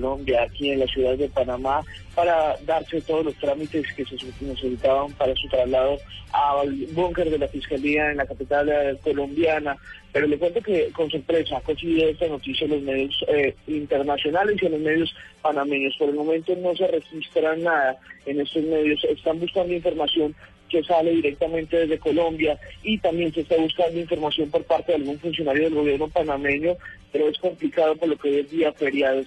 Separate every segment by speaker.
Speaker 1: Colombia, aquí en la ciudad de Panamá, para darse todos los trámites que se necesitaban para su traslado al búnker de la Fiscalía en la capital eh, colombiana. Pero le cuento que con sorpresa ha conseguido esta noticia en los medios eh, internacionales y en los medios panameños. Por el momento no se registra nada en estos medios. Están buscando información que sale directamente desde Colombia y también se está buscando información por parte de algún funcionario del gobierno panameño, pero es complicado por lo que es día feriado.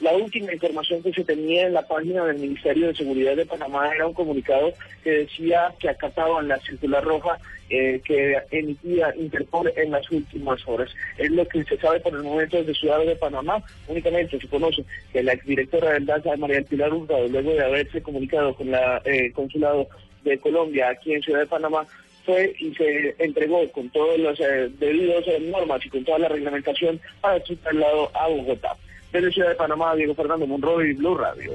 Speaker 1: la última información que se tenía en la página del Ministerio de Seguridad de Panamá era un comunicado que decía que acataban la circular roja eh, que emitía Interpol en las últimas horas. Es lo que se sabe por el momento desde Ciudad de Panamá. Únicamente se conoce que la exdirectora del DASA, María Pilar Hurtado, luego de haberse comunicado con la eh, consulado de Colombia aquí en Ciudad de Panamá fue y se entregó con todos los eh, debidos eh, normas y con toda la reglamentación para su traslado a Bogotá. Desde Ciudad de Panamá, Diego Fernando Monroy, Blue Radio.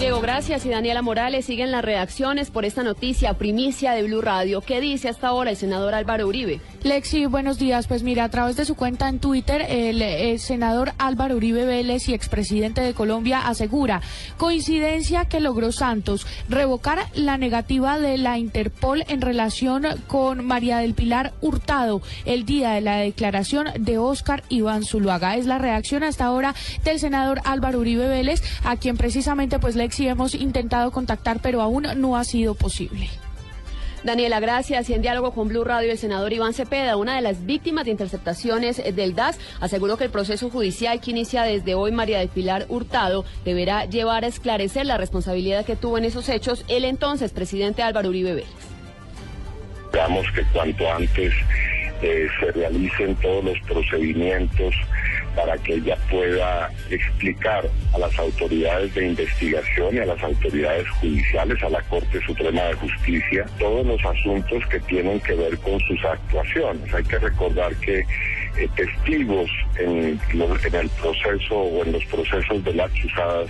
Speaker 2: Diego, gracias. Y Daniela Morales siguen las reacciones por esta noticia primicia de Blue Radio. ¿Qué dice hasta ahora el senador Álvaro Uribe?
Speaker 3: Lexi, buenos días. Pues mira, a través de su cuenta en Twitter, el, senador Álvaro Uribe Vélez y expresidente de Colombia asegura coincidencia que logró Santos revocar la negativa de la Interpol en relación con María del Pilar Hurtado el día de la declaración de Óscar Iván Zuluaga. Es la reacción hasta ahora del senador Álvaro Uribe Vélez, a quien precisamente pues le sí hemos intentado contactar, pero aún no ha sido posible.
Speaker 2: Daniela, gracias. Y en diálogo con Blue Radio, el senador Iván Cepeda, una de las víctimas de interceptaciones del DAS, aseguró que el proceso judicial que inicia desde hoy María de Pilar Hurtado deberá llevar a esclarecer la responsabilidad que tuvo en esos hechos el entonces presidente Álvaro Uribe Vélez.
Speaker 4: Esperamos que cuanto antes eh, se realicen todos los procedimientos para que ella pueda explicar a las autoridades de investigación y a las autoridades judiciales, a la Corte Suprema de Justicia, todos los asuntos que tienen que ver con sus actuaciones. Hay que recordar que eh, testigos en, el proceso o en los procesos de las acusadas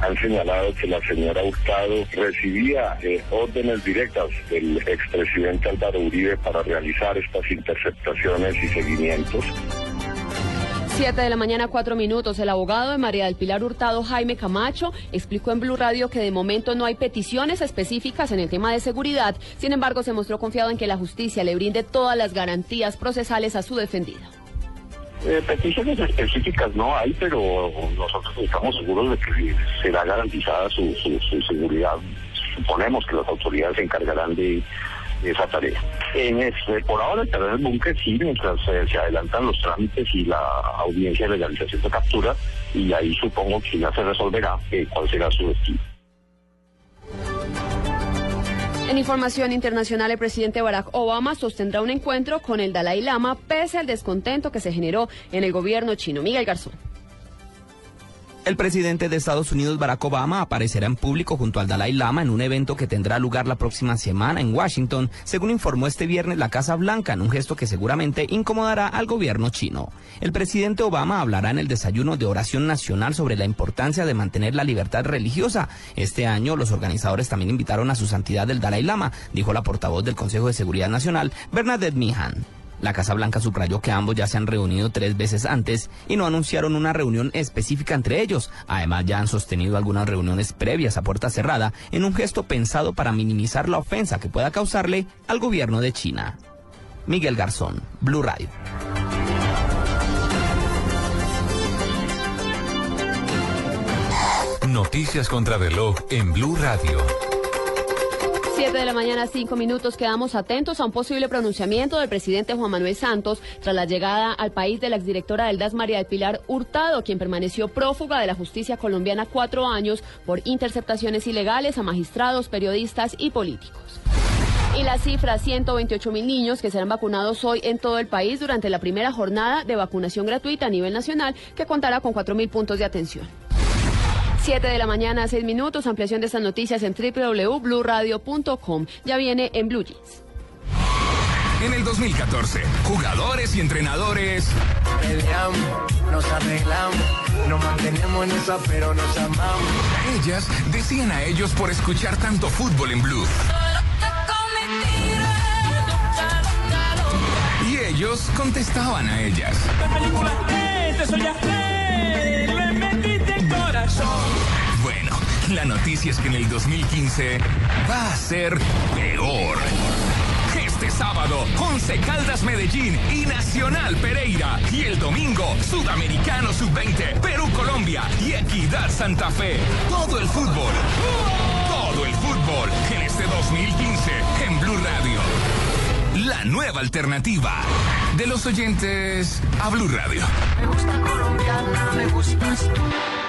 Speaker 4: han señalado que la señora Hurtado recibía eh, órdenes directas del expresidente Álvaro Uribe para realizar estas interceptaciones y seguimientos.
Speaker 2: Siete de la mañana, cuatro minutos. El abogado de María del Pilar Hurtado, Jaime Camacho, explicó en Blue Radio que de momento no hay peticiones específicas en el tema de seguridad. Sin embargo, se mostró confiado en que la justicia le brinde todas las garantías procesales a su defendida.
Speaker 4: Eh, peticiones específicas no hay, pero nosotros estamos seguros de que será garantizada su, seguridad. Suponemos que las autoridades se encargarán de esa tarea. En este, por ahora el terreno del búnker sí, mientras eh, se adelantan los trámites y la audiencia de legalización de captura, y ahí supongo que ya se resolverá eh, cuál será su destino.
Speaker 2: En información internacional, el presidente Barack Obama sostendrá un encuentro con el Dalai Lama pese al descontento que se generó en el gobierno chino. Miguel Garzón.
Speaker 5: El presidente de Estados Unidos, Barack Obama, aparecerá en público junto al Dalai Lama en un evento que tendrá lugar la próxima semana en Washington, según informó este viernes la Casa Blanca, en un gesto que seguramente incomodará al gobierno chino. El presidente Obama hablará en el desayuno de oración nacional sobre la importancia de mantener la libertad religiosa. Este año, los organizadores también invitaron a su santidad el Dalai Lama, dijo la portavoz del Consejo de Seguridad Nacional, Bernadette Mihan. La Casa Blanca subrayó que ambos ya se han reunido tres veces antes y no anunciaron una reunión específica entre ellos. Además, ya han sostenido algunas reuniones previas a puerta cerrada en un gesto pensado para minimizar la ofensa que pueda causarle al gobierno de China. Miguel Garzón, Blue Radio.
Speaker 6: Noticias contra reloj en Blue Radio.
Speaker 2: 7 de la mañana, 5 minutos. Quedamos atentos a un posible pronunciamiento del presidente Juan Manuel Santos tras la llegada al país de la exdirectora del DAS, María del Pilar Hurtado, quien permaneció prófuga de la justicia colombiana cuatro años por interceptaciones ilegales a magistrados, periodistas y políticos. Y la cifra, 128 mil niños que serán vacunados hoy en todo el país durante la primera jornada de vacunación gratuita a nivel nacional que contará con 4 mil puntos de atención. 7 de la mañana, 6 minutos. Ampliación de estas noticias en www.bluradio.com. Ya viene en Blue Jeans.
Speaker 7: En el 2014, jugadores y entrenadores
Speaker 8: Peleamos, nos arreglamos, nos mantenemos en esa, pero nos amamos.
Speaker 7: Ellas decían a ellos por escuchar tanto fútbol en Blue. Y ellos contestaban a ellas. Bueno, la noticia es que en el 2015 va a ser peor. Este sábado, Once Caldas Medellín y Nacional Pereira. Y el domingo, Sudamericano Sub-20, Perú-Colombia y Equidad Santa Fe. Todo el fútbol. Todo el fútbol en este 2015 en Blue Radio. La nueva alternativa de los oyentes a Blue Radio.
Speaker 8: Me gusta colombiana, me gustas tú.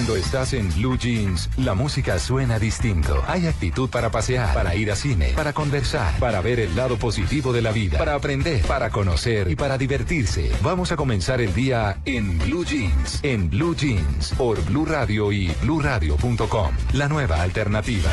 Speaker 7: Cuando estás en Blue Jeans, la música suena distinto. Hay actitud para pasear, para ir a cine, para conversar, para ver el lado positivo de la vida, para aprender, para conocer y para divertirse. Vamos a comenzar el día en Blue Jeans, en Blue Jeans, por Blue Radio y bluradio.com. La nueva alternativa.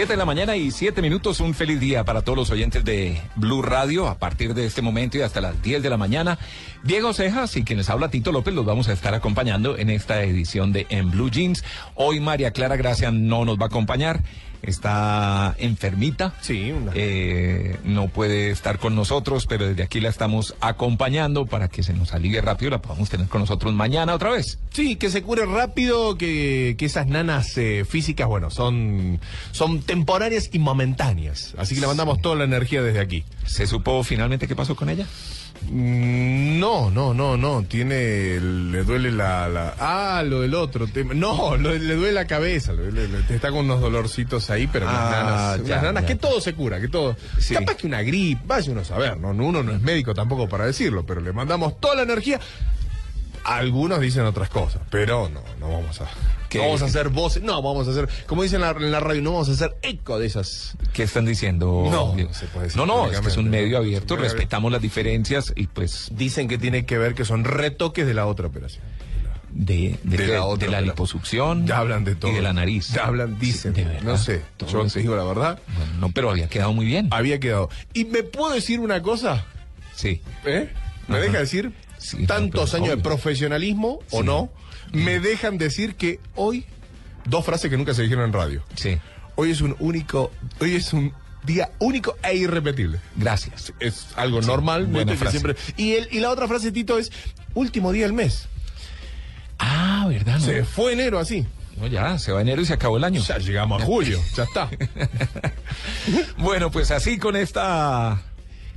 Speaker 9: Siete de la mañana y siete minutos, un feliz día para todos los oyentes de Blue Radio a partir de este momento y hasta las 10 de la mañana. Diego Cejas y quienes habla Tito López los vamos a estar acompañando en esta edición de En Blue Jeans. Hoy María Clara Gracia no nos va a acompañar, está enfermita.
Speaker 10: Sí, una-
Speaker 9: Eh, no puede estar con nosotros, pero desde aquí la estamos acompañando para que se nos alivie rápido y la podamos tener con nosotros mañana otra vez.
Speaker 10: Sí, que se cure rápido, que, que esas nanas eh, físicas, bueno, son, son temporarias y momentáneas. Así que le mandamos toda la energía desde aquí.
Speaker 9: ¿Se supo finalmente qué pasó con ella?
Speaker 10: No, no, no, no. Tiene. Le duele la. la- ah, lo del otro tema. No, lo- le duele la cabeza. le duele- le- está con unos dolorcitos ahí, pero
Speaker 9: Ah,
Speaker 10: las nanas.
Speaker 9: ya,
Speaker 10: las nanas,
Speaker 9: ya.
Speaker 10: que todo se cura, que todo.
Speaker 9: Sí.
Speaker 10: Capaz que una gripe, vaya uno a saber, ¿no? Uno no es médico tampoco para decirlo, pero le mandamos toda la energía. Algunos dicen otras cosas, pero no, no vamos a. Vamos a hacer voces, no vamos a hacer, como dicen en la, en la radio, no vamos a hacer eco de esas.
Speaker 9: ¿Qué están diciendo?
Speaker 10: No, no se puede decir
Speaker 9: No, no, es que es un medio abierto,
Speaker 10: Es un medio
Speaker 9: respetamos las diferencias y pues
Speaker 10: Dicen que tiene que ver que son retoques de la otra operación.
Speaker 9: de, de,
Speaker 10: la otra
Speaker 9: de la liposucción.
Speaker 10: Ya hablan de todo.
Speaker 9: Y de la nariz.
Speaker 10: Ya hablan, dicen.
Speaker 9: Sí, de verdad.
Speaker 10: no sé. Yo te digo la verdad.
Speaker 9: Bueno, no, pero había quedado muy bien.
Speaker 10: Había quedado. ¿Y me puedo decir una cosa?
Speaker 9: Sí.
Speaker 10: ¿Eh? ¿Me
Speaker 9: Ajá.
Speaker 10: deja decir?
Speaker 9: Sí,
Speaker 10: Tantos
Speaker 9: no,
Speaker 10: años de profesionalismo o no, me dejan decir que hoy, dos frases que nunca se dijeron en radio.
Speaker 9: Sí.
Speaker 10: Hoy es un único, hoy es un día único e irrepetible.
Speaker 9: Gracias.
Speaker 10: Es algo
Speaker 9: Sí,
Speaker 10: normal.
Speaker 9: buena frase.
Speaker 10: siempre- y, el, y la otra frase, Tito, es último día del mes.
Speaker 9: Ah, ¿verdad? No,
Speaker 10: Se fue enero así.
Speaker 9: No, ya, se va enero y se acabó el año.
Speaker 10: Ya llegamos a julio, ya está.
Speaker 9: Bueno, pues así con esta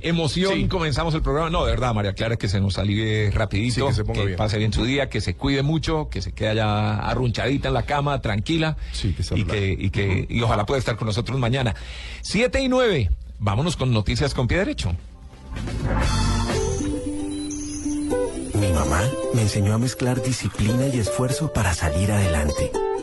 Speaker 9: emoción
Speaker 10: Sí.
Speaker 9: comenzamos el programa. No, de verdad, María Clara, que se nos alivie rapidito,
Speaker 10: Sí, que se ponga bien.
Speaker 9: pase bien su día, que se cuide mucho, que se quede ya arrunchadita en la cama, tranquila.
Speaker 10: Sí, que se
Speaker 9: y que, y que y ojalá pueda estar con nosotros mañana. Siete y nueve. Vámonos con noticias con pie derecho.
Speaker 11: Mi mamá me enseñó a mezclar disciplina y esfuerzo para salir adelante.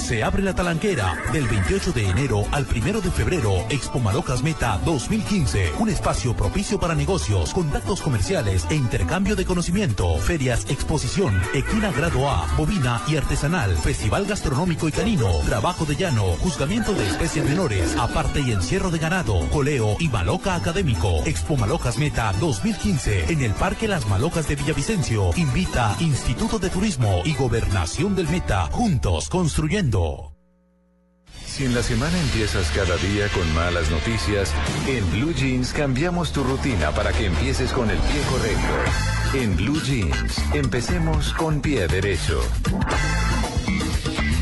Speaker 12: Se abre la talanquera del 28 de enero al 1 de febrero. Expo Malocas Meta 2015. Un espacio propicio para negocios, contactos comerciales e intercambio de conocimiento. Ferias, exposición, equina grado A, bovina y artesanal. Festival gastronómico y canino. Trabajo de llano, juzgamiento de especies menores. Aparte y encierro de ganado. Coleo y Maloca Académico. Expo Malocas Meta 2015. En el Parque Las Malocas de Villavicencio. Invita Instituto de Turismo y Gobernación del Meta. Juntos construyendo.
Speaker 7: Si en la semana empiezas cada día con malas noticias, en Blue Jeans cambiamos tu rutina para que empieces con el pie correcto. En Blue Jeans, empecemos con pie derecho.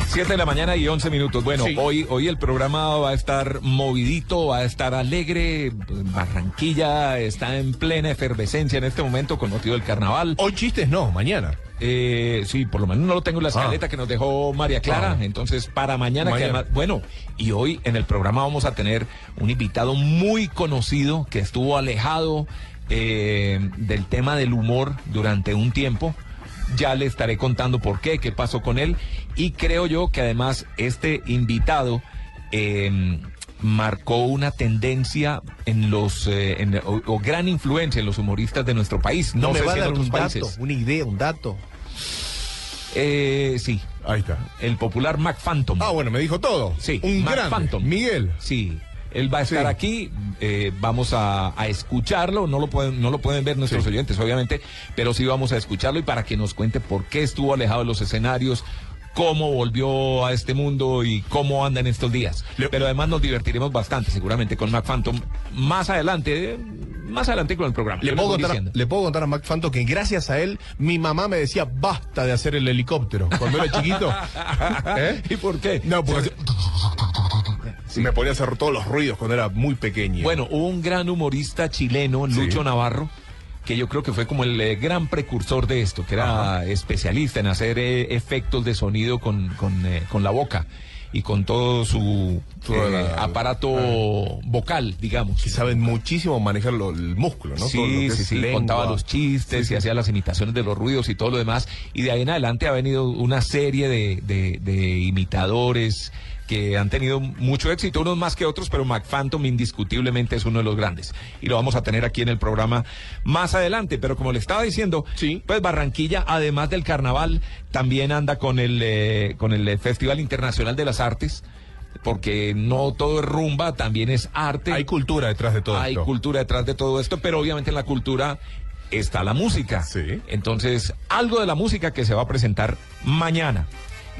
Speaker 9: 7 de la mañana y 11 minutos. Bueno, hoy, hoy el programa va a estar movidito, va a estar alegre. Barranquilla está en plena efervescencia en este momento con motivo del carnaval.
Speaker 10: Hoy chistes no, mañana.
Speaker 9: Eh, sí, por lo menos no lo tengo en la escaleta que nos dejó María Clara.
Speaker 10: Ah.
Speaker 9: Entonces, para mañana, que además- bueno, y hoy en el programa vamos a tener un invitado muy conocido que estuvo alejado eh, del tema del humor durante un tiempo. Ya le estaré contando por qué, qué pasó con él. Y creo yo que además este invitado eh, marcó una tendencia en los eh, en- o, o gran influencia en los humoristas de nuestro país. No,
Speaker 10: No, me
Speaker 9: sé
Speaker 10: va a
Speaker 9: si en
Speaker 10: dar
Speaker 9: otros
Speaker 10: un
Speaker 9: países.
Speaker 10: dato, una idea, un dato.
Speaker 9: Eh, sí.
Speaker 10: Ahí está.
Speaker 9: El popular Mac Phantom.
Speaker 10: Ah, bueno, me dijo todo.
Speaker 9: Sí,
Speaker 10: un
Speaker 9: Mac
Speaker 10: grande.
Speaker 9: Phantom.
Speaker 10: Miguel.
Speaker 9: Sí. Él va a estar
Speaker 10: Sí.
Speaker 9: aquí, eh, vamos a, a escucharlo, no lo pueden, no lo pueden ver nuestros
Speaker 10: Sí.
Speaker 9: oyentes, obviamente, pero sí vamos a escucharlo y para que nos cuente por qué estuvo alejado de los escenarios, cómo volvió a este mundo y cómo anda en estos días. Pero además nos divertiremos bastante, seguramente, con Mac Phantom más adelante, más adelante con el programa.
Speaker 10: Le puedo, contar, le puedo contar a Mac Fanto que gracias a él, mi mamá me decía, basta de hacer el helicóptero. Cuando era chiquito. ¿Eh?
Speaker 9: ¿Y por qué?
Speaker 10: No, porque me ponía a hacer todos los ruidos cuando era muy pequeño.
Speaker 9: Bueno, hubo un gran humorista chileno, Lucho Navarro, que yo creo que fue como el eh, gran precursor de esto, que era especialista en hacer eh, efectos de sonido con, con, eh, con la boca y con todo su aparato vocal, digamos.
Speaker 10: que saben muchísimo manejar lo- el músculo, ¿no? Todo lo que
Speaker 9: Sí, sí, sí,
Speaker 10: lengua.
Speaker 9: contaba los chistes
Speaker 10: Sí,
Speaker 9: y hacía las imitaciones de los ruidos y todo lo demás. Y de ahí en adelante ha venido una serie de, de- de imitadores que han tenido mucho éxito, unos más que otros, pero Mac Phantom indiscutiblemente es uno de los grandes. Y lo vamos a tener aquí en el programa más adelante. Pero como le estaba diciendo, pues Barranquilla, además del carnaval, también anda con el, eh, con el eh, Festival Internacional de las Artes. Porque no todo es rumba, también es arte.
Speaker 10: Hay cultura detrás de todo
Speaker 9: Hay
Speaker 10: esto.
Speaker 9: cultura detrás de todo esto, pero obviamente en la cultura está la música.
Speaker 10: Sí.
Speaker 9: Entonces, algo de la música que se va a presentar mañana.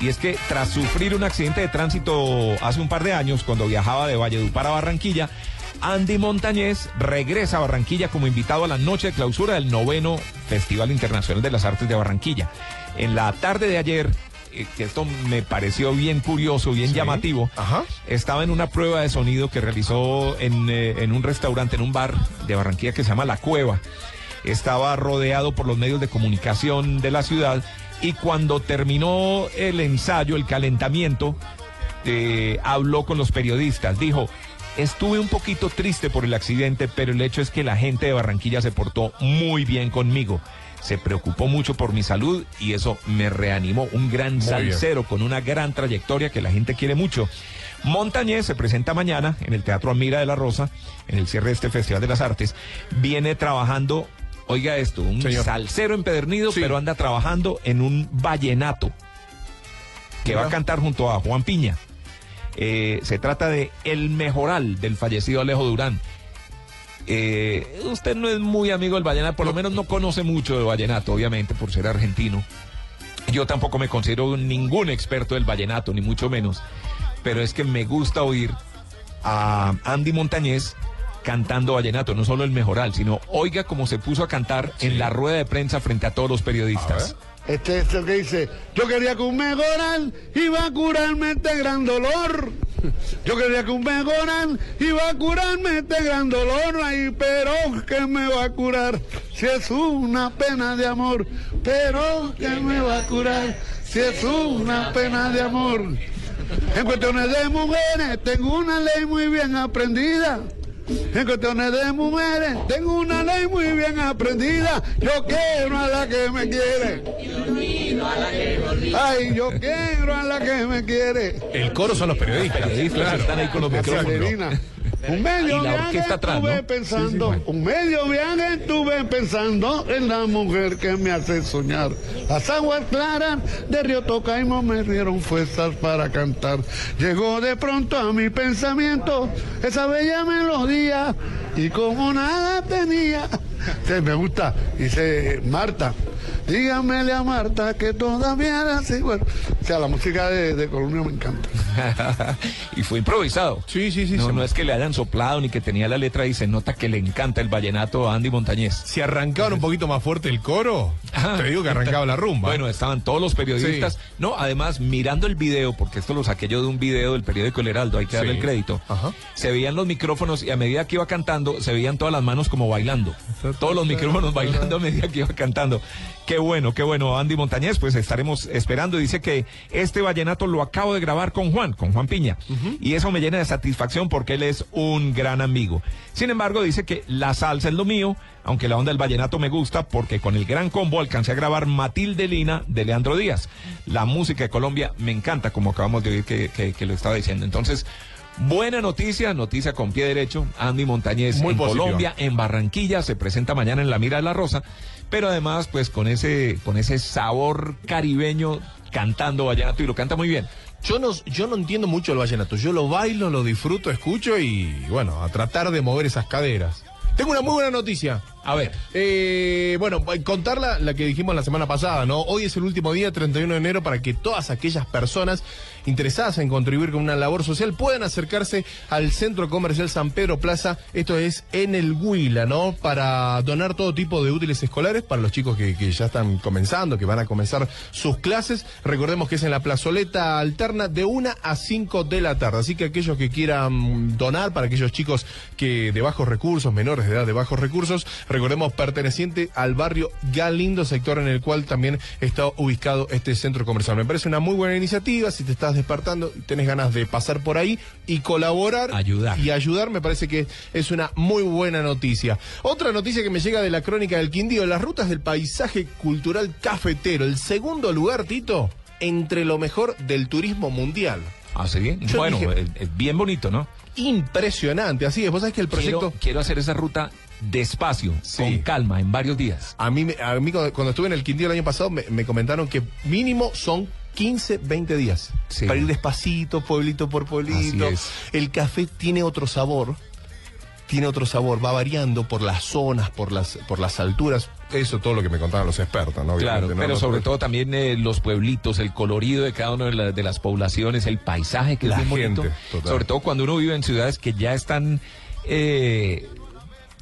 Speaker 9: Y es que tras sufrir un accidente de tránsito hace un par de años, cuando viajaba de Valledupar a Barranquilla, Andy Montañez regresa a Barranquilla como invitado a la noche de clausura del noveno Festival Internacional de las Artes de Barranquilla. En la tarde de ayer, eh, que esto me pareció bien curioso, bien
Speaker 10: Sí.
Speaker 9: llamativo,
Speaker 10: Ajá.
Speaker 9: estaba en una prueba de sonido que realizó en, eh, en un restaurante, en un bar de Barranquilla que se llama La Cueva. Estaba rodeado por los medios de comunicación de la ciudad y cuando terminó el ensayo, el calentamiento, eh, habló con los periodistas. Dijo, estuve un poquito triste por el accidente, pero el hecho es que la gente de Barranquilla se portó muy bien conmigo. Se preocupó mucho por mi salud y eso me reanimó. Un gran salsero con una gran trayectoria que la gente quiere mucho. Montañez se presenta mañana en el Teatro Amira de la Rosa, en el cierre de este Festival de las Artes. Viene trabajando, oiga esto, un
Speaker 10: Señor.
Speaker 9: salsero empedernido,
Speaker 10: Sí.
Speaker 9: pero anda trabajando en un vallenato que va a cantar junto a Juan Piña. Eh, se trata de El Mejoral del fallecido Alejo Durán. Eh, usted no es muy amigo del vallenato, por lo menos no conoce mucho de vallenato, obviamente, por ser argentino. Yo tampoco me considero ningún experto del vallenato, ni mucho menos. Pero es que me gusta oír a Andy Montañez cantando vallenato, no solo el mejoral, sino oiga cómo se puso a cantar en la rueda de prensa frente a todos los periodistas.
Speaker 13: Este es el que dice, yo quería que un mejoral iba a curarme este gran dolor. Yo quería que un mejoral iba a curarme este gran dolor. Ay, pero que me va a curar si es una pena de amor. Pero que me va a curar si es una pena de amor. En cuestiones de mujeres tengo una ley muy bien aprendida. En cuestiones de mujeres tengo una ley muy bien aprendida. Yo quiero a la que me quiere. Ay, yo quiero a la que me quiere.
Speaker 10: El coro son los periodistas.
Speaker 9: periodistas
Speaker 10: Claro.
Speaker 9: están ahí con los micrófonos.
Speaker 13: Un medio viaje estuve
Speaker 9: ¿no?
Speaker 13: pensando, un medio viaje estuve pensando en la mujer que me hace soñar. Las aguas claras de Río Tocaimo me dieron fuerzas para cantar. Llegó de pronto a mi pensamiento esa bella melodía y como nada tenía. Sí, me gusta, dice Marta. Dígamele a Marta que todavía era así. Bueno, o sea, la música de, de Colombia me encanta.
Speaker 9: y fue improvisado.
Speaker 10: Sí, sí, sí.
Speaker 9: No,
Speaker 10: se-
Speaker 9: no es que le hayan soplado ni que tenía la letra y se nota que le encanta el vallenato a Andy Montañez.
Speaker 10: Si arrancaban un poquito más fuerte el coro, te digo que arrancaba la rumba.
Speaker 9: Bueno, estaban todos los periodistas. No, además, mirando el video, porque esto lo saqué yo de un video del periódico El Heraldo, hay que darle el crédito. Se veían los micrófonos y a medida que iba cantando, se veían todas las manos como bailando. Todos los micrófonos bailando a medida que iba cantando. Qué bueno, qué bueno. Andy Montañez, pues estaremos esperando. Dice que este vallenato lo acabo de grabar con Juan, con Juan Piña. Y eso me llena de satisfacción porque él es un gran amigo. Sin embargo, dice que la salsa es lo mío, aunque la onda del vallenato me gusta porque con el gran combo alcancé a grabar Matilde Lina de Leandro Díaz. La música de Colombia me encanta, como acabamos de oír que, que- que lo estaba diciendo. Entonces, buena noticia, noticia con pie derecho. Andy Montañez
Speaker 10: Muy
Speaker 9: en. Colombia, en Barranquilla, se presenta mañana en La Mira de la Rosa, pero además, pues con ese, con ese sabor caribeño cantando vallenato y lo canta muy bien.
Speaker 10: Yo no, yo no entiendo mucho el vallenato. Yo lo bailo, lo disfruto, escucho y bueno, a tratar de mover esas caderas. Tengo una muy buena noticia.
Speaker 9: A ver.
Speaker 10: Eh, bueno, contarla la que dijimos la semana pasada, ¿no? Hoy es el último día, 31 de enero, para que todas aquellas personas interesadas en contribuir con una labor social puedan acercarse al Centro Comercial San Pedro Plaza, esto es en el Huila, ¿no? Para donar todo tipo de útiles escolares para los chicos que, que ya están comenzando, que van a comenzar sus clases. Recordemos que es en la plazoleta alterna de 1 a 5 de la tarde, así que aquellos que quieran donar para aquellos chicos que de bajos recursos, menores de edad de bajos recursos, recordemos perteneciente al barrio Galindo, sector en el cual también está ubicado este centro comercial. Me parece una muy buena iniciativa, si te estás despertando y tenés ganas de pasar por ahí y colaborar
Speaker 9: Ayudar.
Speaker 10: y ayudar, me parece que es una muy buena noticia. Otra noticia que me llega de la crónica del Quindío, las rutas del paisaje cultural cafetero, el segundo lugar, Tito, entre lo mejor del turismo mundial.
Speaker 9: Ah, sí.
Speaker 10: Yo
Speaker 9: bueno,
Speaker 10: dije-
Speaker 9: es, es bien bonito, ¿no?
Speaker 10: Impresionante, así es. Vos sabés que el proyecto...
Speaker 9: Quiero, quiero hacer esa ruta despacio, con calma, en varios días.
Speaker 10: A mí, a mí cuando, cuando estuve en el Quindío el año pasado me, me comentaron que mínimo son 15, 20 días.
Speaker 9: Sí.
Speaker 10: Para ir despacito, pueblito por pueblito. El café tiene otro sabor. Tiene otro sabor, va variando por las zonas, por las, por las alturas. Eso todo lo que me contaban los expertos, ¿no?
Speaker 9: Claro, pero sobre todo también eh, los pueblitos, el colorido de cada una de, la- de las poblaciones, el paisaje que
Speaker 10: La
Speaker 9: es
Speaker 10: gente,
Speaker 9: bonito.
Speaker 10: total.
Speaker 9: Sobre todo cuando uno vive en ciudades que ya están eh,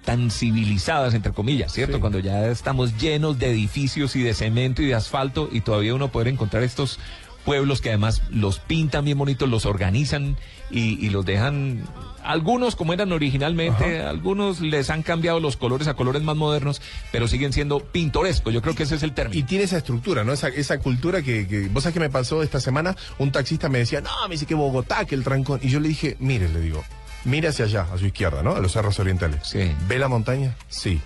Speaker 9: tan civilizadas, entre comillas, ¿cierto? Cuando ya estamos llenos de edificios y de cemento y de asfalto y todavía uno poder encontrar estos pueblos que además los pintan bien bonitos, los organizan y, y los dejan, algunos como eran originalmente, algunos les han cambiado los colores a colores más modernos, pero siguen siendo pintorescos, yo creo que ese es el término.
Speaker 10: Y tiene esa estructura, ¿no? Esa, esa cultura que, que- Vos sabés que me pasó esta semana, un taxista me decía, no, me dice que Bogotá, que el trancón. Y yo le dije, mire, le digo, mire hacia allá, a su izquierda, ¿no? A los cerros orientales.
Speaker 9: Sí.
Speaker 10: ¿Ve la montaña? Sí.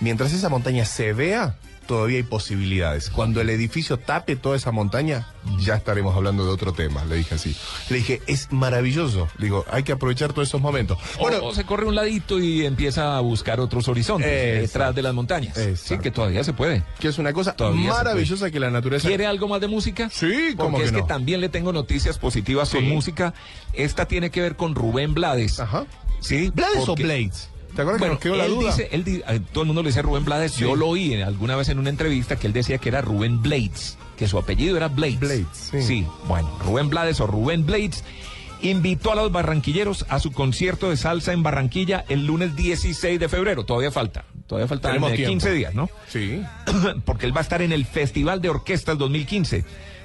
Speaker 10: Mientras esa montaña se vea, todavía hay posibilidades. Cuando el edificio tape toda esa montaña, ya estaremos hablando de otro tema, le dije así. Le dije, es maravilloso. Le digo, hay que aprovechar todos esos momentos.
Speaker 9: O- o, se corre un ladito y empieza a buscar otros horizontes
Speaker 10: Exacto.
Speaker 9: detrás de las montañas. Sí, que todavía se puede.
Speaker 10: Que es una cosa
Speaker 9: Todavía
Speaker 10: maravillosa que la naturaleza...
Speaker 9: ¿Quiere algo más de música?
Speaker 10: Sí, ¿cómo
Speaker 9: Porque
Speaker 10: que
Speaker 9: es que también le tengo noticias positivas con
Speaker 10: Sí.
Speaker 9: música. Esta tiene que ver con Rubén Blades.
Speaker 10: Ajá.
Speaker 9: ¿Sí?
Speaker 10: ¿Blades o Blades? ¿Te acuerdas
Speaker 9: Bueno,
Speaker 10: que nos quedó la
Speaker 9: él
Speaker 10: duda?
Speaker 9: dice, él di- eh, todo el mundo le dice Rubén Blades.
Speaker 10: Sí.
Speaker 9: Yo lo oí en- alguna vez en una entrevista que él decía que era Rubén Blades, que su apellido era Blades.
Speaker 10: Blades, sí.
Speaker 9: sí. bueno, Rubén Blades o Rubén Blades invitó a los barranquilleros a su concierto de salsa en Barranquilla el lunes 16 de febrero. Todavía falta, todavía faltan
Speaker 10: Tenemos
Speaker 9: eh,
Speaker 10: tiempo.
Speaker 9: 15 días, ¿no?
Speaker 10: Sí.
Speaker 9: porque él va a estar en el Festival de Orquestas 2015.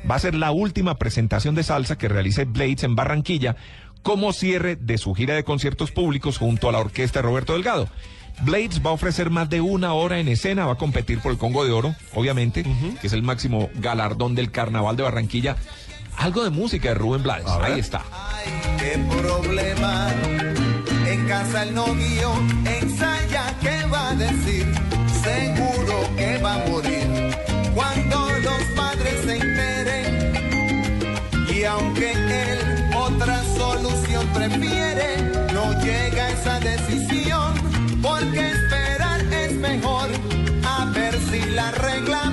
Speaker 9: Va a ser la última presentación de salsa que realice Blades en Barranquilla como cierre de su gira de conciertos públicos junto a la orquesta de Roberto Delgado. Blades va a ofrecer más de una hora en escena, va a competir por el Congo de Oro, obviamente, que es el máximo galardón del Carnaval de Barranquilla. Algo de música de Rubén Blades, ahí está.
Speaker 14: qué problema. En casa el novio ensaya qué va a decir. Seguro que va a morir cuando los padres se enteren. Y aunque él otra solución prefiere, no llega a esa decisión. Porque esperar es mejor. A ver si la regla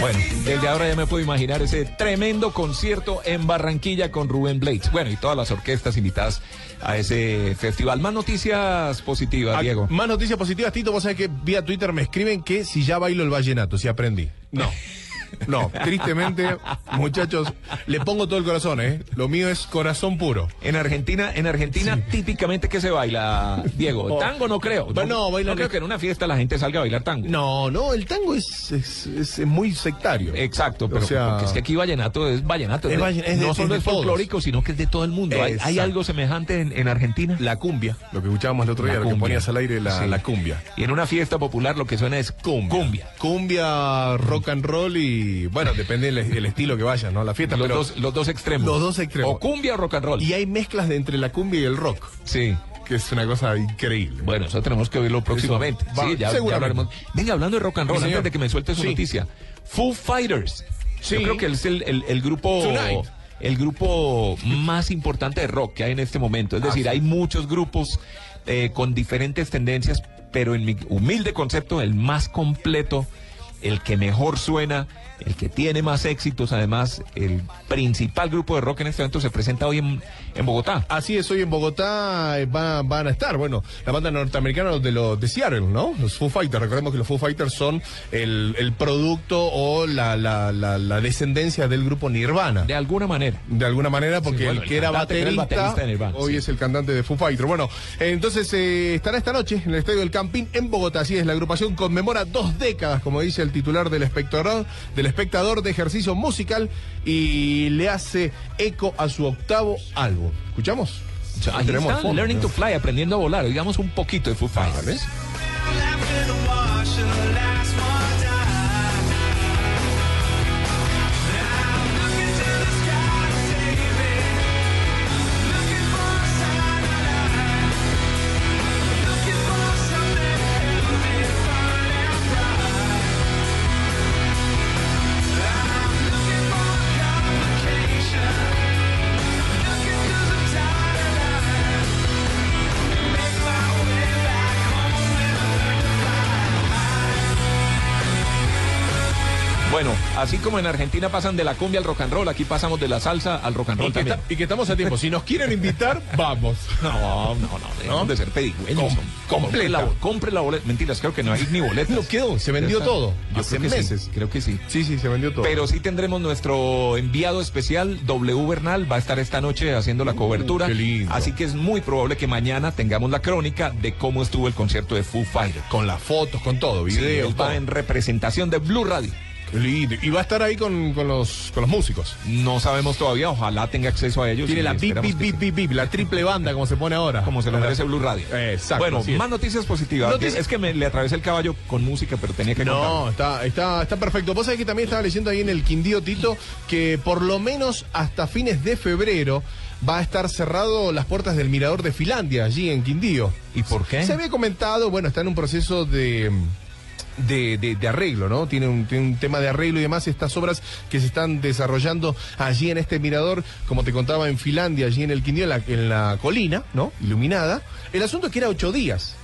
Speaker 9: Bueno, desde ahora ya me puedo imaginar ese tremendo concierto en Barranquilla con Rubén Blades. Bueno, y todas las orquestas invitadas a ese festival. Más noticias positivas, Diego.
Speaker 10: Más noticias positivas, Tito. Vos sabés que vía Twitter me escriben que si ya bailo el vallenato, si aprendí. No. No, tristemente, muchachos, le pongo todo el corazón, ¿eh? Lo mío es corazón puro.
Speaker 9: En Argentina, en Argentina típicamente que se baila, Diego.
Speaker 10: Oh.
Speaker 9: Tango no creo.
Speaker 10: Bueno, no, bailan-
Speaker 9: creo que en una fiesta la gente salga a bailar tango.
Speaker 10: No, no, el tango es, es, es- muy sectario.
Speaker 9: Exacto, pero
Speaker 10: O sea-
Speaker 9: porque es que aquí vallenato es vallenato.
Speaker 10: Es
Speaker 9: de-
Speaker 10: vallen- es de-
Speaker 9: no solo es folclórico, sino que es de todo el mundo. ¿Hay, hay algo semejante en, en Argentina?
Speaker 10: La cumbia, lo que escuchábamos el otro día, lo que ponías al aire, la,
Speaker 9: Sí.
Speaker 10: la cumbia.
Speaker 9: Y en una fiesta popular lo que suena es cumbia. Cumbia.
Speaker 10: Cumbia, rock and roll y, bueno, depende del el estilo que vayas, ¿no? La fiesta,
Speaker 9: Los,
Speaker 10: pero
Speaker 9: dos, los dos extremos.
Speaker 10: los dos extremos.
Speaker 9: O cumbia o rock and roll.
Speaker 10: Y hay mezclas de entre la cumbia y el rock,
Speaker 9: Sí.
Speaker 10: que es una cosa increíble.
Speaker 9: Bueno, eso tenemos que oírlo próximamente.
Speaker 10: va,
Speaker 9: sí, ya, hablaremos. Venga, hablando de rock and roll,
Speaker 10: Sí,
Speaker 9: antes de que me suelte su
Speaker 10: Sí.
Speaker 9: noticia. Foo Fighters.
Speaker 10: Sí.
Speaker 9: Yo creo que es el, el- el grupo.
Speaker 10: Tonight.
Speaker 9: El grupo más importante de rock que hay en este momento. Es
Speaker 10: Ah,
Speaker 9: decir,
Speaker 10: sí.
Speaker 9: hay muchos grupos eh, con diferentes tendencias, pero en mi humilde concepto, el más completo, el que mejor suena, el que tiene más éxitos, además, el principal grupo de rock en este momento se presenta hoy en, en Bogotá.
Speaker 10: Así es, hoy en Bogotá eh, van, van a estar, bueno, la banda norteamericana de los de Seattle, ¿no? Los Foo Fighters. Recordemos que los Foo Fighters son el, el producto o la, la, la, la descendencia del grupo Nirvana.
Speaker 9: De alguna manera.
Speaker 10: De alguna manera, porque
Speaker 9: Sí, bueno,
Speaker 10: el
Speaker 9: el
Speaker 10: que era
Speaker 9: que era el
Speaker 10: baterista,
Speaker 9: baterista de Nirvana,
Speaker 10: hoy
Speaker 9: sí.
Speaker 10: es el cantante de Foo Fighters. Bueno, entonces eh, estará esta noche en el Estadio del Campín en Bogotá. Así es, la agrupación conmemora dos décadas, como dice el titular del espectador, del espectador de ejercicio musical y le hace eco a su octavo álbum. ¿Escuchamos?
Speaker 9: Ahí
Speaker 10: Tenemos
Speaker 9: está,
Speaker 10: fondo,
Speaker 9: Learning
Speaker 10: ¿no?
Speaker 9: to Fly, aprendiendo a volar. Digamos un poquito de Foo Fighters. Así como en Argentina pasan de la cumbia al rock and roll, aquí pasamos de la salsa al rock and roll
Speaker 10: Y que,
Speaker 9: también.
Speaker 10: está- y que estamos a tiempo. Si nos quieren invitar, vamos.
Speaker 9: No, no, no, dejemos de ser pedigüeños.
Speaker 10: Com-
Speaker 9: compre la,
Speaker 10: completa.
Speaker 9: compre la boleta. Mentiras, creo que no hay ni boletas.
Speaker 10: No quedó, se vendió todo.
Speaker 9: Yo
Speaker 10: Hace
Speaker 9: creo que sí,
Speaker 10: meses.
Speaker 9: creo que sí.
Speaker 10: Sí, sí, se vendió todo.
Speaker 9: Pero sí tendremos nuestro enviado especial, W Bernal, va a estar esta noche haciendo la cobertura.
Speaker 10: Uh, qué lindo.
Speaker 9: Así que es muy probable que mañana tengamos la crónica de cómo estuvo el concierto de Foo Fighters.
Speaker 10: con las fotos, con todo,
Speaker 9: Sí,
Speaker 10: videos,
Speaker 9: él
Speaker 10: todo.
Speaker 9: va en representación de Blue Radio.
Speaker 10: Y va a estar ahí con, con los, con los músicos.
Speaker 9: No sabemos todavía, ojalá tenga acceso a ellos.
Speaker 10: Tiene la bip,
Speaker 9: esperamos
Speaker 10: bip,
Speaker 9: que
Speaker 10: bip,
Speaker 9: sí.
Speaker 10: bip, bip, la triple banda, como se pone ahora.
Speaker 9: Como se lo merece Blue Radio.
Speaker 10: Exacto.
Speaker 9: Bueno, más noticias positivas.
Speaker 10: Noticias-
Speaker 9: Es que me le atravesé el caballo con música, pero tenía que
Speaker 10: No, está, está, está perfecto. Vos sabés que también estaba leyendo ahí en el Quindío Tito que por lo menos hasta fines de febrero va a estar cerrado las puertas del Mirador de Finlandia, allí en Quindío.
Speaker 9: ¿Y por qué?
Speaker 10: Se había comentado, bueno, está en un proceso de. De, de- de arreglo, ¿no? Tiene un, tiene un tema de arreglo y demás, estas obras que se están desarrollando allí en este mirador, como te contaba en Finlandia, allí en el Quindío, en la, en la colina, ¿no? Iluminada. El asunto es que era ocho días.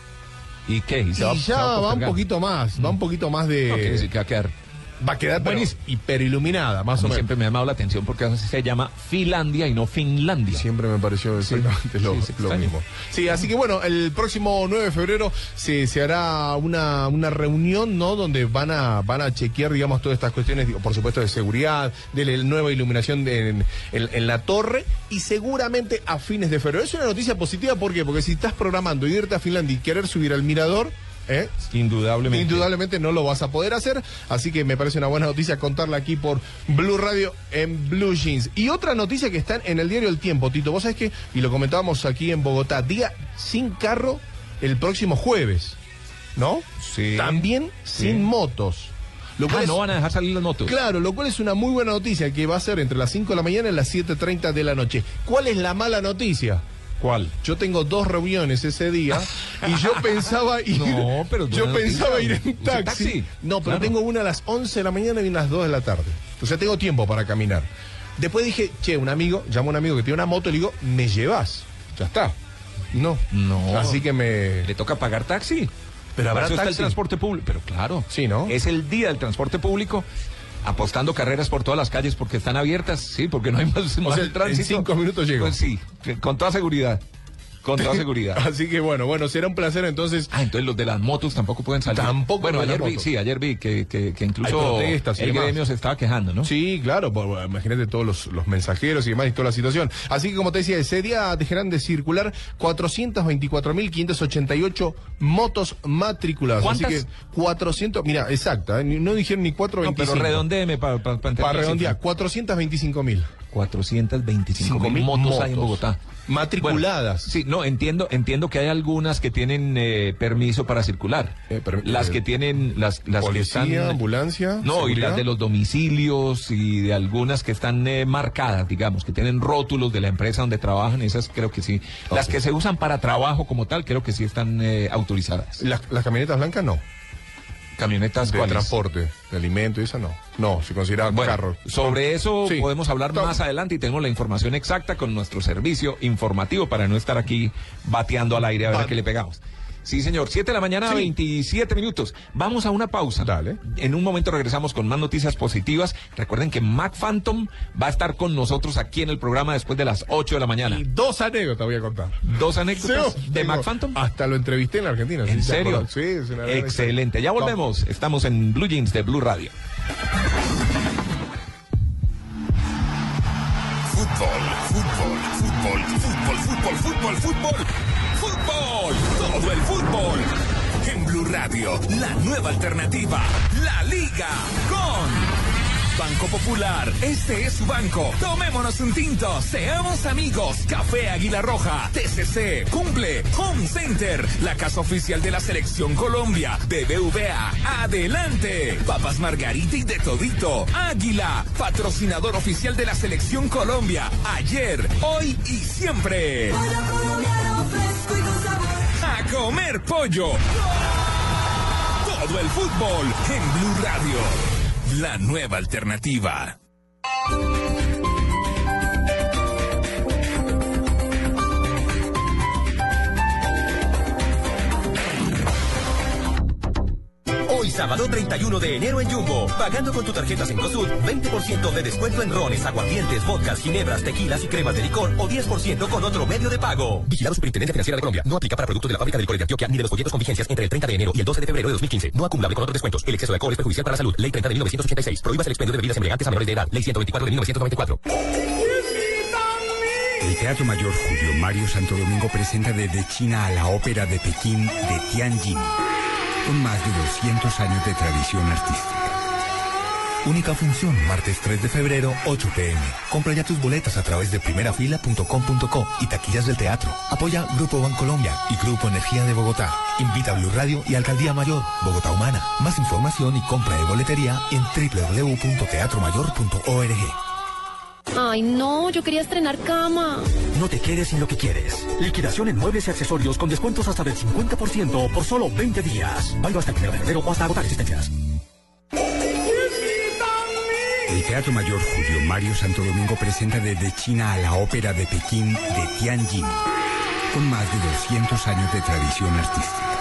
Speaker 9: ¿Y qué? ¿Y va-
Speaker 10: ya
Speaker 9: va
Speaker 10: un poquito más, va un poquito más de...
Speaker 9: No, que va a quedar
Speaker 10: Va a quedar pero
Speaker 9: Buenísimo.
Speaker 10: hiperiluminada, más
Speaker 9: A
Speaker 10: o menos.
Speaker 9: siempre me ha llamado la atención porque así se llama Finlandia y no Finlandia.
Speaker 10: Siempre me pareció exactamente lo,
Speaker 9: sí,
Speaker 10: lo
Speaker 9: extraño.
Speaker 10: mismo. Sí, así que bueno, el próximo 9 de febrero se, se hará una, una reunión, ¿no? Donde van a, van a chequear, digamos, todas estas cuestiones, digo, por supuesto, de seguridad, de la nueva iluminación de- en, en- en la torre y seguramente a fines de febrero. Es una noticia positiva, ¿por qué? Porque si estás programando irte a Finlandia y querer subir al mirador, ¿eh?
Speaker 9: Indudablemente.
Speaker 10: Indudablemente no lo vas a poder hacer, así que me parece una buena noticia contarla aquí por Blue Radio en Blue Jeans. Y otra noticia que está en el diario El Tiempo, Tito, vos sabés que, y lo comentábamos aquí en Bogotá, día sin carro el próximo jueves, ¿no?
Speaker 9: Sí.
Speaker 10: También
Speaker 9: Sí.
Speaker 10: sin motos. Lo cual
Speaker 9: Ah,
Speaker 10: es-
Speaker 9: no van a dejar salir las motos.
Speaker 10: Claro, lo cual es una muy buena noticia que va a ser entre las 5 de la mañana y las 7.30 de la noche. ¿Cuál es la mala noticia?
Speaker 9: ¿Cuál?
Speaker 10: Yo tengo dos reuniones ese día y yo pensaba ir.
Speaker 9: No, pero
Speaker 10: yo pensaba ir en
Speaker 9: ¿Un
Speaker 10: taxi.
Speaker 9: taxi?
Speaker 10: No, pero
Speaker 9: Claro.
Speaker 10: tengo una a las 11 de la mañana y una a las 2 de la tarde. O sea, tengo tiempo para caminar. Después dije, che, un amigo, llamo a un amigo que tiene una moto y le digo, ¿me llevas? Ya está. No.
Speaker 9: No.
Speaker 10: Así que me.
Speaker 9: ¿Le toca pagar taxi?
Speaker 10: Pero habrá
Speaker 9: está el
Speaker 10: taxi.
Speaker 9: transporte público. Pero claro.
Speaker 10: Sí, ¿no?
Speaker 9: Es el día del transporte público. Apostando carreras por todas las calles porque están abiertas, sí, porque no hay más, más
Speaker 10: sea,
Speaker 9: el tránsito.
Speaker 10: en cinco minutos llego.
Speaker 9: Pues sí, con toda seguridad. Con toda seguridad.
Speaker 10: Así que bueno, bueno, será un placer entonces.
Speaker 9: Ah, entonces los de las motos tampoco pueden salir.
Speaker 10: Tampoco
Speaker 9: Bueno, ayer vi,
Speaker 10: motos.
Speaker 9: sí, ayer vi que, que, incluso el
Speaker 10: demás.
Speaker 9: gremio se estaba quejando, ¿no?
Speaker 10: Sí, claro, por- por- imagínate todos los, los mensajeros y demás y toda la situación. Así que como te decía, ese día dejarán de circular 424.588 motos matriculadas.
Speaker 9: ¿Cuántas?
Speaker 10: Así que 400, mira, exacta, ¿eh? no dijeron ni
Speaker 9: No,
Speaker 10: 425.
Speaker 9: pero redondéeme para pa, pa la
Speaker 10: redondear,
Speaker 9: cifra.
Speaker 10: 425.000.
Speaker 9: 425 mil motos, hay en Bogotá.
Speaker 10: Matriculadas.
Speaker 9: Bueno, sí, no, entiendo, entiendo que hay algunas que tienen eh, permiso para circular. las
Speaker 10: eh,
Speaker 9: que tienen, las, las
Speaker 10: policía,
Speaker 9: que están...
Speaker 10: ambulancia,
Speaker 9: No, y las de los domicilios y de algunas que están eh, marcadas, digamos, que tienen rótulos de la empresa donde trabajan, esas creo que sí. Las que se usan para trabajo como tal, creo que sí están eh, autorizadas.
Speaker 10: Las, las camionetas blancas no.
Speaker 9: Camionetas
Speaker 10: de
Speaker 9: ¿cuáles?
Speaker 10: transporte, de alimento y eso no. No, se considera
Speaker 9: Bueno,
Speaker 10: carro.
Speaker 9: sobre eso
Speaker 10: Sí.
Speaker 9: podemos hablar
Speaker 10: Tom.
Speaker 9: más adelante y tenemos la información exacta con nuestro servicio informativo para no estar aquí bateando al aire a ver a qué le pegamos. Sí, señor. 7 de la mañana,
Speaker 10: Sí.
Speaker 9: 27 minutos. Vamos a una pausa.
Speaker 10: Dale.
Speaker 9: En un momento regresamos con más noticias positivas. Recuerden que Mac Phantom va a estar con nosotros aquí en el programa después de las 8 de la mañana.
Speaker 10: Y dos anécdotas voy a contar.
Speaker 9: Dos anécdotas
Speaker 10: Sí,
Speaker 9: de Mac Phantom.
Speaker 10: Hasta lo entrevisté en la Argentina.
Speaker 9: ¿En
Speaker 10: ¿sí te
Speaker 9: serio?
Speaker 10: Sí, es una
Speaker 9: Excelente. Ya volvemos. Estamos en Blue Jeans de Blue Radio.
Speaker 7: Fútbol, fútbol, fútbol, fútbol, fútbol, fútbol, fútbol, fútbol, todo el fútbol. En Blue Radio, la nueva alternativa, la Liga con Banco Popular. Este es su banco. Tomémonos un tinto, seamos amigos. Café Águila Roja, TCC, Cumple, Home Center, la casa oficial de la Selección Colombia, BBVA, adelante. Papas Margarita y de Todito, Águila, patrocinador oficial de la Selección Colombia, ayer, hoy y siempre. Comer pollo. Todo el fútbol en Blue Radio. La nueva alternativa.
Speaker 15: Hoy sábado 31 de enero en Jumbo, pagando con tu tarjeta Cencosud, 20% de descuento en rones, aguardientes, vodkas, ginebras, tequilas y cremas de licor o 10% con otro medio de pago. Vigilado Superintendencia Financiera de Colombia. No aplica para productos de la fábrica de licores de Antioquia ni de los folletos con vigencias entre el 30 de enero y el 12 de febrero de 2015. No acumulable con otros descuentos. El exceso de alcohol es perjudicial para la salud. Ley 30 de 1986. Prohíbas el expendio de bebidas embriagantes a menores de edad. Ley 124 de 1994.
Speaker 16: El Teatro Mayor Julio Mario Santo Domingo presenta desde China a la ópera de Pekín de Tianjin, con más de 200 años de tradición artística.
Speaker 11: Única función, martes 3 de febrero, 8 pm. Compra ya tus boletas a través de primerafila.com.co y taquillas del teatro. Apoya Grupo Bancolombia y Grupo Energía de Bogotá. Invita a Blue Radio y Alcaldía Mayor, Bogotá Humana. Más información y compra de boletería en www.teatromayor.org.
Speaker 17: Ay, no, yo quería estrenar cama.
Speaker 15: No te quedes sin lo que quieres. Liquidación en muebles y accesorios con descuentos hasta del 50% por solo 20 días. Válido hasta el 1 de febrero o hasta agotar existencias.
Speaker 16: El Teatro Mayor Julio Mario Santo Domingo presenta desde China a la ópera de Pekín de Tianjin, con más de 200 años de tradición artística.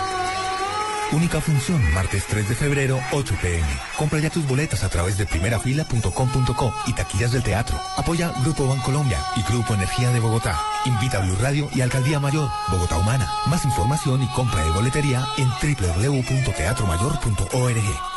Speaker 11: Única función, martes 3 de febrero, 8 pm. Compra ya tus boletas a través de primerafila.com.co y taquillas del teatro. Apoya Grupo Bancolombia y Grupo Energía de Bogotá. Invita a Blue Radio y Alcaldía Mayor, Bogotá Humana. Más información y compra de boletería en www.teatromayor.org.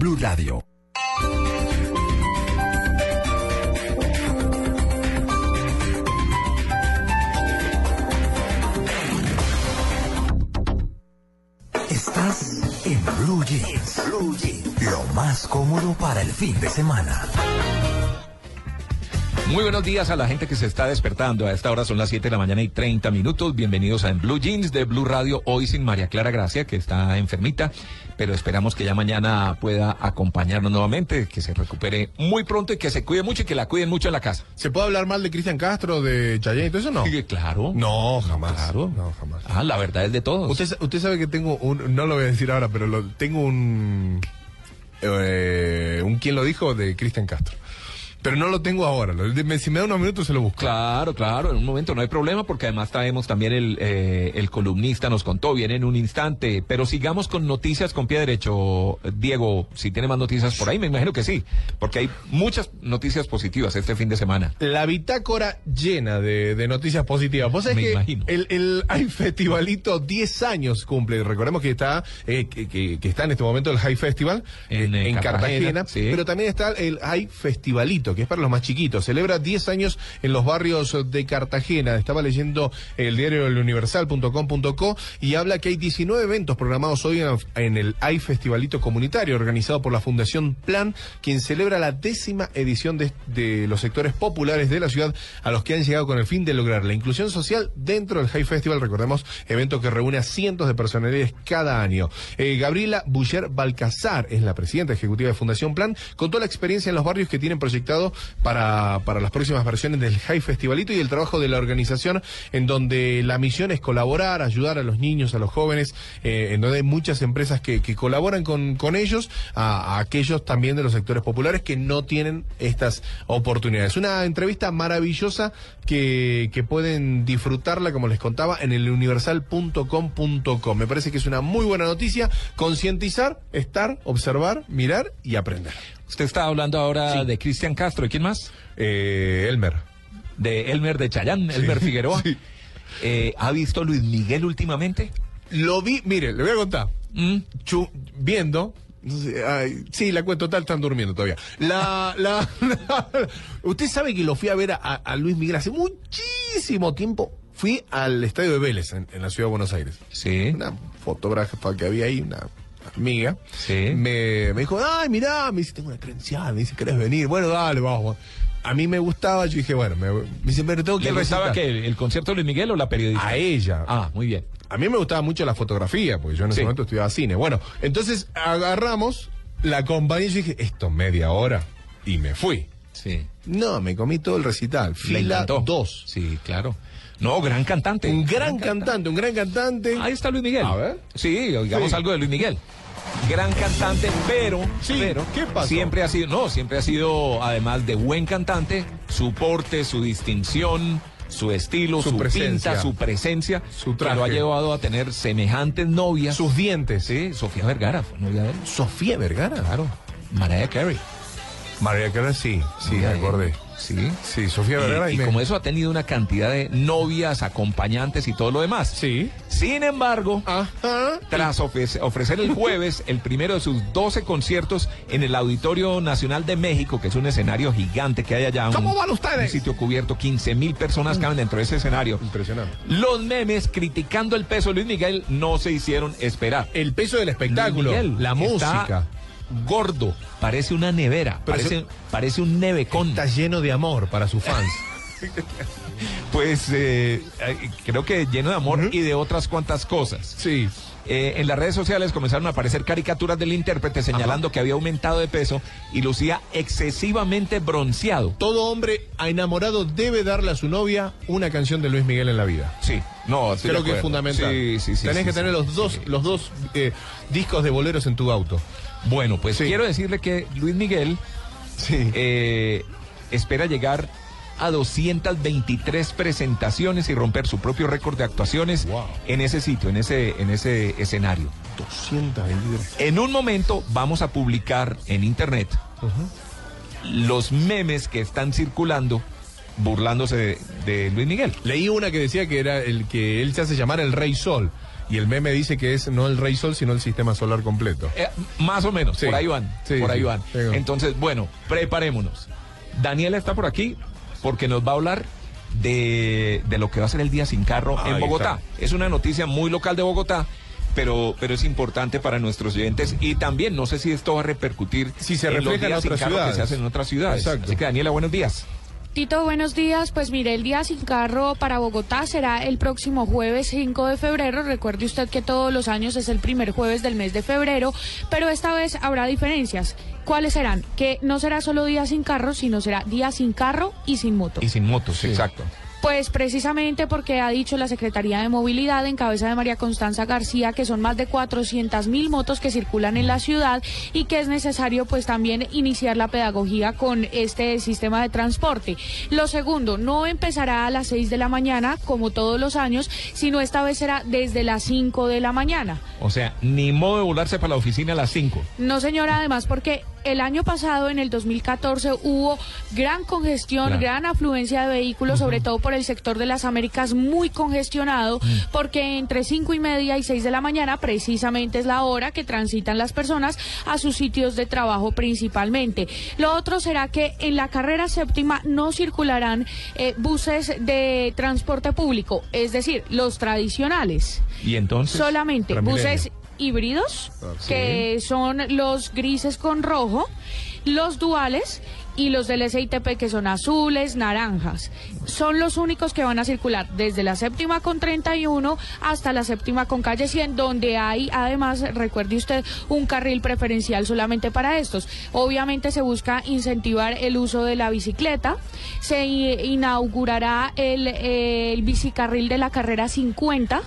Speaker 12: Blue Radio.
Speaker 11: Estás en Blue Jeans. Blue Jeans. Lo más cómodo para el fin de semana.
Speaker 9: Muy buenos días a la gente que se está despertando. A esta hora son las 7 de la mañana y 30 minutos. Bienvenidos a En Blue Jeans de Blue Radio. Hoy sin María Clara Gracia, que está enfermita, pero esperamos que ya mañana pueda acompañarnos nuevamente, que se recupere muy pronto y que se cuide mucho y que la cuiden mucho en la casa.
Speaker 10: ¿Se puede hablar mal de Cristian Castro, de Chayanne y todo eso? No.
Speaker 9: Sí, claro.
Speaker 10: No, jamás.
Speaker 9: Claro.
Speaker 10: No, jamás.
Speaker 9: Ah, la verdad es de todos.
Speaker 10: Usted, usted sabe que tengo un, no lo voy a decir ahora, pero lo, tengo un, eh, un quién lo dijo de Cristian Castro. Pero no lo tengo ahora. Si me da unos minutos se lo busco.
Speaker 9: Claro, claro, en un momento no hay problema porque además traemos también el, eh, el columnista nos contó, viene en un instante, pero sigamos con noticias con pie derecho. Diego, si tiene más noticias por ahí, me imagino que sí, porque hay muchas noticias positivas este fin de semana.
Speaker 10: La bitácora llena de, de noticias positivas. Vos sabés
Speaker 9: Me
Speaker 10: que
Speaker 9: imagino.
Speaker 10: el, el High Festivalito 10 años cumple. Recordemos que está, eh, que, que- que está en este momento el High Festival
Speaker 9: En,
Speaker 10: eh,
Speaker 9: eh,
Speaker 10: en Cartagena,
Speaker 9: Cartagena, sí.
Speaker 10: pero también está el High Festivalito, que es para los más chiquitos. Celebra 10 años en los barrios de Cartagena. Estaba leyendo el diario eluniversal.com.co y habla que hay 19 eventos programados hoy en, el High Festivalito Comunitario, organizado por la Fundación Plan, quien celebra la décima edición de, los sectores populares de la ciudad a los que han llegado con el fin de lograr la inclusión social dentro del High Festival. Recordemos, evento que reúne a cientos de personalidades cada año. Eh, Gabriela Buller Balcazar es la presidenta ejecutiva de Fundación Plan, con toda la experiencia en los barrios que tienen proyectado para, para las próximas versiones del High Festivalito y el trabajo de la organización, en donde la misión es colaborar, ayudar a los niños, a los jóvenes, eh, en donde hay muchas empresas que, colaboran con, con ellos, a, a aquellos también de los sectores populares que no tienen estas oportunidades. Una entrevista maravillosa que, que pueden disfrutarla, como les contaba, en el universal.com.com. Me parece que es una muy buena noticia. Concientizar, estar, observar, mirar y aprender.
Speaker 9: Usted está hablando ahora de Cristian Castro, ¿y quién más?
Speaker 10: Eh, Elmer.
Speaker 9: De Elmer de Chayán, Elmer Figueroa.
Speaker 10: sí.
Speaker 9: Eh, ¿Ha visto Luis Miguel últimamente?
Speaker 10: Lo vi, mire, le voy a contar. Chu- viendo. no sé, ay, sí, la cuenta total están durmiendo todavía. La, la, la- usted sabe que lo fui a ver a, a Luis Miguel hace muchísimo tiempo. Fui al estadio de Vélez en, en la ciudad de Buenos Aires.
Speaker 9: Sí.
Speaker 10: Una fotógrafa que había ahí, una amiga.
Speaker 9: Sí.
Speaker 10: Me, me dijo, ay, mirá, me dice, tengo una credencial, me dice, ¿querés venir? Bueno, dale, vamos. A mí me gustaba, yo dije, bueno, me, me dice, pero tengo que
Speaker 9: ¿Le gustaba
Speaker 10: recitar".
Speaker 9: que el, el concierto de Luis Miguel o la periodista?
Speaker 10: A ella.
Speaker 9: Ah, muy bien.
Speaker 10: A mí me gustaba mucho la fotografía, porque yo en ese
Speaker 9: Sí.
Speaker 10: momento estudiaba cine. Bueno, entonces agarramos la compañía y yo dije, esto media hora, y me fui.
Speaker 9: Sí.
Speaker 10: No, me comí todo el recital. Fila. 2.
Speaker 9: Sí, claro. No, gran cantante.
Speaker 10: Un gran cantante, un gran cantante.
Speaker 9: Ahí está Luis Miguel.
Speaker 10: A ver.
Speaker 9: Sí, oigamos
Speaker 10: Sí.
Speaker 9: algo de Luis Miguel. Gran cantante, pero,
Speaker 10: Sí,
Speaker 9: pero
Speaker 10: ¿qué pasó?
Speaker 9: siempre ha sido, no, siempre ha sido, además de buen cantante, su porte, su distinción, su estilo,
Speaker 10: Su
Speaker 9: su,
Speaker 10: presencia.
Speaker 9: pinta, su presencia,
Speaker 10: Su
Speaker 9: que lo ha
Speaker 10: traje.
Speaker 9: llevado a tener semejantes novias.
Speaker 10: Sus dientes.
Speaker 9: Sí, Sofía Vergara fue novia de él.
Speaker 10: Sofía Vergara.
Speaker 9: Claro. Mariah Carey.
Speaker 10: María Carey, sí, sí, acordé.
Speaker 9: Sí.
Speaker 10: Sí, Sofía Vergara.
Speaker 9: y
Speaker 10: me-
Speaker 9: como eso ha tenido una cantidad de novias, acompañantes y todo lo demás.
Speaker 10: Sí.
Speaker 9: Sin embargo,
Speaker 10: Ajá.
Speaker 9: tras ofrece- ofrecer el jueves el primero de sus 12 conciertos en el Auditorio Nacional de México, que es un escenario gigante que hay allá. un-
Speaker 10: ¿Cómo van ustedes?
Speaker 9: Un sitio cubierto, 15 mil personas caben dentro de ese escenario.
Speaker 10: Impresionante.
Speaker 9: Los memes criticando el peso de Luis Miguel no se hicieron esperar.
Speaker 10: El peso del espectáculo,
Speaker 9: Miguel
Speaker 10: la
Speaker 9: está
Speaker 10: música.
Speaker 9: Gordo, parece una nevera,
Speaker 10: Pero
Speaker 9: parece,
Speaker 10: eso-
Speaker 9: parece un nevecón.
Speaker 10: Está lleno de amor para sus fans.
Speaker 9: Pues eh, creo que lleno de amor y de otras cuantas cosas.
Speaker 10: sí.
Speaker 9: Eh, en las redes sociales comenzaron a aparecer caricaturas del intérprete señalando que había aumentado de peso y lucía excesivamente bronceado.
Speaker 10: Todo hombre enamorado debe darle a su novia una canción de Luis Miguel en la vida.
Speaker 9: Sí, no,
Speaker 10: Creo que es fundamental.
Speaker 9: Sí, sí, sí.
Speaker 10: Tenés que tener los dos, los dos eh, discos de boleros en tu auto.
Speaker 9: Bueno, pues
Speaker 10: Sí.
Speaker 9: quiero decirle que Luis Miguel
Speaker 10: Sí.
Speaker 9: eh, espera llegar a 223 presentaciones y romper su propio récord de actuaciones
Speaker 10: Wow.
Speaker 9: en ese sitio, en ese, en ese escenario.
Speaker 10: 223.
Speaker 9: En un momento vamos a publicar en internet los memes que están circulando burlándose de, de Luis Miguel.
Speaker 10: Leí una que decía que era el que él se hace llamar el Rey Sol. Y el meme dice que es no el Rey Sol, sino el sistema solar completo.
Speaker 9: Eh, más o menos,
Speaker 10: Sí.
Speaker 9: por ahí van,
Speaker 10: Sí,
Speaker 9: por ahí van.
Speaker 10: Tengo.
Speaker 9: Entonces, bueno, preparémonos. Daniela está por aquí porque nos va a hablar de, de lo que va a ser el día sin carro en Bogotá. Es una noticia muy local de Bogotá. Pero, pero es importante para nuestros oyentes y también no sé si esto va a repercutir
Speaker 10: Si se
Speaker 9: en los
Speaker 10: refleja en
Speaker 9: días sin
Speaker 10: otras
Speaker 9: carro que
Speaker 10: ciudades.
Speaker 9: se hacen en otras ciudades.
Speaker 10: Exacto.
Speaker 9: Así que Daniela, buenos días.
Speaker 3: Tito, buenos días. Pues mire, el día sin carro para Bogotá será el próximo jueves 5 de febrero. Recuerde usted que todos los años es el primer jueves del mes de febrero, pero esta vez habrá diferencias. ¿Cuáles serán? Que no será solo día sin carro, sino será día sin carro y sin moto.
Speaker 9: Y sin motos, exacto.
Speaker 3: Pues precisamente porque ha dicho la Secretaría de Movilidad en cabeza de María Constanza García que son más de 400 mil motos que circulan en la ciudad y que es necesario pues también iniciar la pedagogía con este sistema de transporte. Lo segundo, no empezará a las 6 de la mañana como todos los años, sino esta vez será desde las 5 de la mañana.
Speaker 9: O sea, ni modo de volarse para la oficina a las 5.
Speaker 3: No señora, además porque el año pasado, en el 2014, hubo gran congestión,
Speaker 9: Claro.
Speaker 3: gran afluencia de vehículos, sobre todo por el sector de las Américas, muy congestionado, porque entre cinco y media y seis de la mañana, precisamente es la hora que transitan las personas a sus sitios de trabajo principalmente. Lo otro será que en la carrera séptima no circularán eh, buses de transporte público, es decir, los tradicionales.
Speaker 9: Y entonces.
Speaker 3: Solamente buses híbridos,
Speaker 9: Ah, sí.
Speaker 3: que son los grises con rojo, los duales y los del SITP que son azules, naranjas. Son los únicos que van a circular desde la séptima con 31 hasta la séptima con calle 100, donde hay además, recuerde usted, un carril preferencial solamente para estos. Obviamente se busca incentivar el uso de la bicicleta, se inaugurará el, el bicicarril de la carrera 50.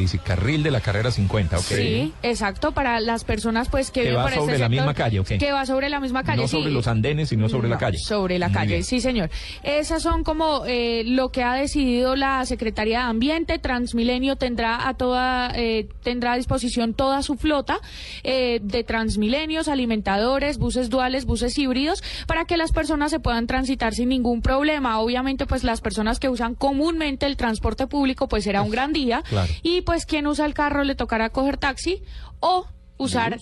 Speaker 9: Dice carril de la carrera 50, ok.
Speaker 3: Sí, exacto, para las personas pues que,
Speaker 9: Que
Speaker 3: viven
Speaker 9: va
Speaker 3: por este
Speaker 9: sobre la
Speaker 3: sector,
Speaker 9: misma calle, ok.
Speaker 3: Que va sobre la misma calle,
Speaker 9: No
Speaker 3: sí.
Speaker 9: sobre los andenes, sino sobre la calle.
Speaker 3: Sobre la
Speaker 9: Muy
Speaker 3: calle,
Speaker 9: bien.
Speaker 3: sí, señor. Esas son como eh, lo que ha decidido la Secretaría de Ambiente. Transmilenio tendrá a toda eh, tendrá a disposición toda su flota eh, de Transmilenios, alimentadores, buses duales, buses híbridos, para que las personas se puedan transitar sin ningún problema. Obviamente, pues las personas que usan comúnmente el transporte público, pues será un gran día.
Speaker 9: claro.
Speaker 3: Y pues quien usa el carro le tocará coger taxi o usar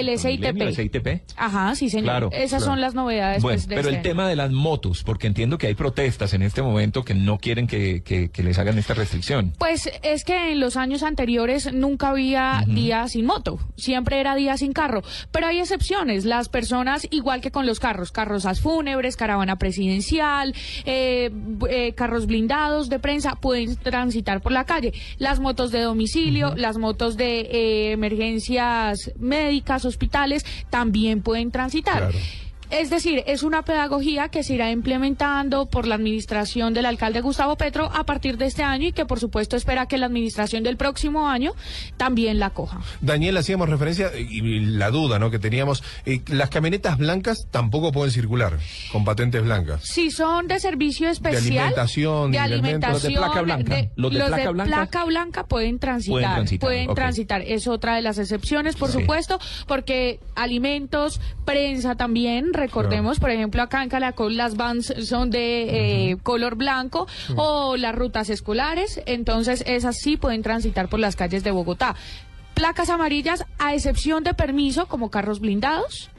Speaker 3: el SITP.
Speaker 9: SITP.
Speaker 3: Ajá, sí, señor.
Speaker 9: Claro,
Speaker 3: Esas
Speaker 9: claro.
Speaker 3: son las novedades.
Speaker 9: Bueno,
Speaker 3: pues, de
Speaker 9: pero el
Speaker 3: este año.
Speaker 9: tema de las motos, porque entiendo que hay protestas en este momento que no quieren que, que- que les hagan esta restricción.
Speaker 3: Pues es que en los años anteriores nunca había día sin moto, siempre era día sin carro, pero hay excepciones, las personas igual que con los carros, carrozas fúnebres, caravana presidencial, eh, eh, carros blindados de prensa pueden transitar por la calle, las motos de domicilio, las motos de eh, emergencias médicas, hospitales, también pueden transitar. Es decir, es una pedagogía que se irá implementando por la administración del alcalde Gustavo Petro a partir de este año y que por supuesto espera que la administración del próximo año también la coja.
Speaker 10: Daniel, hacíamos referencia eh, y la duda ¿no? que teníamos. eh, las camionetas blancas tampoco pueden circular con patentes blancas.
Speaker 3: Si son de servicio especial,
Speaker 10: alimentación,
Speaker 3: de
Speaker 10: de alimentos.
Speaker 3: alimentación,
Speaker 10: Los de placa blanca.
Speaker 3: de-
Speaker 10: Los de placa blanca.
Speaker 3: placa blanca pueden transitar,
Speaker 9: Pueden transitar,
Speaker 3: pueden
Speaker 9: ok.
Speaker 3: transitar. Es otra de las excepciones, por
Speaker 9: Sí.
Speaker 3: supuesto, porque alimentos, prensa también, recordemos, por ejemplo, acá en Calacol las vans son de eh, color blanco o las rutas escolares, entonces esas sí pueden transitar por las calles de Bogotá. Placas amarillas, a excepción de permiso, como carros blindados,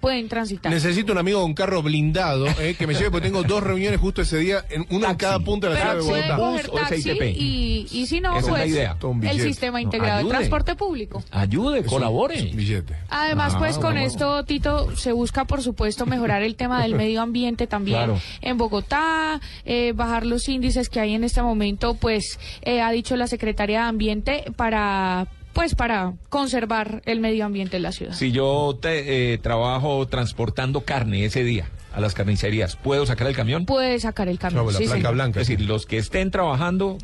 Speaker 3: pueden transitar.
Speaker 10: Necesito un amigo con carro blindado eh, que me lleve porque tengo dos reuniones justo ese día, en, una en cada punta de la ciudad de Bogotá.
Speaker 3: coger taxi y, y si no,
Speaker 9: Esa es la
Speaker 3: pues
Speaker 9: idea.
Speaker 3: El sistema
Speaker 10: No,
Speaker 3: integrado de transporte público.
Speaker 9: Ayude, colabore.
Speaker 10: billete.
Speaker 3: Además,
Speaker 9: Ah,
Speaker 3: pues con
Speaker 9: bueno.
Speaker 3: esto, Tito, se busca, por supuesto, mejorar el tema del medio ambiente también
Speaker 9: Claro.
Speaker 3: en Bogotá, eh, bajar los índices que hay en este momento, pues eh, ha dicho la Secretaría de Ambiente para, pues para conservar el medio ambiente en la ciudad.
Speaker 9: Si yo te, eh, trabajo transportando carne ese día a las carnicerías, ¿puedo sacar el camión?
Speaker 3: Puede sacar el camión. sí, señor.
Speaker 9: Es decir, los que estén trabajando.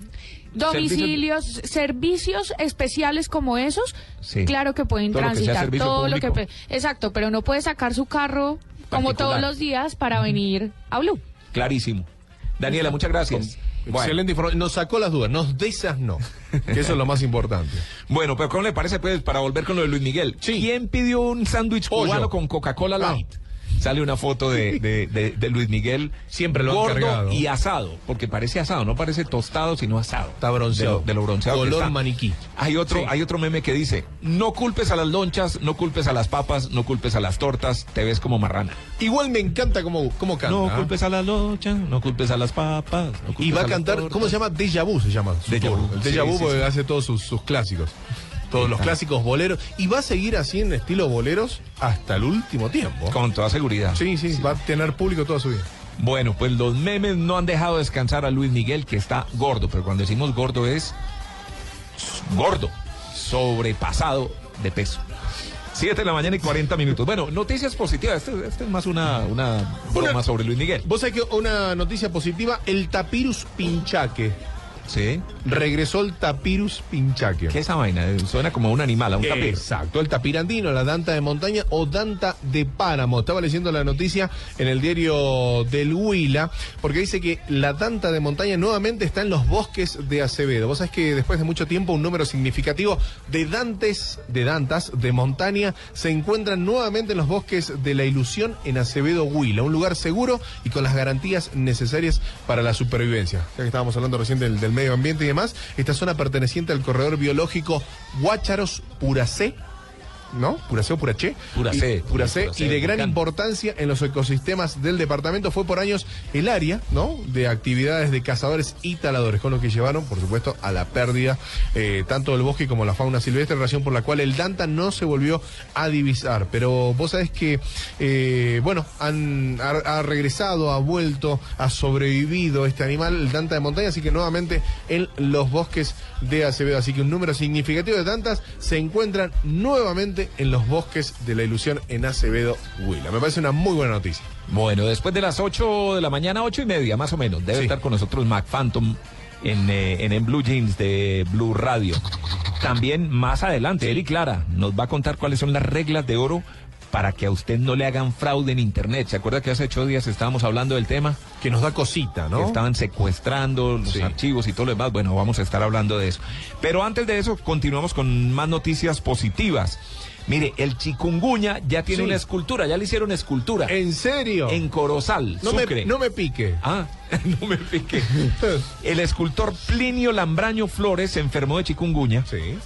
Speaker 3: Domicilios, servicios especiales como esos,
Speaker 9: Sí.
Speaker 3: claro que pueden
Speaker 9: Todo lo que
Speaker 3: transitar todo lo que exacto, pero no puede sacar su carro como todos los días para venir a Blue.
Speaker 9: Clarísimo. Daniela, muchas gracias. Bueno.
Speaker 10: Excelente información. Nos sacó las dudas. Nos de esas no. Que eso es lo más importante.
Speaker 9: Bueno, pero ¿cómo le parece, pues, para volver con lo de Luis Miguel? ¿Quién pidió un sándwich cubano con Coca-Cola Light? Sale una foto de, de- de- de Luis Miguel.
Speaker 10: Siempre lo han
Speaker 9: gordo
Speaker 10: cargado.
Speaker 9: y asado, porque parece asado, no parece tostado, sino asado.
Speaker 10: Está bronceado.
Speaker 9: De lo, lo bronceado que
Speaker 10: Color
Speaker 9: está.
Speaker 10: maniquí.
Speaker 9: Hay otro,
Speaker 10: Sí.
Speaker 9: hay otro meme que dice, no culpes a las lonchas, no culpes a las papas, no culpes a las tortas, te ves como marrana.
Speaker 10: Igual me encanta cómo, cómo canta.
Speaker 9: No
Speaker 10: ¿ah?
Speaker 9: culpes a las lonchas, no culpes a las papas. no culpes
Speaker 10: Y va a cantar. ¿cómo se llama? Deja Vu se llama. tour.
Speaker 9: Vu,
Speaker 10: Deja Vu
Speaker 9: sí,
Speaker 10: porque
Speaker 9: sí.
Speaker 10: hace todos sus, sus clásicos. Todos los clásicos boleros. Y va a seguir así en estilo boleros hasta el último tiempo.
Speaker 9: Con toda seguridad.
Speaker 10: Sí, sí, va a tener público toda su vida.
Speaker 9: Bueno, pues los memes no han dejado descansar a Luis Miguel, que está gordo, pero cuando decimos gordo es gordo, sobrepasado de peso. 7 de la mañana y 40 minutos. Bueno, noticias positivas. Este, este es más una, una broma sobre Luis Miguel.
Speaker 10: Vos sabés que una noticia positiva, el tapirus pinchaque.
Speaker 9: Sí.
Speaker 10: Regresó el tapirus pinchaque.
Speaker 9: ¿Qué es esa vaina? Suena como un animal, a un tapir.
Speaker 10: Exacto, el tapirandino, la danta de montaña o danta de páramo. Estaba leyendo la noticia en el diario del Huila, porque dice que la danta de montaña nuevamente está en los bosques de Acevedo. Vos sabés que después de mucho tiempo un número significativo de dantes, de dantas de montaña se encuentran nuevamente en los bosques de la ilusión en Acevedo Huila, un lugar seguro y con las garantías necesarias para la supervivencia. Ya que estábamos hablando recién del, del medio ambiente y demás, esta zona perteneciente al corredor biológico Huácharos Puracé. ¿No? Puracé o Puraché.
Speaker 9: Puracé.
Speaker 10: Y, Puracé,
Speaker 9: Puracé,
Speaker 10: y de gran
Speaker 9: volcán.
Speaker 10: importancia en los ecosistemas del departamento. Fue por años el área, ¿no? De actividades de cazadores y taladores, con lo que llevaron, por supuesto, a la pérdida eh, tanto del bosque como la fauna silvestre, razón por la cual el Danta no se volvió a divisar. Pero vos sabés que, eh, bueno, han, ha, ha regresado, ha vuelto, ha sobrevivido este animal, el Danta de montaña, así que nuevamente en los bosques de Acevedo. Así que un número significativo de tantas se encuentran nuevamente en los bosques de la ilusión en Acevedo Huila. Me parece una muy buena noticia.
Speaker 9: Bueno, después de las 8 de la mañana, ocho y media más o menos, debe
Speaker 10: Sí.
Speaker 9: estar con nosotros Mac Phantom en, eh, en, en Blue Jeans de Blue Radio. También más adelante, Eric Clara nos va a contar cuáles son las reglas de oro para que a usted no le hagan fraude en Internet. ¿Se acuerda que hace ocho días estábamos hablando del tema?
Speaker 10: Que nos da cosita, ¿no?
Speaker 9: Que estaban secuestrando los
Speaker 10: Sí.
Speaker 9: archivos y todo lo demás. Bueno, vamos a estar hablando de eso. Pero antes de eso, continuamos con más noticias positivas. Mire, el chikungunya ya tiene
Speaker 10: Sí.
Speaker 9: una escultura, ya le hicieron escultura.
Speaker 10: ¿En serio?
Speaker 9: En Corozal,
Speaker 10: No
Speaker 9: Sucre.
Speaker 10: me, no me pique.
Speaker 9: Ah, no me pique. El escultor Plinio Lambraño Flores se enfermó de chikungunya.
Speaker 10: Sí.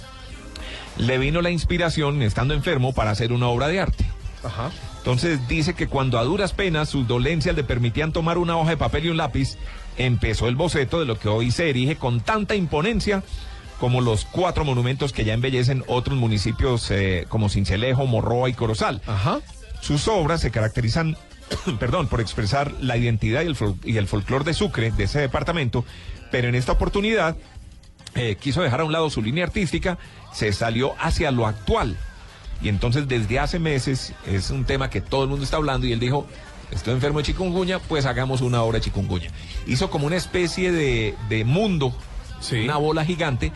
Speaker 9: Le vino la inspiración, estando enfermo, para hacer una obra de arte.
Speaker 10: Ajá.
Speaker 9: Entonces dice que cuando a duras penas sus dolencias le permitían tomar una hoja de papel y un lápiz, empezó el boceto de lo que hoy se erige con tanta imponencia como los cuatro monumentos que ya embellecen otros municipios eh, como Cincelejo, Morroa y Corozal.
Speaker 10: Ajá.
Speaker 9: Sus obras se caracterizan, perdón, por expresar la identidad y el, y el folclor de Sucre, de ese departamento, pero en esta oportunidad eh, quiso dejar a un lado su línea artística, se salió hacia lo actual. Y entonces desde hace meses es un tema que todo el mundo está hablando y él dijo, estoy enfermo de chikungunya, pues hagamos una obra de chikungunya. Hizo como una especie de, de mundo, una bola gigante,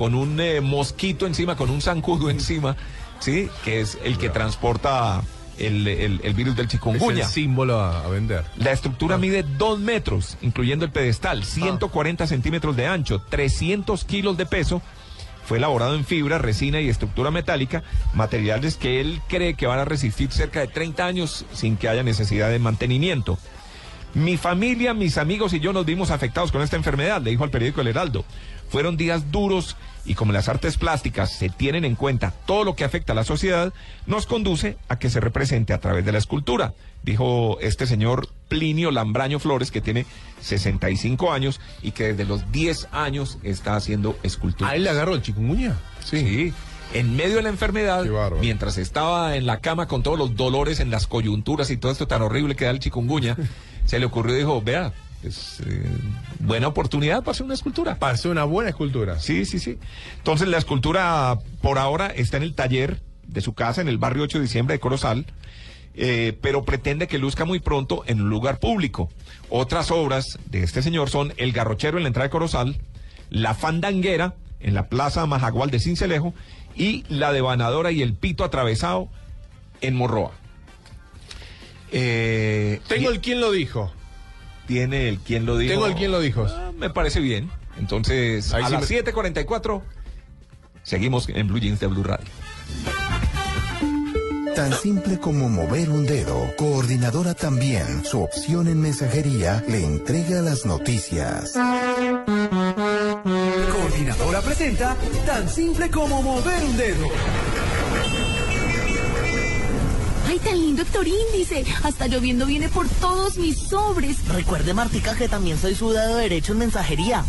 Speaker 9: con un eh, mosquito encima, con un zancudo encima, ¿sí? Que es el que transporta el, el- el virus del
Speaker 10: Es
Speaker 9: chikungunya.
Speaker 10: el símbolo a, a vender.
Speaker 9: La estructura mide 2 metros, incluyendo el pedestal, 140 centímetros de ancho, 300 kilos de peso. Fue elaborado en fibra, resina y estructura metálica, materiales que él cree que van a resistir cerca de 30 años sin que haya necesidad de mantenimiento. Mi familia, mis amigos y yo nos vimos afectados con esta enfermedad, le dijo al periódico El Heraldo. Fueron días duros y como las artes plásticas se tienen en cuenta todo lo que afecta a la sociedad, nos conduce a que se represente a través de la escultura, dijo este señor Plinio Lambraño Flores, que tiene 65 años y que desde los 10 años está haciendo escultura.
Speaker 10: ¿A él le agarró el chikungunya?
Speaker 9: Sí. En medio de la enfermedad, mientras estaba en la cama con todos los dolores en las coyunturas y todo esto tan horrible que da el chikungunya, se le ocurrió y dijo, vea, es eh, buena oportunidad para hacer una escultura.
Speaker 10: Para hacer una buena escultura.
Speaker 9: Sí, sí, sí. Entonces la escultura por ahora está en el taller de su casa en el barrio 8 de diciembre de Corozal, eh, pero pretende que luzca muy pronto en un lugar público. Otras obras de este señor son El Garrochero en la entrada de Corozal, La Fandanguera en la Plaza Majagual de Cincelejo y La Devanadora y el Pito Atravesado en Morroa. Eh,
Speaker 10: Tengo el quién lo dijo.
Speaker 9: Tiene el quién lo dijo.
Speaker 10: Tengo el quién lo dijo.
Speaker 9: Ah, me parece bien. Entonces,
Speaker 10: Ahí
Speaker 9: a
Speaker 10: sí
Speaker 9: las
Speaker 10: me-
Speaker 9: 7:44 seguimos en Blue Jeans de Blue Radio.
Speaker 18: Tan simple como mover un dedo. Coordinadora también. Su opción en mensajería le entrega las noticias.
Speaker 19: Coordinadora presenta tan simple como mover un dedo.
Speaker 20: Ay, tan lindo Héctor Índice. Hasta lloviendo viene por todos mis sobres.
Speaker 21: Recuerde, Martica, que también soy su dedo derecho en mensajería.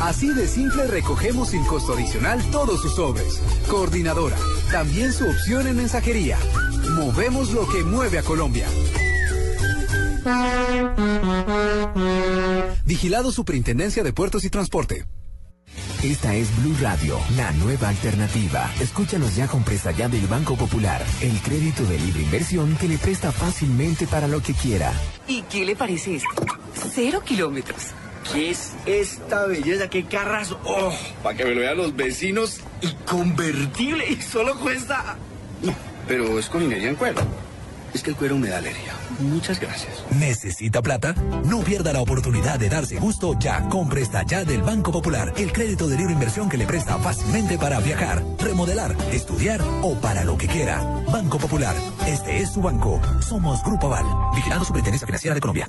Speaker 19: Así de simple recogemos sin costo adicional todos sus sobres. Coordinadora, también su opción en mensajería. Movemos lo que mueve a Colombia. Vigilado Superintendencia de Puertos y Transporte.
Speaker 12: Esta es Blue Radio, la nueva alternativa. Escúchanos ya con presta ya del Banco Popular, el crédito de libre inversión que le presta fácilmente para lo que quiera.
Speaker 22: ¿Y qué le parece esto? Cero kilómetros.
Speaker 23: ¿Qué es esta belleza? ¿Qué carras? ¡Oh! Para que me lo vean los vecinos. Y convertible. Y solo cuesta. Pero es con minería en cuero. Es que el cuero me da alergia. Muchas gracias.
Speaker 24: ¿Necesita plata? No pierda la oportunidad de darse gusto ya con Presta Ya del Banco Popular. El crédito de libre inversión que le presta fácilmente para viajar, remodelar, estudiar o para lo que quiera. Banco Popular. Este es su banco. Somos Grupo Aval. Vigilando Superintendencia Financiera de Colombia.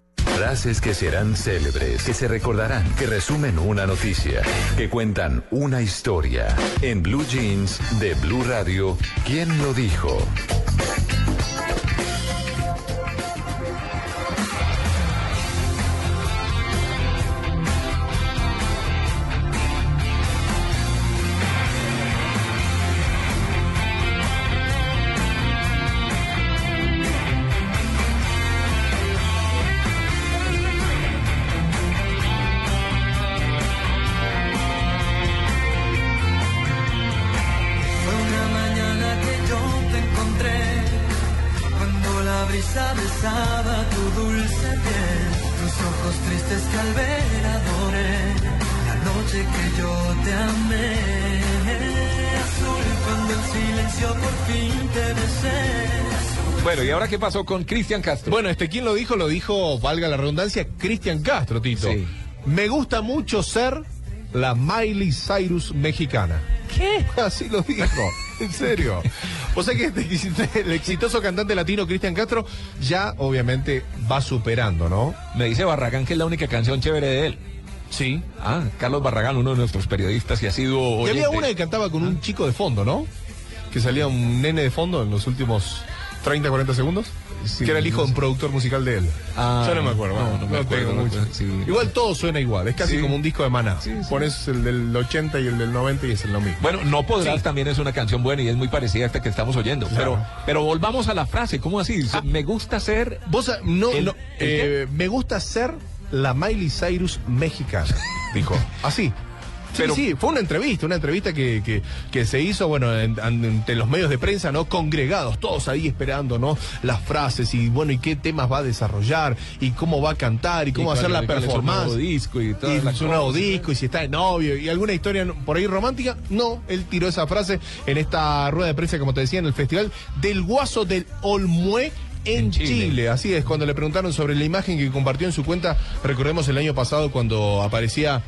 Speaker 25: Frases que serán célebres, que se recordarán, que resumen una noticia, que cuentan una historia. En Blue Jeans de Blue Radio, ¿quién lo dijo?
Speaker 9: Pasó con Cristian Castro?
Speaker 10: Bueno, este, ¿quién lo dijo? Lo dijo, valga la redundancia, Cristian Castro, Tito. Me gusta mucho ser la Miley Cyrus mexicana. ¿Qué? Así lo dijo, en serio. O sea que este- el exitoso cantante latino Cristian Castro ya obviamente va superando, ¿no?
Speaker 9: Me dice Barragán que es la única canción chévere de él.
Speaker 10: Sí.
Speaker 9: Ah, Carlos Barragán, uno de nuestros periodistas y ha sido
Speaker 10: Y había
Speaker 9: oyente.
Speaker 10: una que cantaba con un chico de fondo, ¿no? Que salía un nene de fondo en los últimos 30, 40 segundos.
Speaker 9: Sí,
Speaker 10: que era el hijo de un productor musical de él.
Speaker 9: Ah,
Speaker 10: Yo no me acuerdo.
Speaker 9: no, no me acuerdo,
Speaker 10: tengo mucho.
Speaker 9: sí.
Speaker 10: Igual todo suena igual. Es casi
Speaker 9: Sí.
Speaker 10: como un disco de maná. Pones el del 80 y el del 90 y es lo mismo.
Speaker 9: Bueno, no podrás también es una canción buena y es muy parecida a esta que estamos oyendo.
Speaker 10: Claro.
Speaker 9: Pero, pero volvamos a la frase, ¿cómo así? Me gusta ser.
Speaker 10: Vos, ah, no, eh, me gusta ser la Miley Cyrus mexicana, dijo. Así. Sí,
Speaker 9: Pero-
Speaker 10: sí, fue una entrevista, una entrevista que, que, que se hizo, bueno, en- entre los medios de prensa, ¿no? Congregados, todos ahí esperando, ¿no? Las frases y, bueno, y qué temas va a desarrollar y cómo va a cantar y cómo va a hacer la
Speaker 9: es su
Speaker 10: performance.
Speaker 9: nuevo disco y
Speaker 10: y su disco y si está de novio y alguna historia por ahí romántica. No, él tiró esa frase en esta rueda de prensa, como te decía, en el festival del Guaso del Olmué. En,
Speaker 9: En
Speaker 10: Chile.
Speaker 9: Chile.
Speaker 10: así es, cuando le preguntaron sobre la imagen que compartió en su cuenta, recordemos el año pasado cuando aparecía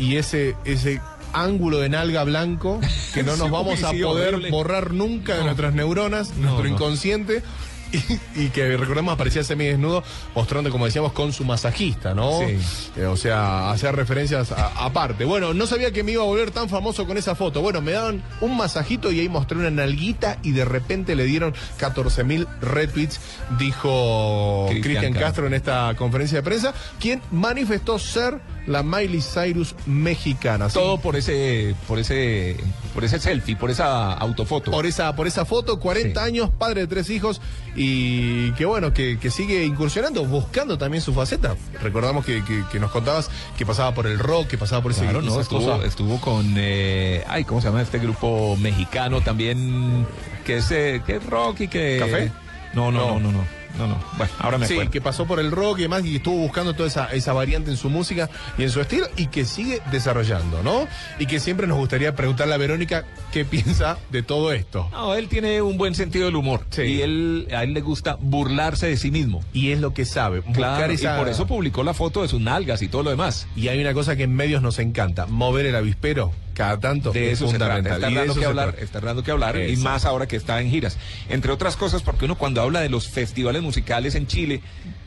Speaker 10: y ese, ese ángulo de nalga blanco que no nos vamos a poder borrar nunca de nuestras neuronas, nuestro inconsciente. Y, y que recordemos aparecía semidesnudo mostrando, como decíamos, con su masajista, ¿no?
Speaker 9: Sí.
Speaker 10: Eh, o sea, hacer referencias aparte. Bueno, no sabía que me iba a volver tan famoso con esa foto. Bueno, me daban un masajito y ahí mostré una nalguita y de repente le dieron 14 mil retweets, dijo
Speaker 9: Cristian. Castro
Speaker 10: en esta conferencia de prensa, quien manifestó ser la Miley Cyrus mexicana. Sí,
Speaker 9: Todo por ese, por ese, por ese selfie, por esa autofoto.
Speaker 10: por esa, por esa foto, 40
Speaker 9: Sí.
Speaker 10: años, padre de tres hijos y que bueno, que, que sigue incursionando, buscando también su faceta. Recordamos que, que- que nos contabas que pasaba por el rock, que pasaba por ese
Speaker 9: Claro, no, estuvo, estuvo con, eh, ay, ¿cómo se llama este grupo mexicano también? Que es, eh, que es rock y que...
Speaker 10: ¿Café?
Speaker 9: No, no,
Speaker 10: No.
Speaker 9: no, no, no, no, no. Bueno, ahora me
Speaker 10: Sí,
Speaker 9: acuerdo.
Speaker 10: que pasó por el rock y demás y estuvo buscando toda esa, esa variante en su música y en su estilo y que sigue desarrollando, ¿no? Y que siempre nos gustaría preguntarle a Verónica qué piensa de todo esto.
Speaker 9: No, él tiene un buen sentido del humor
Speaker 10: Sí.
Speaker 9: y él, a él le gusta burlarse de sí mismo.
Speaker 10: Y es lo que sabe, buscar
Speaker 9: Claro,
Speaker 10: esa...
Speaker 9: y por eso publicó la foto de sus nalgas y todo lo demás.
Speaker 10: Y hay una cosa que en medios nos encanta, mover el avispero cada tanto
Speaker 9: De
Speaker 10: es
Speaker 9: eso se trata,
Speaker 10: fundamental.
Speaker 9: está dando que hablar, está dando que hablar, y más ahora que está en giras. Entre otras cosas, porque uno cuando habla de los festivales musicales en Chile,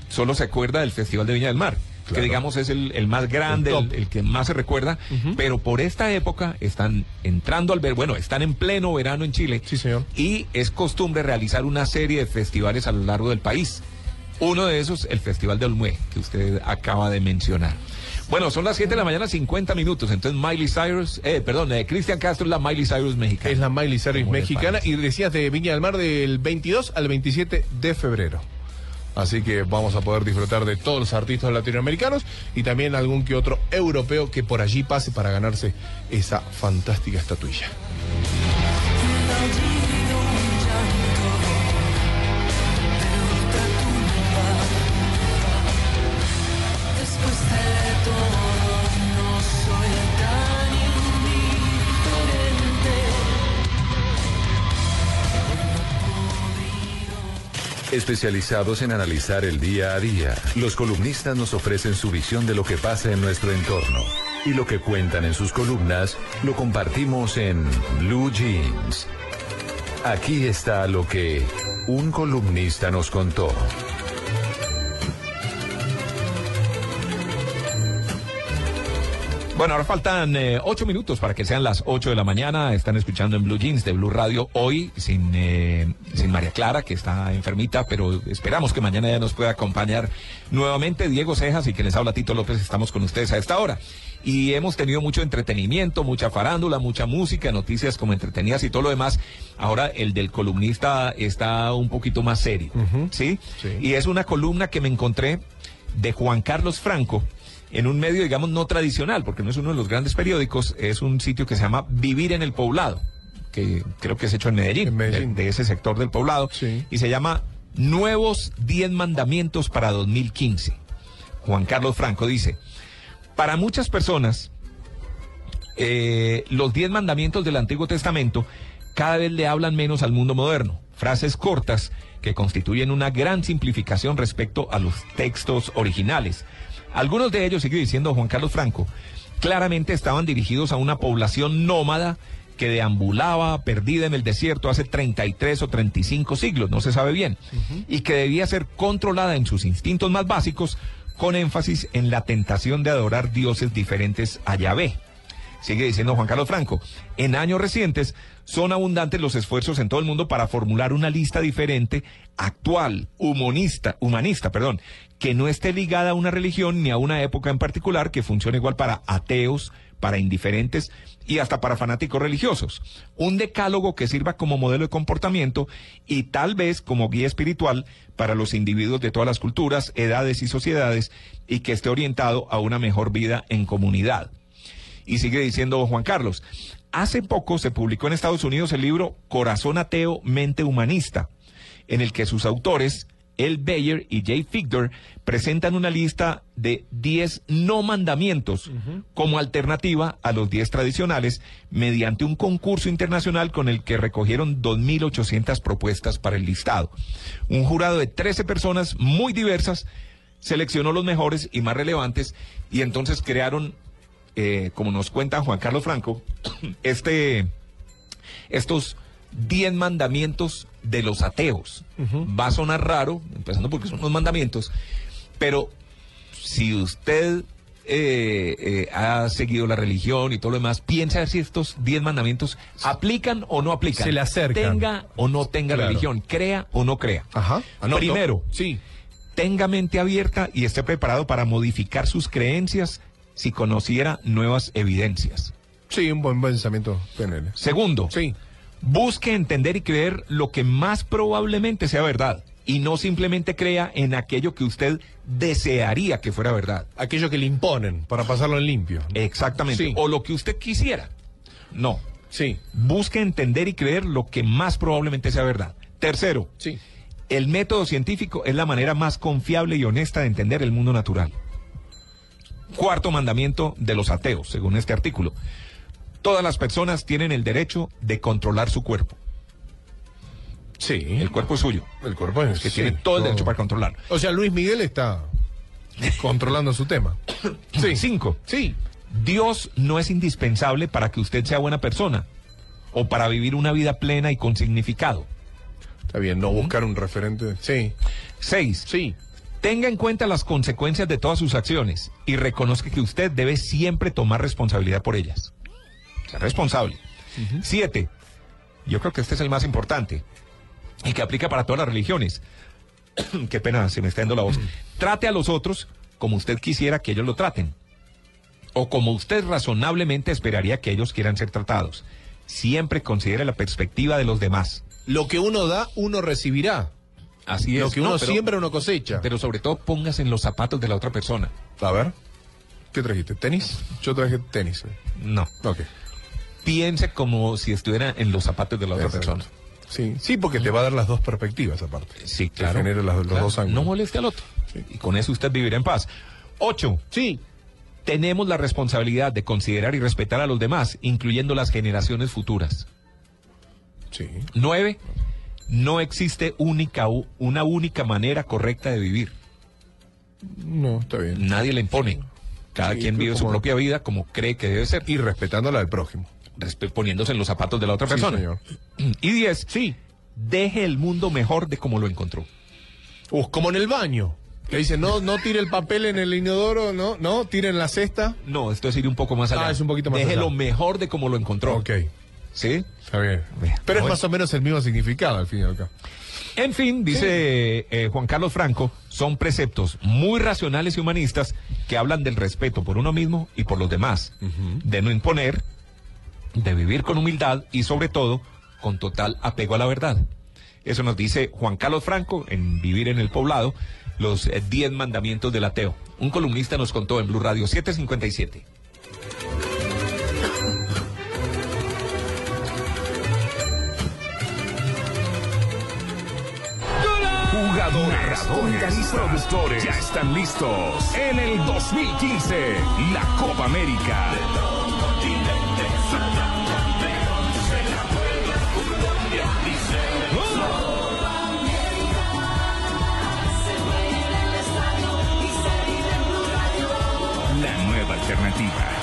Speaker 9: solo se acuerda del Festival de Viña del Mar. Que digamos es el, el más grande,
Speaker 10: El
Speaker 9: el,
Speaker 10: top.
Speaker 9: el que más se recuerda, pero por esta época están entrando al ver, bueno, están en pleno verano en Chile.
Speaker 10: Sí, señor.
Speaker 9: Y es costumbre realizar una serie de festivales a lo largo del país. Uno de esos, el Festival de Olmué, que usted acaba de mencionar. Bueno, son las 7 de la mañana, 50 minutos. Entonces, Miley Cyrus, eh, perdón, eh, Cristian Castro es la Miley Cyrus mexicana.
Speaker 10: Es la Miley Cyrus
Speaker 9: Como
Speaker 10: mexicana y decías de Viña del Mar del 22 al 27 de febrero. Así que vamos a poder disfrutar de todos los artistas latinoamericanos y también algún que otro europeo que por allí pase para ganarse esa fantástica estatuilla.
Speaker 25: Especializados en analizar el día a día, los columnistas nos ofrecen su visión de lo que pasa en nuestro entorno. Y lo que cuentan en sus columnas lo compartimos en Blue Jeans. Aquí está lo que un columnista nos contó.
Speaker 9: Bueno, ahora faltan eh, ocho minutos para que sean las ocho de la mañana. Están escuchando en Blue Jeans de Blue Radio hoy sin, eh, sin María Clara, que está enfermita, pero esperamos que mañana ya nos pueda acompañar nuevamente Diego Cejas y que les habla Tito López. Estamos con ustedes a esta hora. Y hemos tenido mucho entretenimiento, mucha farándula, mucha música, noticias como entretenidas y todo lo demás. Ahora el del columnista está un poquito más serio, ¿sí? Y es una columna que me encontré de Juan Carlos Franco en un medio, digamos, no tradicional, porque no es uno de los grandes periódicos, es un sitio que se llama Vivir en el Poblado, que creo que es hecho en Medellín, De, de ese sector del poblado, y se llama Nuevos 10 Mandamientos para 2015. Juan Carlos Franco dice, para muchas personas, eh, los 10 mandamientos del Antiguo Testamento cada vez le hablan menos al mundo moderno. Frases cortas que constituyen una gran simplificación respecto a los textos originales. Algunos de ellos, sigue diciendo Juan Carlos Franco, claramente estaban dirigidos a una población nómada que deambulaba perdida en el desierto hace 33 o 35 siglos, no se sabe bien, y que debía ser controlada en sus instintos más básicos con énfasis en la tentación de adorar dioses diferentes a Yahvé. Sigue diciendo Juan Carlos Franco, en años recientes son abundantes los esfuerzos en todo el mundo para formular una lista diferente, actual, humanista, humanista, perdón, que no esté ligada a una religión ni a una época en particular, que funcione igual para ateos, para indiferentes y hasta para fanáticos religiosos. Un decálogo que sirva como modelo de comportamiento y tal vez como guía espiritual para los individuos de todas las culturas, edades y sociedades y que esté orientado a una mejor vida en comunidad. Y sigue diciendo Juan Carlos, hace poco se publicó en Estados Unidos el libro Corazón Ateo, Mente Humanista, en el que sus autores, El Bayer y Jay Figdor, presentan una lista de 10 no mandamientos como alternativa a los 10 tradicionales mediante un concurso internacional con el que recogieron 2.800 propuestas para el listado. Un jurado de 13 personas muy diversas seleccionó los mejores y más relevantes y entonces crearon eh, como nos cuenta Juan Carlos Franco, este, estos 10 mandamientos de los ateos. Va a sonar raro, empezando porque son los mandamientos, pero si usted eh, eh, ha seguido la religión y todo lo demás, piensa si estos 10 mandamientos aplican o no aplican.
Speaker 10: Se le acercan.
Speaker 9: Tenga o no tenga
Speaker 10: Claro.
Speaker 9: religión, crea o no crea.
Speaker 10: Ajá. Anoto.
Speaker 9: Primero,
Speaker 10: sí.
Speaker 9: tenga mente abierta y esté preparado para modificar sus creencias si conociera nuevas evidencias.
Speaker 10: Sí, un buen pensamiento.
Speaker 9: Segundo, busque entender y creer lo que más probablemente sea verdad y no simplemente crea en aquello que usted desearía que fuera verdad.
Speaker 10: Aquello que le imponen para pasarlo en limpio.
Speaker 9: Exactamente.
Speaker 10: Sí.
Speaker 9: O lo que usted quisiera. No.
Speaker 10: Sí.
Speaker 9: Busque entender y creer lo que más probablemente sea verdad. Tercero,
Speaker 10: Sí.
Speaker 9: el método científico es la manera más confiable y honesta de entender el mundo natural. Cuarto mandamiento de los ateos, según este artículo. Todas las personas tienen el derecho de controlar su cuerpo.
Speaker 10: Sí.
Speaker 9: El cuerpo es suyo.
Speaker 10: El cuerpo es
Speaker 9: Que
Speaker 10: sí,
Speaker 9: tiene todo el derecho para controlar.
Speaker 10: O sea, Luis Miguel está controlando su tema. Sí.
Speaker 9: Cinco.
Speaker 10: Sí.
Speaker 9: Dios no es indispensable para que usted sea buena persona o para vivir una vida plena y con significado.
Speaker 10: Está bien, no buscar un referente. Sí.
Speaker 9: Seis.
Speaker 10: Sí.
Speaker 9: Tenga en cuenta las consecuencias de todas sus acciones y reconozca que usted debe siempre tomar responsabilidad por ellas. Responsable. Siete, yo creo que este es el más importante y que aplica para todas las religiones. Qué pena, se me está yendo la voz. Trate a los otros como usted quisiera que ellos lo traten o como usted razonablemente esperaría que ellos quieran ser tratados. Siempre considere la perspectiva de los demás.
Speaker 10: Lo que uno da, uno recibirá.
Speaker 9: Así es.
Speaker 10: Lo que
Speaker 9: No,
Speaker 10: uno
Speaker 9: pero-
Speaker 10: siembra, uno cosecha.
Speaker 9: Pero sobre todo póngase en los zapatos de la otra persona.
Speaker 10: A ver. ¿Qué trajiste? ¿Tenis? Yo traje tenis.
Speaker 9: No.
Speaker 10: Ok.
Speaker 9: Piense como si estuviera en los zapatos de la otra
Speaker 10: Exacto.
Speaker 9: persona.
Speaker 10: Sí, sí, porque te va a dar las dos perspectivas aparte.
Speaker 9: Sí,
Speaker 10: Te
Speaker 9: claro.
Speaker 10: genera las- los
Speaker 9: Claro.
Speaker 10: dos ángulos.
Speaker 9: No moleste al otro. Y con eso usted vivirá en paz. Ocho.
Speaker 10: Sí.
Speaker 9: Tenemos la responsabilidad de considerar y respetar a los demás, incluyendo las generaciones futuras.
Speaker 10: Sí.
Speaker 9: Nueve. No existe única, una única manera correcta de vivir.
Speaker 10: No, está bien.
Speaker 9: Nadie le impone. Cada
Speaker 10: Sí,
Speaker 9: quien vive su propia vida como cree que debe ser.
Speaker 10: Y respetando la del prójimo.
Speaker 9: Poniéndose en los zapatos de la otra
Speaker 10: Sí,
Speaker 9: persona.
Speaker 10: señor.
Speaker 9: Y diez. Sí. Deje el mundo mejor de como lo encontró.
Speaker 10: Uh, como en el baño. Que dice, no, no tire el papel en el inodoro, no, no, tire en la cesta.
Speaker 9: No, esto es ir un poco más allá.
Speaker 10: Ah, es un poquito más
Speaker 9: Deje
Speaker 10: allá.
Speaker 9: lo mejor de como lo encontró.
Speaker 10: Ok,
Speaker 9: ¿Sí?
Speaker 10: está bien. Pero es más o menos el mismo significado al fin y al cabo.
Speaker 9: En fin, dice eh, Juan Carlos Franco, son preceptos muy racionales y humanistas que hablan del respeto por uno mismo y por los demás, de no imponer, de vivir con humildad y sobre todo con total apego a la verdad. Eso nos dice Juan Carlos Franco en Vivir en el Poblado, los eh, 10 mandamientos del ateo. Un columnista nos contó en Blue Radio 757.
Speaker 7: Jugadores, y productores ya están listos en el 2015, la Copa América. Alternativa.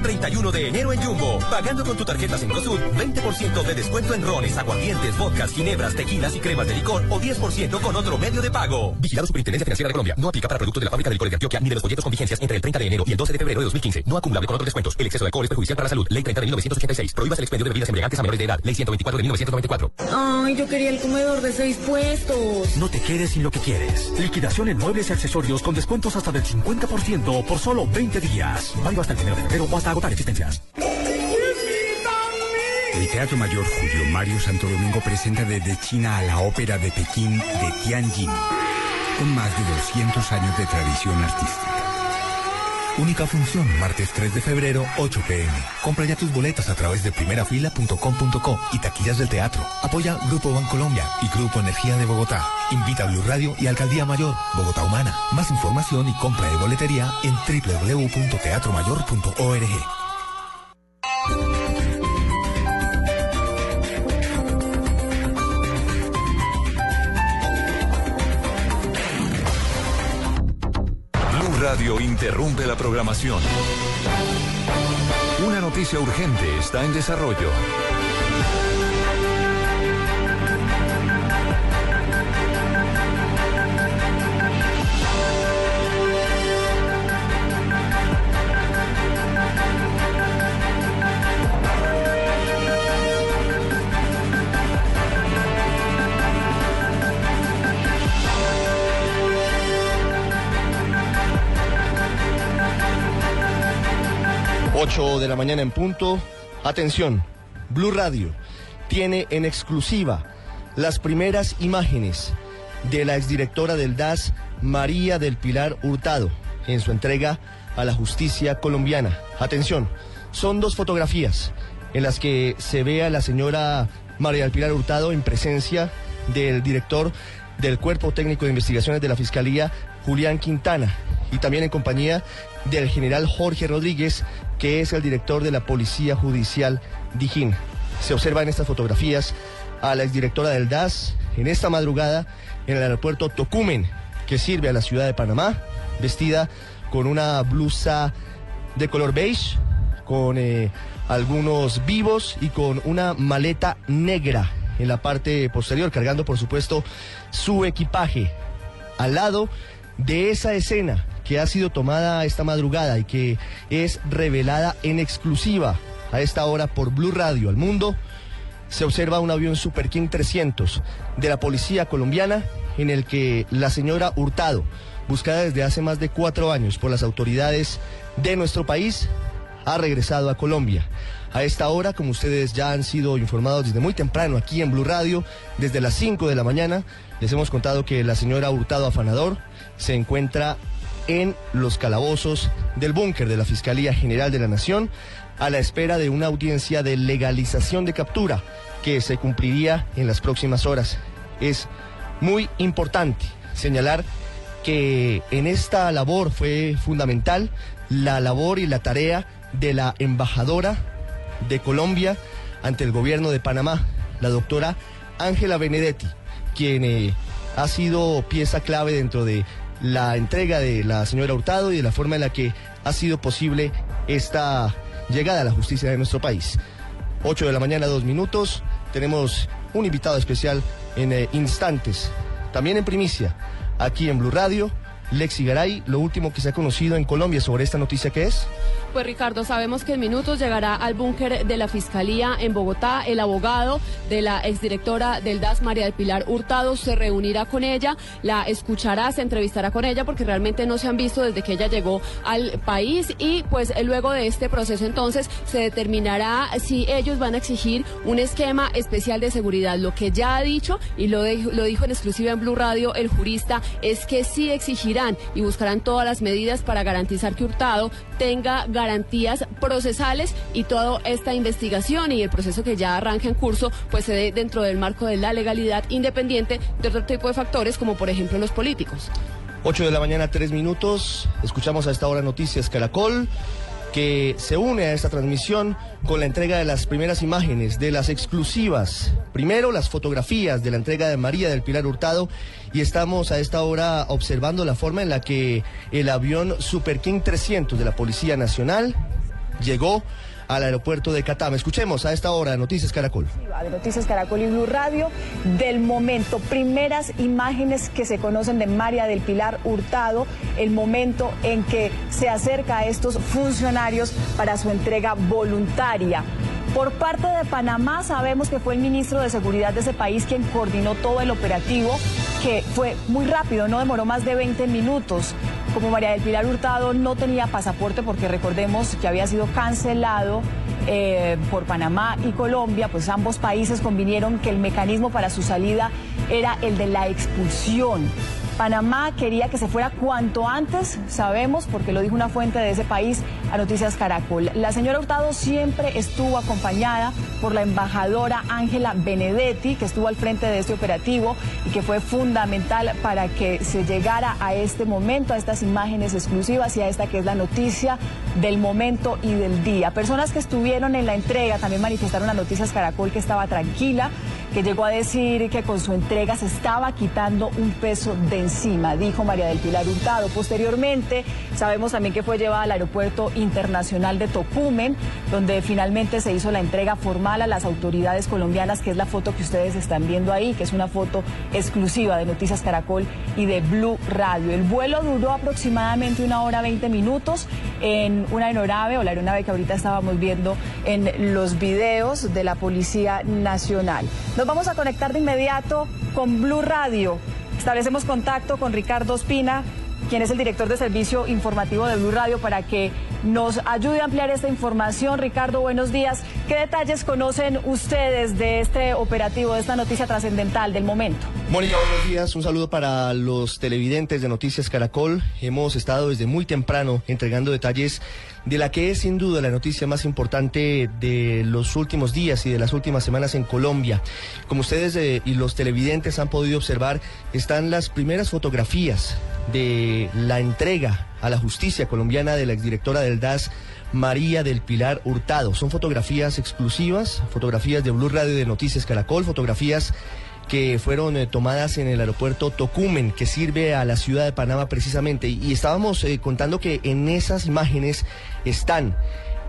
Speaker 15: 31 de enero en Jumbo, pagando con tu tarjeta Cencosud, 20% de descuento en rones, aguardientes, vodkas, ginebras, tequilas y cremas de licor o 10% con otro medio de pago. Vigilado Superintendencia Financiera de Colombia. No aplica para productos de la fábrica de licores de Antioquia ni de los folletos con vigencias entre el 30 de enero y el 12 de febrero de 2015. No acumulable con otros descuentos. El exceso de alcohol es perjudicial para la salud. Ley 30 de 1986. Prohíbas el expendio de bebidas embriagantes a menores de edad. Ley 124 de 1994.
Speaker 20: Ay, yo quería el comedor de seis puestos.
Speaker 24: No te quedes sin lo que quieres. Liquidación en muebles y accesorios con descuentos hasta del 50% por solo 20 días. Válido hasta el 1 de febrero o hasta agotar existencias.
Speaker 16: El Teatro Mayor Julio Mario Santo Domingo presenta desde China a la ópera de Pekín de Tianjin, con más de 200 años de tradición artística.
Speaker 11: Única función, martes 3 de febrero, 8 pm. Compra ya tus boletas a través de primerafila.com.co y taquillas del teatro. Apoya Grupo Bancolombia y Grupo Energía de Bogotá. Invita a Blue Radio y Alcaldía Mayor, Bogotá Humana. Más información y compra de boletería en www.teatromayor.org.
Speaker 25: Radio interrumpe la programación. Una noticia urgente está en desarrollo.
Speaker 26: De la mañana en punto. Atención, Blue Radio tiene en exclusiva las primeras imágenes de la exdirectora del DAS, María del Pilar Hurtado. en su entrega a la justicia colombiana. Atención, son dos fotografías en las que se ve a la señora María del Pilar Hurtado en presencia del director del Cuerpo Técnico de Investigaciones de la Fiscalía, Julián Quintana, y también en compañía del general Jorge Rodríguez, que es el director de la Policía Judicial Dijín. Se observa en estas fotografías a la exdirectora del DAS en esta madrugada en el aeropuerto Tocumen, que sirve a la ciudad de Panamá, vestida con una blusa de color beige, con eh, algunos vivos y con una maleta negra en la parte posterior, cargando por supuesto su equipaje. Al lado de esa escena que ha sido tomada esta madrugada y que es revelada en exclusiva a esta hora por Blue Radio al mundo, se observa un avión Super King 300 de la policía colombiana en el que la señora Hurtado, buscada desde hace más de cuatro años por las autoridades de nuestro país, ha regresado a Colombia. A esta hora, como ustedes ya han sido informados desde muy temprano aquí en Blue Radio, desde las 5 de la mañana, les hemos contado que la señora Hurtado Afanador se encuentra en los calabozos del búnker de la Fiscalía General de la Nación a la espera de una audiencia de legalización de captura que se cumpliría en las próximas horas. Es muy importante señalar que en esta labor fue fundamental la labor y la tarea de la embajadora de Colombia ante el gobierno de Panamá, la doctora Ángela Benedetti, quien eh, ha sido pieza clave dentro de la entrega de la señora Hurtado y de la forma en la que ha sido posible esta llegada a la justicia de nuestro país. 8 de la mañana, dos minutos. Tenemos un invitado especial en eh, instantes, también en primicia, aquí en Blue Radio. Lexi Garay, lo último que se ha conocido en Colombia sobre esta noticia que es.
Speaker 2: Pues Ricardo, sabemos que en minutos llegará al búnker de la Fiscalía en Bogotá el abogado de la exdirectora del DAS, María del Pilar Hurtado, se reunirá con ella, la escuchará, se entrevistará con ella porque realmente no se han visto desde que ella llegó al país y pues luego de este proceso entonces se determinará si ellos van a exigir un esquema especial de seguridad. Lo que ya ha dicho y lo, lo dijo en exclusiva en Blue Radio el jurista es que sí y buscarán todas las medidas para garantizar que Hurtado tenga garantías procesales y toda esta investigación y el proceso que ya arranca en curso pues se dé dentro del marco de la legalidad independiente de otro tipo de factores como por ejemplo los políticos.
Speaker 26: 8 de la mañana, 3 minutos. Escuchamos a esta hora Noticias Caracol que se une a esta transmisión con la entrega de las primeras imágenes, de las exclusivas. Primero las fotografías de la entrega de María del Pilar Hurtado y estamos a esta hora observando la forma en la que el avión Super King 300 de la Policía Nacional llegó al aeropuerto de Catama. Escuchemos a esta hora de Noticias Caracol.
Speaker 27: De Noticias Caracol y Blue Radio del momento. Primeras imágenes que se conocen de María del Pilar Hurtado, el momento en que se acerca a estos funcionarios para su entrega voluntaria. Por parte de Panamá sabemos que fue el ministro de Seguridad de ese país quien coordinó todo el operativo, que fue muy rápido, no demoró más de 20 minutos. Como María del Pilar Hurtado no tenía pasaporte porque recordemos que había sido cancelado eh, por Panamá y Colombia, pues ambos países convinieron que el mecanismo para su salida era el de la expulsión. Panamá quería que se fuera cuanto antes, sabemos, porque lo dijo una fuente de ese país a Noticias Caracol. La señora Hurtado siempre estuvo acompañada por la embajadora Ángela Benedetti, que estuvo al frente de este operativo y que fue fundamental para que se llegara a este momento, a estas imágenes exclusivas y a esta que es la noticia del momento y del día. Personas que estuvieron en la entrega también manifestaron a Noticias Caracol que estaba tranquila, que llegó a decir que con su entrega se estaba quitando un peso de encima, dijo María del Pilar Hurtado. Posteriormente, sabemos también que fue llevada al Aeropuerto Internacional de Tocumen, donde finalmente se hizo la entrega formal a las autoridades colombianas, que es la foto que ustedes están viendo ahí, que es una foto exclusiva de Noticias Caracol y de Blue Radio. El vuelo duró aproximadamente una hora 20 minutos en una aeronave o la aeronave que ahorita estábamos viendo en los videos de la Policía Nacional. Nos vamos a conectar de inmediato con Blue Radio. Establecemos contacto con Ricardo Espina. quien es el director de servicio informativo de Blue Radio, para que nos ayude a ampliar esta información. Ricardo, buenos días. ¿Qué detalles conocen ustedes de este operativo, de esta noticia trascendental del momento?
Speaker 26: Mónica, buenos días. Un saludo para los televidentes de Noticias Caracol. Hemos estado desde muy temprano entregando detalles de la que es sin duda la noticia más importante de los últimos días y de las últimas semanas en Colombia. Como ustedes eh, y los televidentes han podido observar, están las primeras fotografías de la entrega a la justicia colombiana de la exdirectora del DAS, María del Pilar Hurtado. Son fotografías exclusivas, fotografías de Blue Radio de Noticias Caracol, fotografías que fueron eh, tomadas en el aeropuerto Tocumen, que sirve a la ciudad de Panamá precisamente. Y, estábamos eh, contando que en esas imágenes están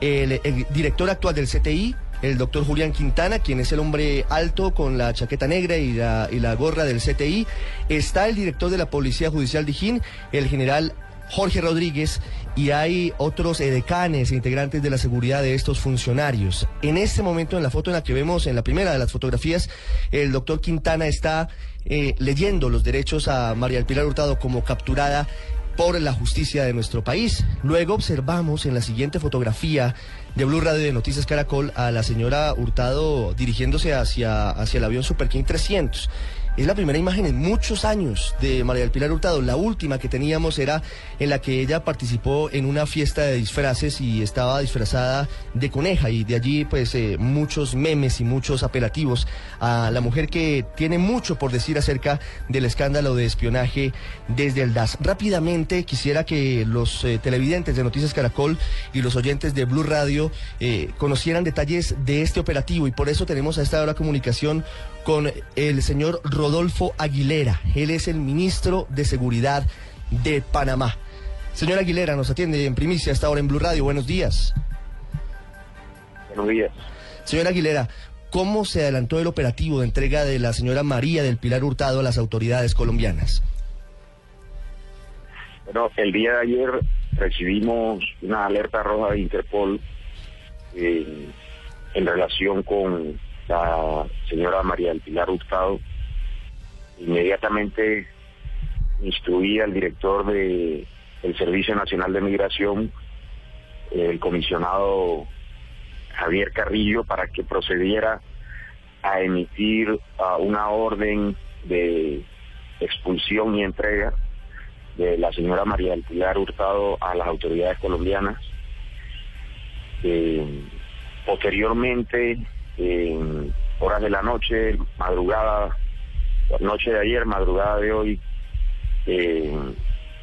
Speaker 26: el, director actual del CTI, el doctor Julián Quintana, quien es el hombre alto con la chaqueta negra y la, y la gorra del CTI. Está el director de la Policía Judicial de Jín, el general Jorge Rodríguez, y hay otros edecanes e integrantes de la seguridad de estos funcionarios. En este momento, en la foto en la que vemos, en la primera de las fotografías, el doctor Quintana está eh, leyendo los derechos a María Pilar Hurtado como capturada por la justicia de nuestro país. Luego observamos en la siguiente fotografía de Blue Radio de Noticias Caracol a la señora Hurtado dirigiéndose hacia, hacia el avión Super King 300. Es la primera imagen en muchos años de María del Pilar Hurtado. La última que teníamos era en la que ella participó en una fiesta de disfraces y estaba disfrazada de coneja y de allí pues eh, muchos memes y muchos apelativos a la mujer que tiene mucho por decir acerca del escándalo de espionaje desde el DAS. Rápidamente quisiera que los eh, televidentes de Noticias Caracol y los oyentes de Blue Radio eh, conocieran detalles de este operativo y por eso tenemos a esta hora comunicación con el señor Rodolfo Aguilera. Él es el ministro de Seguridad de Panamá. Señor Aguilera, nos atiende en primicia hasta ahora en Blue Radio. Buenos días.
Speaker 28: Buenos días.
Speaker 26: Señor Aguilera, ¿cómo se adelantó el operativo de entrega de la señora María del Pilar Hurtado a las autoridades colombianas?
Speaker 28: Bueno, el día de ayer recibimos una alerta roja de Interpol eh, en relación con la señora María del Pilar Hurtado. Inmediatamente instruí al director de, del Servicio Nacional de Migración, el comisionado Javier Carrillo, para que procediera a emitir una orden de expulsión y entrega de la señora María del Pilar Hurtado a las autoridades colombianas. Eh, posteriormente, en horas de la noche, madrugada, noche de ayer, madrugada de hoy, eh,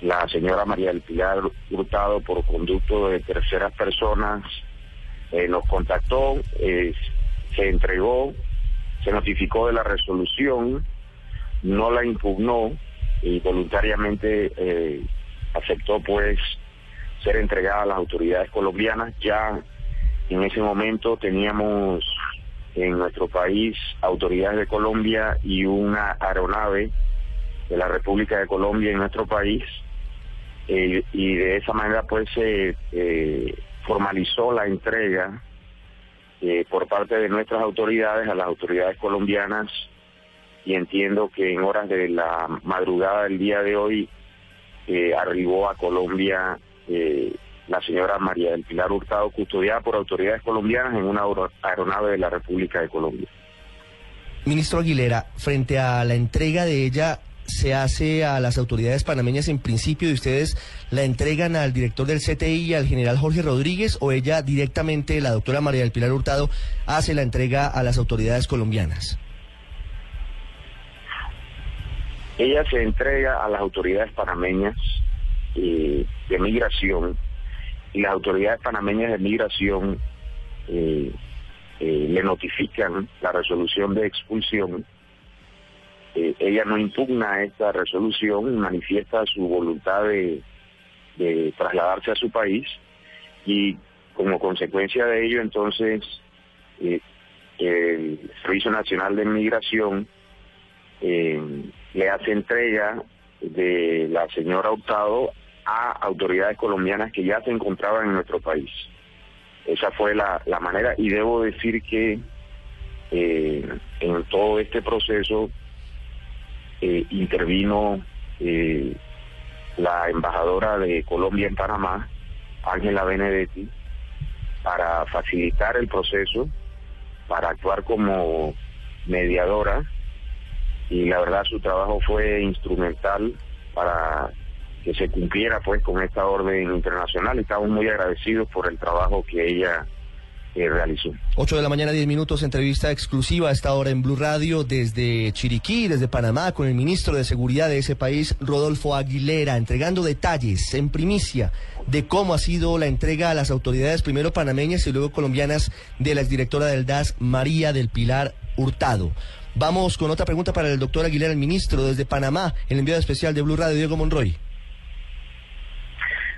Speaker 28: la señora María del Pilar Hurtado, por conducto de terceras personas, eh, nos contactó, eh, se entregó, se notificó de la resolución, no la impugnó y voluntariamente eh, aceptó pues ser entregada a las autoridades colombianas. Ya en ese momento teníamos en nuestro país autoridades de Colombia y una aeronave de la República de Colombia en nuestro país eh, y de esa manera pues se eh, formalizó la entrega eh, por parte de nuestras autoridades a las autoridades colombianas y entiendo que en horas de la madrugada del día de hoy arribó a Colombia la señora María del Pilar Hurtado, custodiada por autoridades colombianas en una aeronave de la República de Colombia.
Speaker 26: Ministro Aguilera, frente a la entrega de ella, se hace a las autoridades panameñas en principio y ustedes la entregan al director del CTI y al general Jorge Rodríguez o ella directamente, la doctora María del Pilar Hurtado, hace la entrega a las autoridades colombianas?
Speaker 28: Ella se entrega a las autoridades panameñas eh, de migración y las autoridades panameñas de migración eh, eh, le notifican la resolución de expulsión. Eh, ella no impugna esta resolución, manifiesta su voluntad de, trasladarse a su país y como consecuencia de ello entonces el Servicio Nacional de Migración le hace entrega de la señora Hurtado a autoridades colombianas que ya se encontraban en nuestro país. Esa fue la, la manera y debo decir que eh, en todo este proceso eh, intervino eh, la embajadora de Colombia en Panamá, Ángela Benedetti, para facilitar el proceso, para actuar como mediadora y la verdad su trabajo fue instrumental para que se cumpliera pues con esta orden internacional. Estamos muy agradecidos por el trabajo que ella eh, realizó.
Speaker 26: 8 de la mañana, 10 minutos, entrevista exclusiva a esta hora en Blue Radio desde Chiriquí, desde Panamá, con el ministro de Seguridad de ese país, Rodolfo Aguilera, entregando detalles en primicia de cómo ha sido la entrega a las autoridades, primero panameñas y luego colombianas, de la exdirectora del DAS, María del Pilar Hurtado. Vamos con otra pregunta para el doctor Aguilera, el ministro desde Panamá, el enviado especial de Blue Radio, Diego Monroy.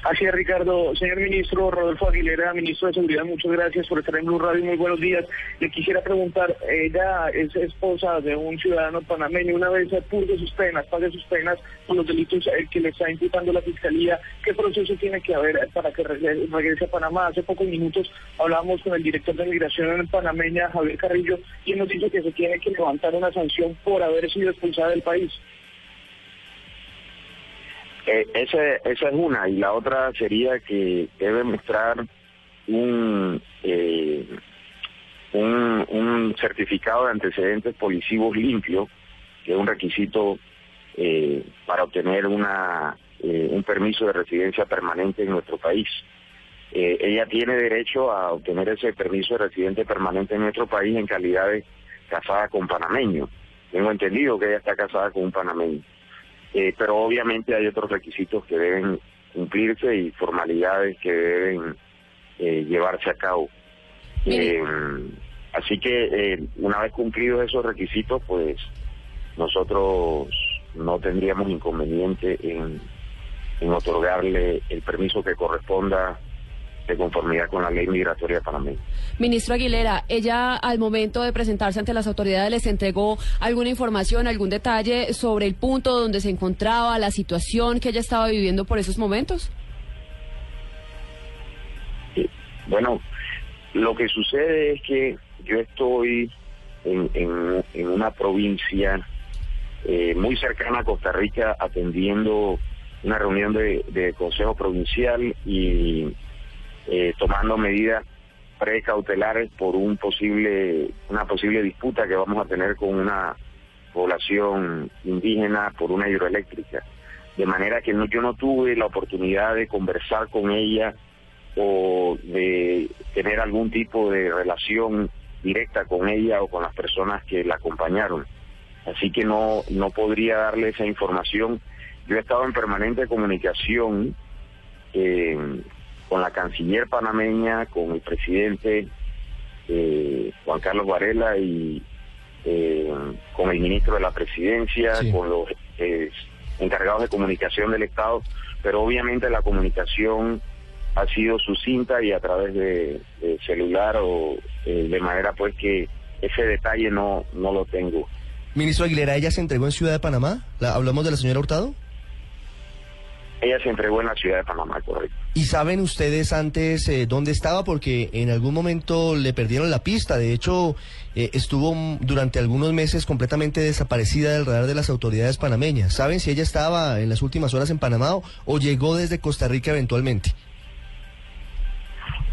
Speaker 1: Así es, Ricardo. Señor ministro Rodolfo Aguilera, ministro de Seguridad, muchas gracias por estar en Blue Radio. Muy buenos días. Le quisiera preguntar, ella es esposa de un ciudadano panameño. Una vez purgue sus penas, pague sus penas por los delitos eh, que le está imputando la Fiscalía, ¿qué proceso tiene que haber para que regrese a Panamá? Hace pocos minutos hablamos con el director de Migración panameña, Javier Carrillo, y nos dice que se tiene que levantar una sanción por haber sido expulsada del país.
Speaker 28: Eh, esa, esa es una, y la otra sería que debe mostrar un, eh, un, certificado de antecedentes policivos limpio, que es un requisito eh, para obtener una, eh, un permiso de residencia permanente en nuestro país. Eh, ella tiene derecho a obtener ese permiso de residente permanente en nuestro país en calidad de casada con panameño. Tengo entendido que ella está casada con un panameño. Eh, pero obviamente hay otros requisitos que deben cumplirse y formalidades que deben eh, llevarse a cabo. Eh, así que una vez cumplidos esos requisitos, pues nosotros no tendríamos inconveniente en, en otorgarle el permiso que corresponda de conformidad con la ley migratoria panameña.
Speaker 2: Ministro Aguilera, ella al momento de presentarse ante las autoridades les entregó alguna información, algún detalle sobre el punto donde se encontraba, la situación que ella estaba viviendo por esos momentos.
Speaker 28: Bueno, lo que sucede es que yo estoy en, en, en una provincia eh, muy cercana a Costa Rica atendiendo una reunión de, de Consejo Provincial y eh, tomando medidas precautelares por un posible una posible disputa que vamos a tener con una población indígena por una hidroeléctrica. De manera que no, yo no tuve la oportunidad de conversar con ella o de tener algún tipo de relación directa con ella o con las personas que la acompañaron. Así que no no podría darle esa información. Yo he estado en permanente comunicación eh, con la canciller panameña, con el presidente eh, Juan Carlos Varela y eh, con el ministro de la presidencia, con los eh, encargados de comunicación del Estado, pero obviamente la comunicación ha sido sucinta y a través de, de celular o eh, de manera pues que ese detalle no, no lo tengo.
Speaker 26: Ministro Aguilera, ¿ella se entregó en Ciudad de Panamá? ¿La, ¿Hablamos de la señora Hurtado?
Speaker 28: Ella se entregó en la ciudad de Panamá, correcto.
Speaker 26: ¿Y saben ustedes antes eh, dónde estaba? Porque en algún momento le perdieron la pista. De hecho, eh, estuvo durante algunos meses completamente desaparecida del radar de las autoridades panameñas. ¿Saben si ella estaba en las últimas horas en Panamá o, o llegó desde Costa Rica eventualmente?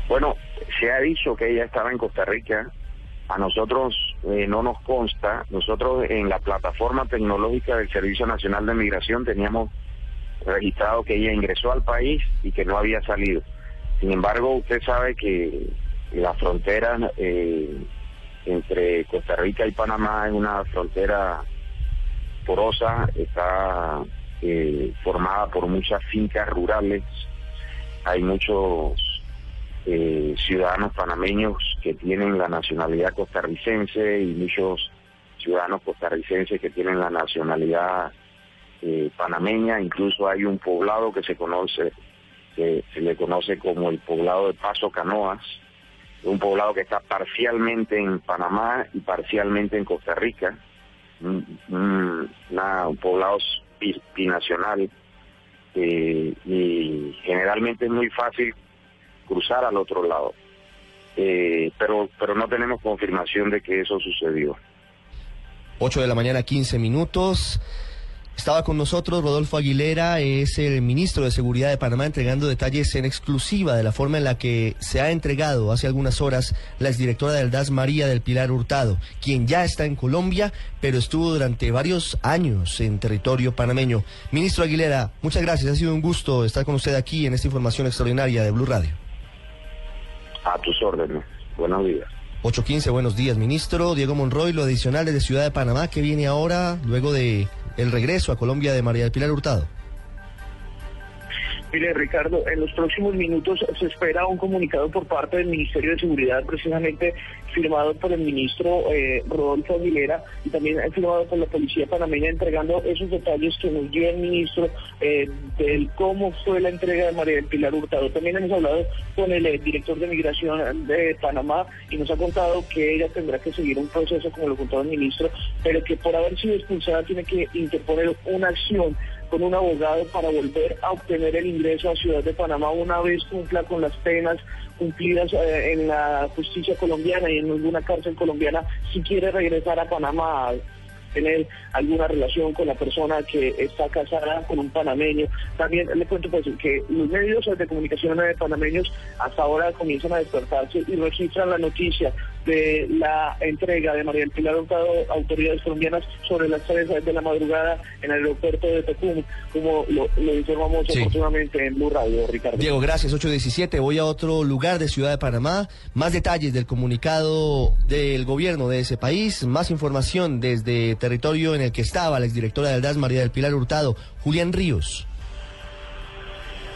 Speaker 28: Bueno, se ha dicho que ella estaba en Costa Rica. A nosotros eh, no nos consta. Nosotros en la plataforma tecnológica del Servicio Nacional de Migración teníamos registrado que ella ingresó al país y que no había salido. Sin embargo, usted sabe que la frontera eh, entre Costa Rica y Panamá es una frontera porosa, está eh, formada por muchas fincas rurales, hay muchos eh, ciudadanos panameños que tienen la nacionalidad costarricense y muchos ciudadanos costarricenses que tienen la nacionalidad eh, panameña, incluso hay un poblado que se conoce, que se le conoce como el poblado de Paso Canoas, un poblado que está parcialmente en Panamá y parcialmente en Costa Rica, un, poblado binacional eh, y generalmente es muy fácil cruzar al otro lado. Eh, pero, pero no tenemos confirmación de que eso sucedió.
Speaker 26: 8 de la mañana, 15 minutos. Estaba con nosotros Rodolfo Aguilera, es el ministro de Seguridad de Panamá, entregando detalles en exclusiva de la forma en la que se ha entregado hace algunas horas la exdirectora del DAS María del Pilar Hurtado, quien ya está en Colombia, pero estuvo durante varios años en territorio panameño. Ministro Aguilera, muchas gracias, ha sido un gusto estar con usted aquí en esta información extraordinaria de Blue Radio.
Speaker 28: A tus órdenes. Buenos días.
Speaker 26: 8.15, buenos días, ministro. Diego Monroy, lo adicional desde Ciudad de Panamá, que viene ahora luego de el regreso a Colombia de María del Pilar Hurtado.
Speaker 1: Mire, Ricardo, en los próximos minutos se espera un comunicado por parte del Ministerio de Seguridad, precisamente firmado por el ministro eh, Rodolfo Aguilera y también firmado por la Policía Panameña, entregando esos detalles que nos dio el ministro eh, del cómo fue la entrega de María del Pilar Hurtado. También hemos hablado con el eh, director de Migración de Panamá y nos ha contado que ella tendrá que seguir un proceso, como lo contó el ministro, pero que por haber sido expulsada tiene que interponer una acción con un abogado para volver a obtener el ingreso a Ciudad de Panamá una vez cumpla con las penas cumplidas eh, en la justicia colombiana y en alguna cárcel colombiana si quiere regresar a Panamá tener alguna relación con la persona que está casada con un panameño. También le cuento pues que los medios de comunicación de panameños hasta ahora comienzan a despertarse y registran la noticia de la entrega de María del Pilar Hurtado a autoridades colombianas sobre las tres de la madrugada en el aeropuerto de Tecum, como lo, informamos oportunamente en Blue Radio, Ricardo.
Speaker 26: Diego, gracias. 817. Voy a otro lugar de Ciudad de Panamá. Más detalles del comunicado del gobierno de ese país. Más información desde territorio en el que estaba la exdirectora del DAS, María del Pilar Hurtado, Julián Ríos.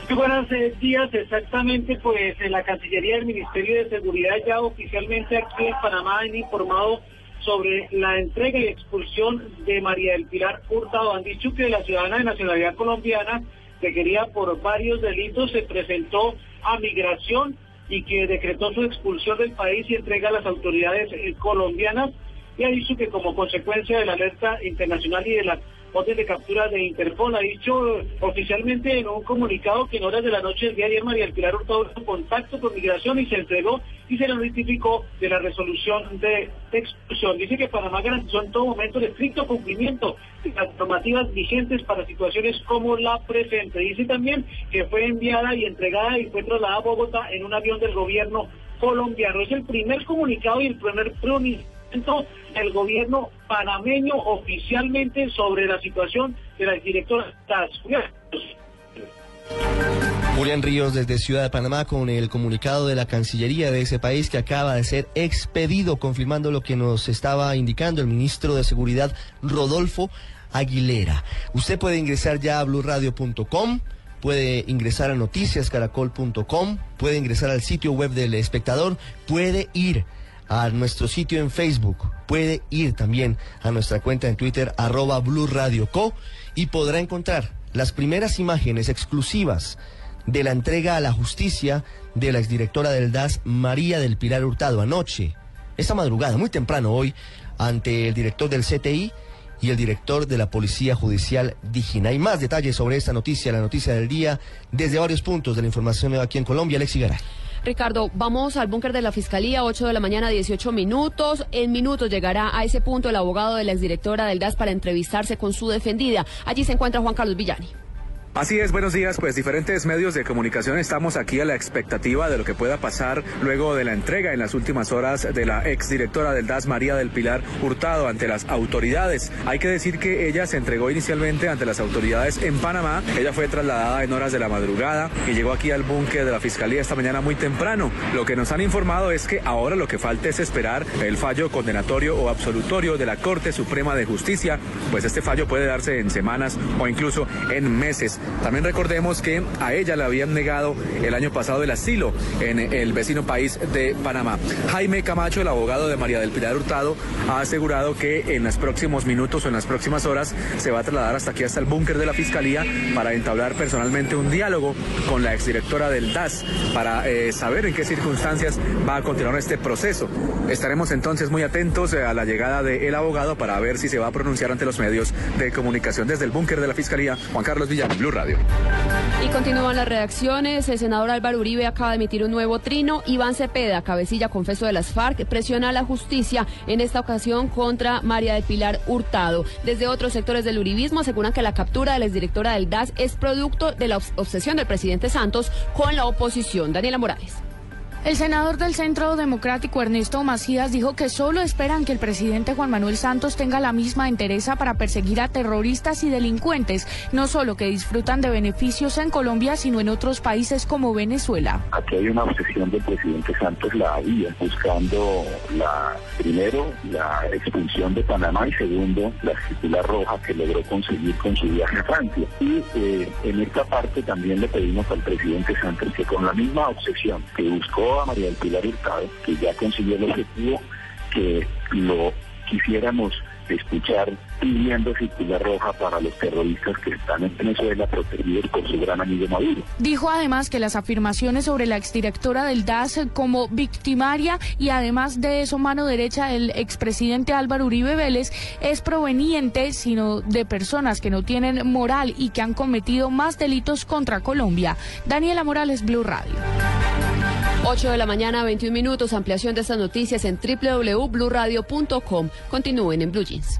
Speaker 29: Muy buenos días, exactamente, pues en la Cancillería del Ministerio de Seguridad ya oficialmente aquí en Panamá han informado sobre la entrega y expulsión de María del Pilar Hurtado. Han dicho que la ciudadana de nacionalidad colombiana que quería por varios delitos se presentó a migración y que decretó su expulsión del país y entrega a las autoridades eh, colombianas y ha dicho que como consecuencia de la alerta internacional y de la orden de captura de Interpol. Ha dicho oficialmente en un comunicado que en horas de la noche del día de ayer María del Pilar Hurtado contacto con migración y se entregó y se le notificó de la resolución de expulsión. Dice que Panamá garantizó en todo momento el estricto cumplimiento de las normativas vigentes para situaciones como la presente. Dice también que fue enviada y entregada y fue trasladada a Bogotá en un avión del gobierno colombiano. Es el primer comunicado y el primer pronunciamiento del gobierno panameño oficialmente sobre la situación de la directora
Speaker 26: Julián Ríos desde Ciudad de Panamá con el comunicado de la Cancillería de ese país que acaba de ser expedido, confirmando lo que nos estaba indicando el ministro de Seguridad Rodolfo Aguilera. Usted puede ingresar ya a blurradio.com, puede ingresar a noticiascaracol.com, puede ingresar al sitio web del espectador, puede ir a nuestro sitio en Facebook, puede ir también a nuestra cuenta en Twitter, arroba Blue Radio Co, y podrá encontrar las primeras imágenes exclusivas de la entrega a la justicia de la exdirectora del DAS, María del Pilar Hurtado, anoche, esta madrugada, muy temprano hoy, ante el director del CTI y el director de la Policía Judicial Digina. Hay más detalles sobre esta noticia, la noticia del día, desde varios puntos de la información aquí en Colombia. Alexi Garay.
Speaker 2: Ricardo, vamos al búnker de la Fiscalía, 8 de la mañana, 18 minutos. En minutos llegará a ese punto el abogado de la exdirectora del DAS para entrevistarse con su defendida. Allí se encuentra Juan Carlos Villani.
Speaker 30: Así es, buenos días. Pues diferentes medios de comunicación estamos aquí a la expectativa de lo que pueda pasar luego de la entrega en las últimas horas de la exdirectora del DAS, María del Pilar Hurtado, ante las autoridades. Hay que decir que ella se entregó inicialmente ante las autoridades en Panamá. Ella fue trasladada en horas de la madrugada y llegó aquí al búnker de la Fiscalía esta mañana muy temprano. Lo que nos han informado es que ahora lo que falta es esperar el fallo condenatorio o absolutorio de la Corte Suprema de Justicia, pues este fallo puede darse en semanas o incluso en meses. También recordemos que a ella le habían negado el año pasado el asilo en el vecino país de Panamá. Jaime Camacho, el abogado de María del Pilar Hurtado, ha asegurado que en los próximos minutos o en las próximas horas se va a trasladar hasta aquí, hasta el búnker de la Fiscalía, para entablar personalmente un diálogo con la exdirectora del DAS para eh, saber en qué circunstancias va a continuar este proceso. Estaremos entonces muy atentos eh, a la llegada del abogado para ver si se va a pronunciar ante los medios de comunicación desde el búnker de la Fiscalía. Juan Carlos Radio.
Speaker 2: Y continúan las reacciones. El senador Álvaro Uribe acaba de emitir un nuevo trino. Iván Cepeda, cabecilla confeso de las FARC, presiona a la justicia en esta ocasión contra María del Pilar Hurtado. Desde otros sectores del uribismo aseguran que la captura de la exdirectora del DAS es producto de la obsesión del presidente Santos con la oposición. Daniela Morales.
Speaker 3: El senador del Centro Democrático Ernesto Macías dijo que solo esperan que el presidente Juan Manuel Santos tenga la misma entereza para perseguir a terroristas y delincuentes, no solo que disfrutan de beneficios en Colombia, sino en otros países como Venezuela.
Speaker 31: Aquí hay una obsesión del presidente Santos la había, buscando la primero la expulsión de Panamá y segundo la circular roja que logró conseguir con su viaje a Francia. Y eh, en esta parte también le pedimos al presidente Santos que con la misma obsesión que buscó a María del Pilar Hurtado, que ya consiguió el objetivo, que lo quisiéramos escuchar pidiendo circular roja para los terroristas que están en Venezuela protegidos por su gran amigo Maduro.
Speaker 3: Dijo además que las afirmaciones sobre la exdirectora del DAS como victimaria y además de eso mano derecha del expresidente Álvaro Uribe Vélez es proveniente sino de personas que no tienen moral y que han cometido más delitos contra Colombia. Daniela Morales, Blue Radio.
Speaker 2: 8 de la mañana, 21 minutos. Ampliación de estas noticias en www.bluradio.com. Continúen en Blue Jeans.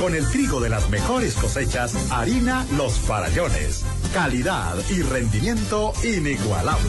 Speaker 32: Con el trigo de las mejores cosechas, harina Los Farallones. Calidad y rendimiento inigualable.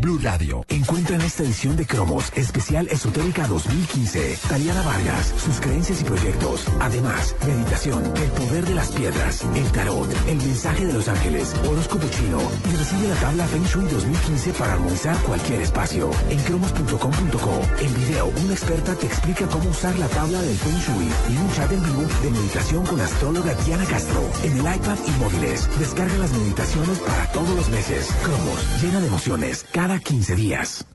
Speaker 12: Blue Radio.
Speaker 33: Encuentra en esta edición de Cromos Especial Esotérica 2015 Taliana Vargas, sus creencias y proyectos. Además, meditación, el poder de las piedras, el tarot, el mensaje de los ángeles, horóscopo chino y recibe la tabla Feng Shui 2015 para armonizar cualquier espacio. En cromos.com.co, en video, una experta te explica cómo usar la tabla del Feng Shui y un chat en vivo de meditación con la astróloga Diana Castro en el iPad y móviles. Descarga las meditaciones para todos los meses. Cromos, llena de emociones, cada 15 días.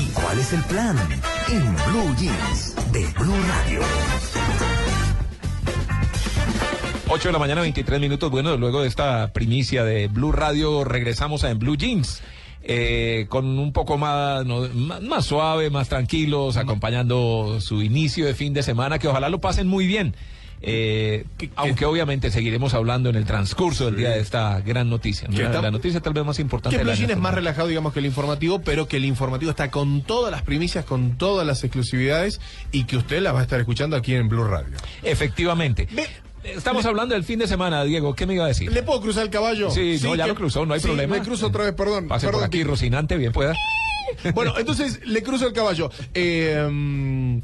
Speaker 12: ¿Y cuál es el plan? En Blue Jeans de Blue Radio.
Speaker 9: 8 de la mañana, 23 minutos. Bueno, luego de esta primicia de Blue Radio, regresamos a En Blue Jeans. eh, con un poco más, no, más, más suave, más tranquilos, acompañando su inicio de fin de semana, que ojalá lo pasen muy bien. Eh, aunque obviamente seguiremos hablando en el transcurso del día de esta gran noticia. La, noticia tal vez más importante
Speaker 10: Que Jean es más
Speaker 9: momento.
Speaker 10: relajado, digamos, que el informativo, pero que el informativo está con todas las primicias, con todas las exclusividades y que usted las va a estar escuchando aquí en Blue Radio.
Speaker 9: Efectivamente. Estamos hablando del fin de semana, Diego. ¿Qué me iba a decir?
Speaker 10: ¿Le puedo cruzar el caballo?
Speaker 9: Sí, no, ya
Speaker 10: que-
Speaker 9: lo cruzó, no hay
Speaker 10: sí,
Speaker 9: problema.
Speaker 10: Me cruzo otra vez, perdón.
Speaker 9: Pase
Speaker 10: perdón.
Speaker 9: por aquí, Rocinante, bien pueda.
Speaker 10: Bueno, entonces le cruzo el caballo. Eh,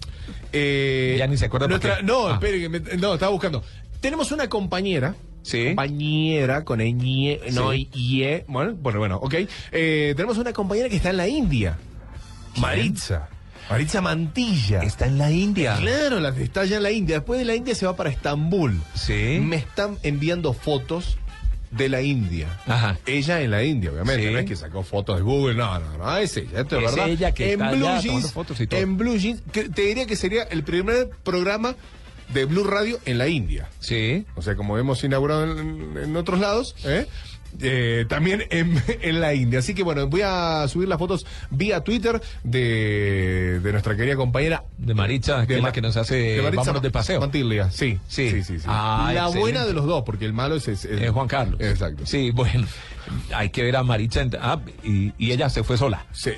Speaker 10: eh,
Speaker 9: Ya ni se acuerda por
Speaker 10: nuestra-
Speaker 9: qué.
Speaker 10: No,
Speaker 9: Ah.
Speaker 10: espere, que me- no, estaba buscando. Tenemos una compañera. Compañera con ñ, no
Speaker 9: Sí.
Speaker 10: ie. Bueno, bueno, bueno, ok. Eh, tenemos una compañera que está en la India. Maritza. Maritza Mantilla.
Speaker 9: Está en la India.
Speaker 10: Claro, la, está allá en la India. Después de la India se va para Estambul.
Speaker 9: Sí.
Speaker 10: Me están enviando fotos de la India.
Speaker 9: Ajá.
Speaker 10: Ella en la India, obviamente.
Speaker 9: Sí.
Speaker 10: No es que sacó fotos de Google, no, no, no, es ella, esto es,
Speaker 9: Es
Speaker 10: verdad.
Speaker 9: ella que
Speaker 10: en
Speaker 9: está
Speaker 10: Blue
Speaker 9: allá
Speaker 10: Jeans,
Speaker 9: fotos y todo.
Speaker 10: En Blue Jeans, que te diría que sería el primer programa de Blue Radio en la India.
Speaker 9: Sí.
Speaker 10: O sea, como hemos inaugurado en, en otros lados, ¿eh? Eh, también en, en la India. Así que bueno, voy a subir las fotos vía Twitter de, de nuestra querida compañera.
Speaker 9: De Maritza, que es la que nos hace
Speaker 10: de Maritza
Speaker 9: Vámonos de paseo.
Speaker 10: Mantiglia, sí.
Speaker 9: Sí.
Speaker 10: Sí, sí, sí.
Speaker 9: Ah,
Speaker 10: la
Speaker 9: excelente.
Speaker 10: buena de los dos, porque el malo es, es- es-
Speaker 9: Juan Carlos.
Speaker 10: Exacto.
Speaker 9: Sí, bueno. Hay que ver a Maritza. en- ah, y, y ella se fue sola.
Speaker 10: Sí.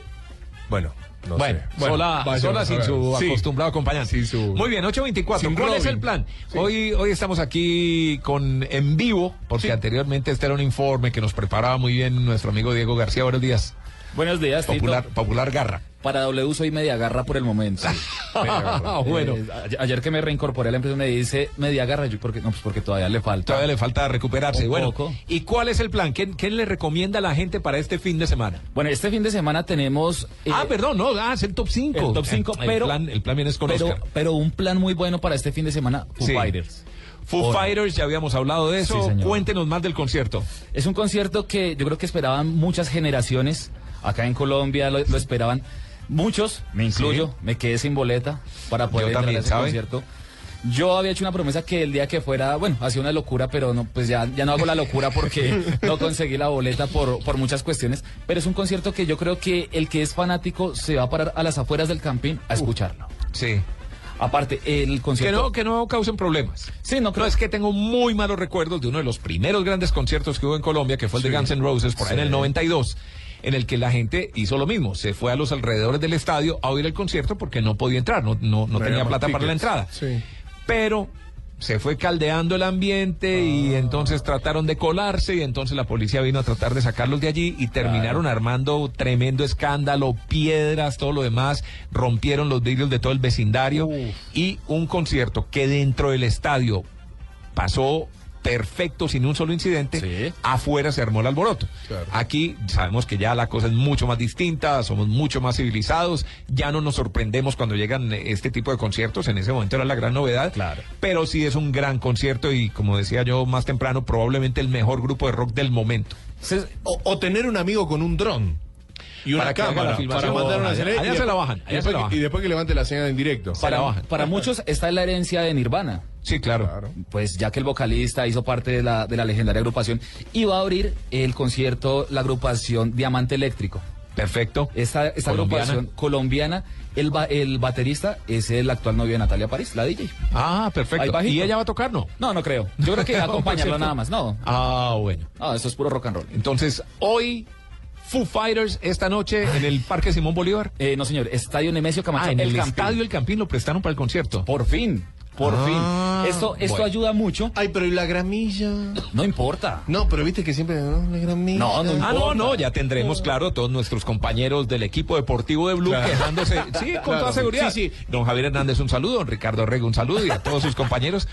Speaker 10: Bueno, no
Speaker 9: bueno,
Speaker 10: sé. Bueno,
Speaker 9: sola,
Speaker 10: vaya,
Speaker 9: sola sin su
Speaker 10: Sí.
Speaker 9: acostumbrado acompañante.
Speaker 10: Sin su-
Speaker 9: Muy bien, 824.
Speaker 10: Sin
Speaker 9: ¿Cuál es el plan?
Speaker 10: Sí.
Speaker 9: Hoy, hoy estamos aquí con en vivo, porque anteriormente este era un informe que nos preparaba muy bien nuestro amigo Diego García. Buenos días.
Speaker 34: Buenos días, Tito.
Speaker 9: Popular, popular Garra.
Speaker 34: Para W soy media garra por el momento.
Speaker 9: Bueno.
Speaker 34: Eh, a- ayer que me reincorporé a la empresa me dice media garra, yo porque no, pues porque todavía le falta.
Speaker 9: Todavía le falta recuperarse. Bueno,
Speaker 34: poco.
Speaker 9: ¿y cuál es el plan? ¿Qué, qué le recomienda a la gente para este fin de semana?
Speaker 34: Bueno, este fin de semana tenemos. eh,
Speaker 9: ah, perdón, no, ah, es el top 5.
Speaker 34: El top 5,
Speaker 9: el,
Speaker 34: pero.
Speaker 9: plan, el plan viene con
Speaker 34: pero,
Speaker 9: Oscar.
Speaker 34: pero un plan muy bueno para este fin de semana, Foo
Speaker 9: Sí.
Speaker 34: Fighters.
Speaker 9: Foo
Speaker 34: Hola.
Speaker 9: Fighters, ya habíamos hablado de eso.
Speaker 34: Sí.
Speaker 9: Cuéntenos más del concierto.
Speaker 34: Es un concierto que yo creo que esperaban muchas generaciones. Acá en Colombia lo, lo esperaban muchos, me incluyo.
Speaker 9: Sí.
Speaker 34: Me quedé sin boleta para poder
Speaker 9: Yo
Speaker 34: entrar
Speaker 9: también,
Speaker 34: a ese
Speaker 9: ¿sabe?
Speaker 34: concierto. Yo había hecho una promesa que el día que fuera, bueno, hacía una locura, pero no, pues ya, ya no hago la locura porque no conseguí la boleta por, por muchas cuestiones. Pero es un concierto que yo creo que el que es fanático se va a parar a las afueras del campín a escucharlo.
Speaker 9: Sí.
Speaker 34: Aparte, el
Speaker 9: Que
Speaker 34: concierto.
Speaker 9: no, que no causen problemas.
Speaker 34: Sí, no
Speaker 9: No, es que tengo muy malos recuerdos de uno de los primeros grandes conciertos que hubo en Colombia, que fue el de Guns N' Roses, por ahí en el
Speaker 34: Sí.
Speaker 9: 92, en el que la gente hizo lo mismo. Se fue a los alrededores del estadio a oír el concierto porque no podía entrar, no, no, no
Speaker 10: No
Speaker 9: tenía plata para la entrada.
Speaker 10: Sí.
Speaker 9: Pero se fue caldeando el ambiente y entonces trataron de colarse y entonces la policía vino a tratar de sacarlos de allí y terminaron armando tremendo escándalo, piedras, todo lo demás, rompieron los vidrios de todo el vecindario y un concierto que dentro del estadio pasó perfecto sin un solo incidente, afuera se armó el alboroto. Aquí sabemos que ya la cosa es mucho más distinta, somos mucho más civilizados, ya no nos sorprendemos cuando llegan eh, este tipo de conciertos, en ese momento era la gran novedad, pero sí es un gran concierto y como decía yo más temprano, probablemente el mejor grupo de rock del momento.
Speaker 10: O, o tener un amigo con un dron. Y una
Speaker 9: Para que haga
Speaker 10: cámara
Speaker 9: la
Speaker 10: para mandar una
Speaker 9: Allá-
Speaker 10: señal.
Speaker 9: allá
Speaker 10: y
Speaker 9: se la
Speaker 10: después-
Speaker 9: bajan,
Speaker 10: y
Speaker 9: allá se
Speaker 10: después
Speaker 9: la
Speaker 10: que-
Speaker 9: bajan.
Speaker 10: Y después que levante la señal en directo.
Speaker 34: Para, para muchos está en la herencia de Nirvana.
Speaker 9: Sí, claro.
Speaker 34: Pues ya que el vocalista hizo parte de la, de la legendaria agrupación va a abrir el concierto la agrupación Diamante Eléctrico.
Speaker 9: Perfecto.
Speaker 34: Esta, esta
Speaker 9: Colombiana.
Speaker 34: agrupación colombiana, el, ba- el baterista es el actual novio de Natalia París, la DJ.
Speaker 9: Ah, perfecto. ¿Y ella va a tocar, no?
Speaker 34: No, no creo. Yo creo que va a acompañarlo nada más. No,
Speaker 9: Ah, bueno.
Speaker 34: no, eso es puro rock and roll.
Speaker 9: Entonces, hoy Foo Fighters esta noche en el Parque Simón Bolívar.
Speaker 34: Eh, no, señor, Estadio Nemesio Camacho.
Speaker 9: Ah, en el,
Speaker 34: Campín.
Speaker 9: estadio El Campín lo prestaron para el concierto.
Speaker 34: Por fin, por
Speaker 9: Ah,
Speaker 34: fin. Esto, esto
Speaker 9: bueno.
Speaker 34: ayuda mucho.
Speaker 10: Ay, pero ¿y la gramilla?
Speaker 34: No importa.
Speaker 10: No, pero viste que siempre, ¿no? La gramilla.
Speaker 34: No, no
Speaker 9: Ah, no,
Speaker 34: importa.
Speaker 9: no, ya tendremos, claro, todos nuestros compañeros del equipo deportivo de Blue
Speaker 10: Claro.
Speaker 9: quejándose. Sí, con
Speaker 10: Claro.
Speaker 9: toda seguridad.
Speaker 10: Sí, sí.
Speaker 9: Don Javier Hernández, un saludo. Don Ricardo Rego, un saludo. Y a todos sus compañeros.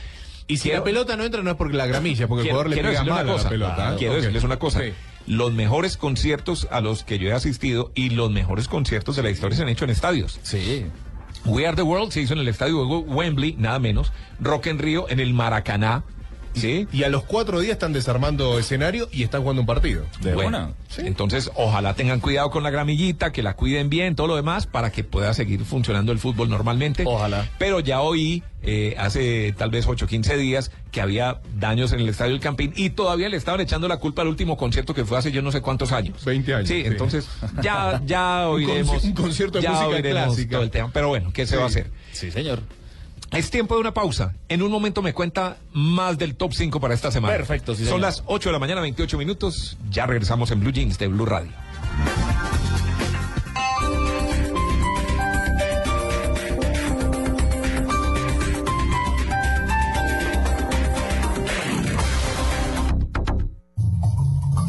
Speaker 10: Y si
Speaker 9: Quiero-
Speaker 10: la pelota no entra, no es porque la gramilla, porque
Speaker 9: quiero,
Speaker 10: el jugador le pega mal a la pelota. ¿eh?
Speaker 9: Quiero decirles una cosa.
Speaker 10: Sí.
Speaker 9: Los mejores conciertos a los que yo he asistido y los mejores conciertos de la historia se han hecho en estadios.
Speaker 34: Sí.
Speaker 9: We Are the World se hizo en el estadio Wembley, nada menos. Rock en Río en el Maracaná. ¿Sí?
Speaker 10: Y a los cuatro días están desarmando escenario y están jugando un partido.
Speaker 34: De
Speaker 9: Bueno, entonces ojalá tengan cuidado con la gramillita, que la cuiden bien, todo lo demás, para que pueda seguir funcionando el fútbol normalmente.
Speaker 34: Ojalá.
Speaker 9: Pero ya oí eh, hace tal vez 8 o 15 días que había daños en el Estadio del Campín y todavía le estaban echando la culpa al último concierto que fue hace yo no sé cuántos años.
Speaker 10: 20 años.
Speaker 9: Sí,
Speaker 10: sí.
Speaker 9: entonces ya, ya
Speaker 10: Un
Speaker 9: oiremos.
Speaker 10: conci- un concierto de
Speaker 9: ya
Speaker 10: música clásica.
Speaker 9: todo el tema. Pero bueno, ¿qué se va a hacer?
Speaker 34: Sí, señor.
Speaker 9: Es tiempo de una pausa. En un momento me cuenta más del top 5 para esta semana.
Speaker 34: Perfecto, sí,
Speaker 9: Son
Speaker 34: señor.
Speaker 9: las 8 de la mañana, 28 minutos. Ya regresamos en Blue Jeans de Blue Radio.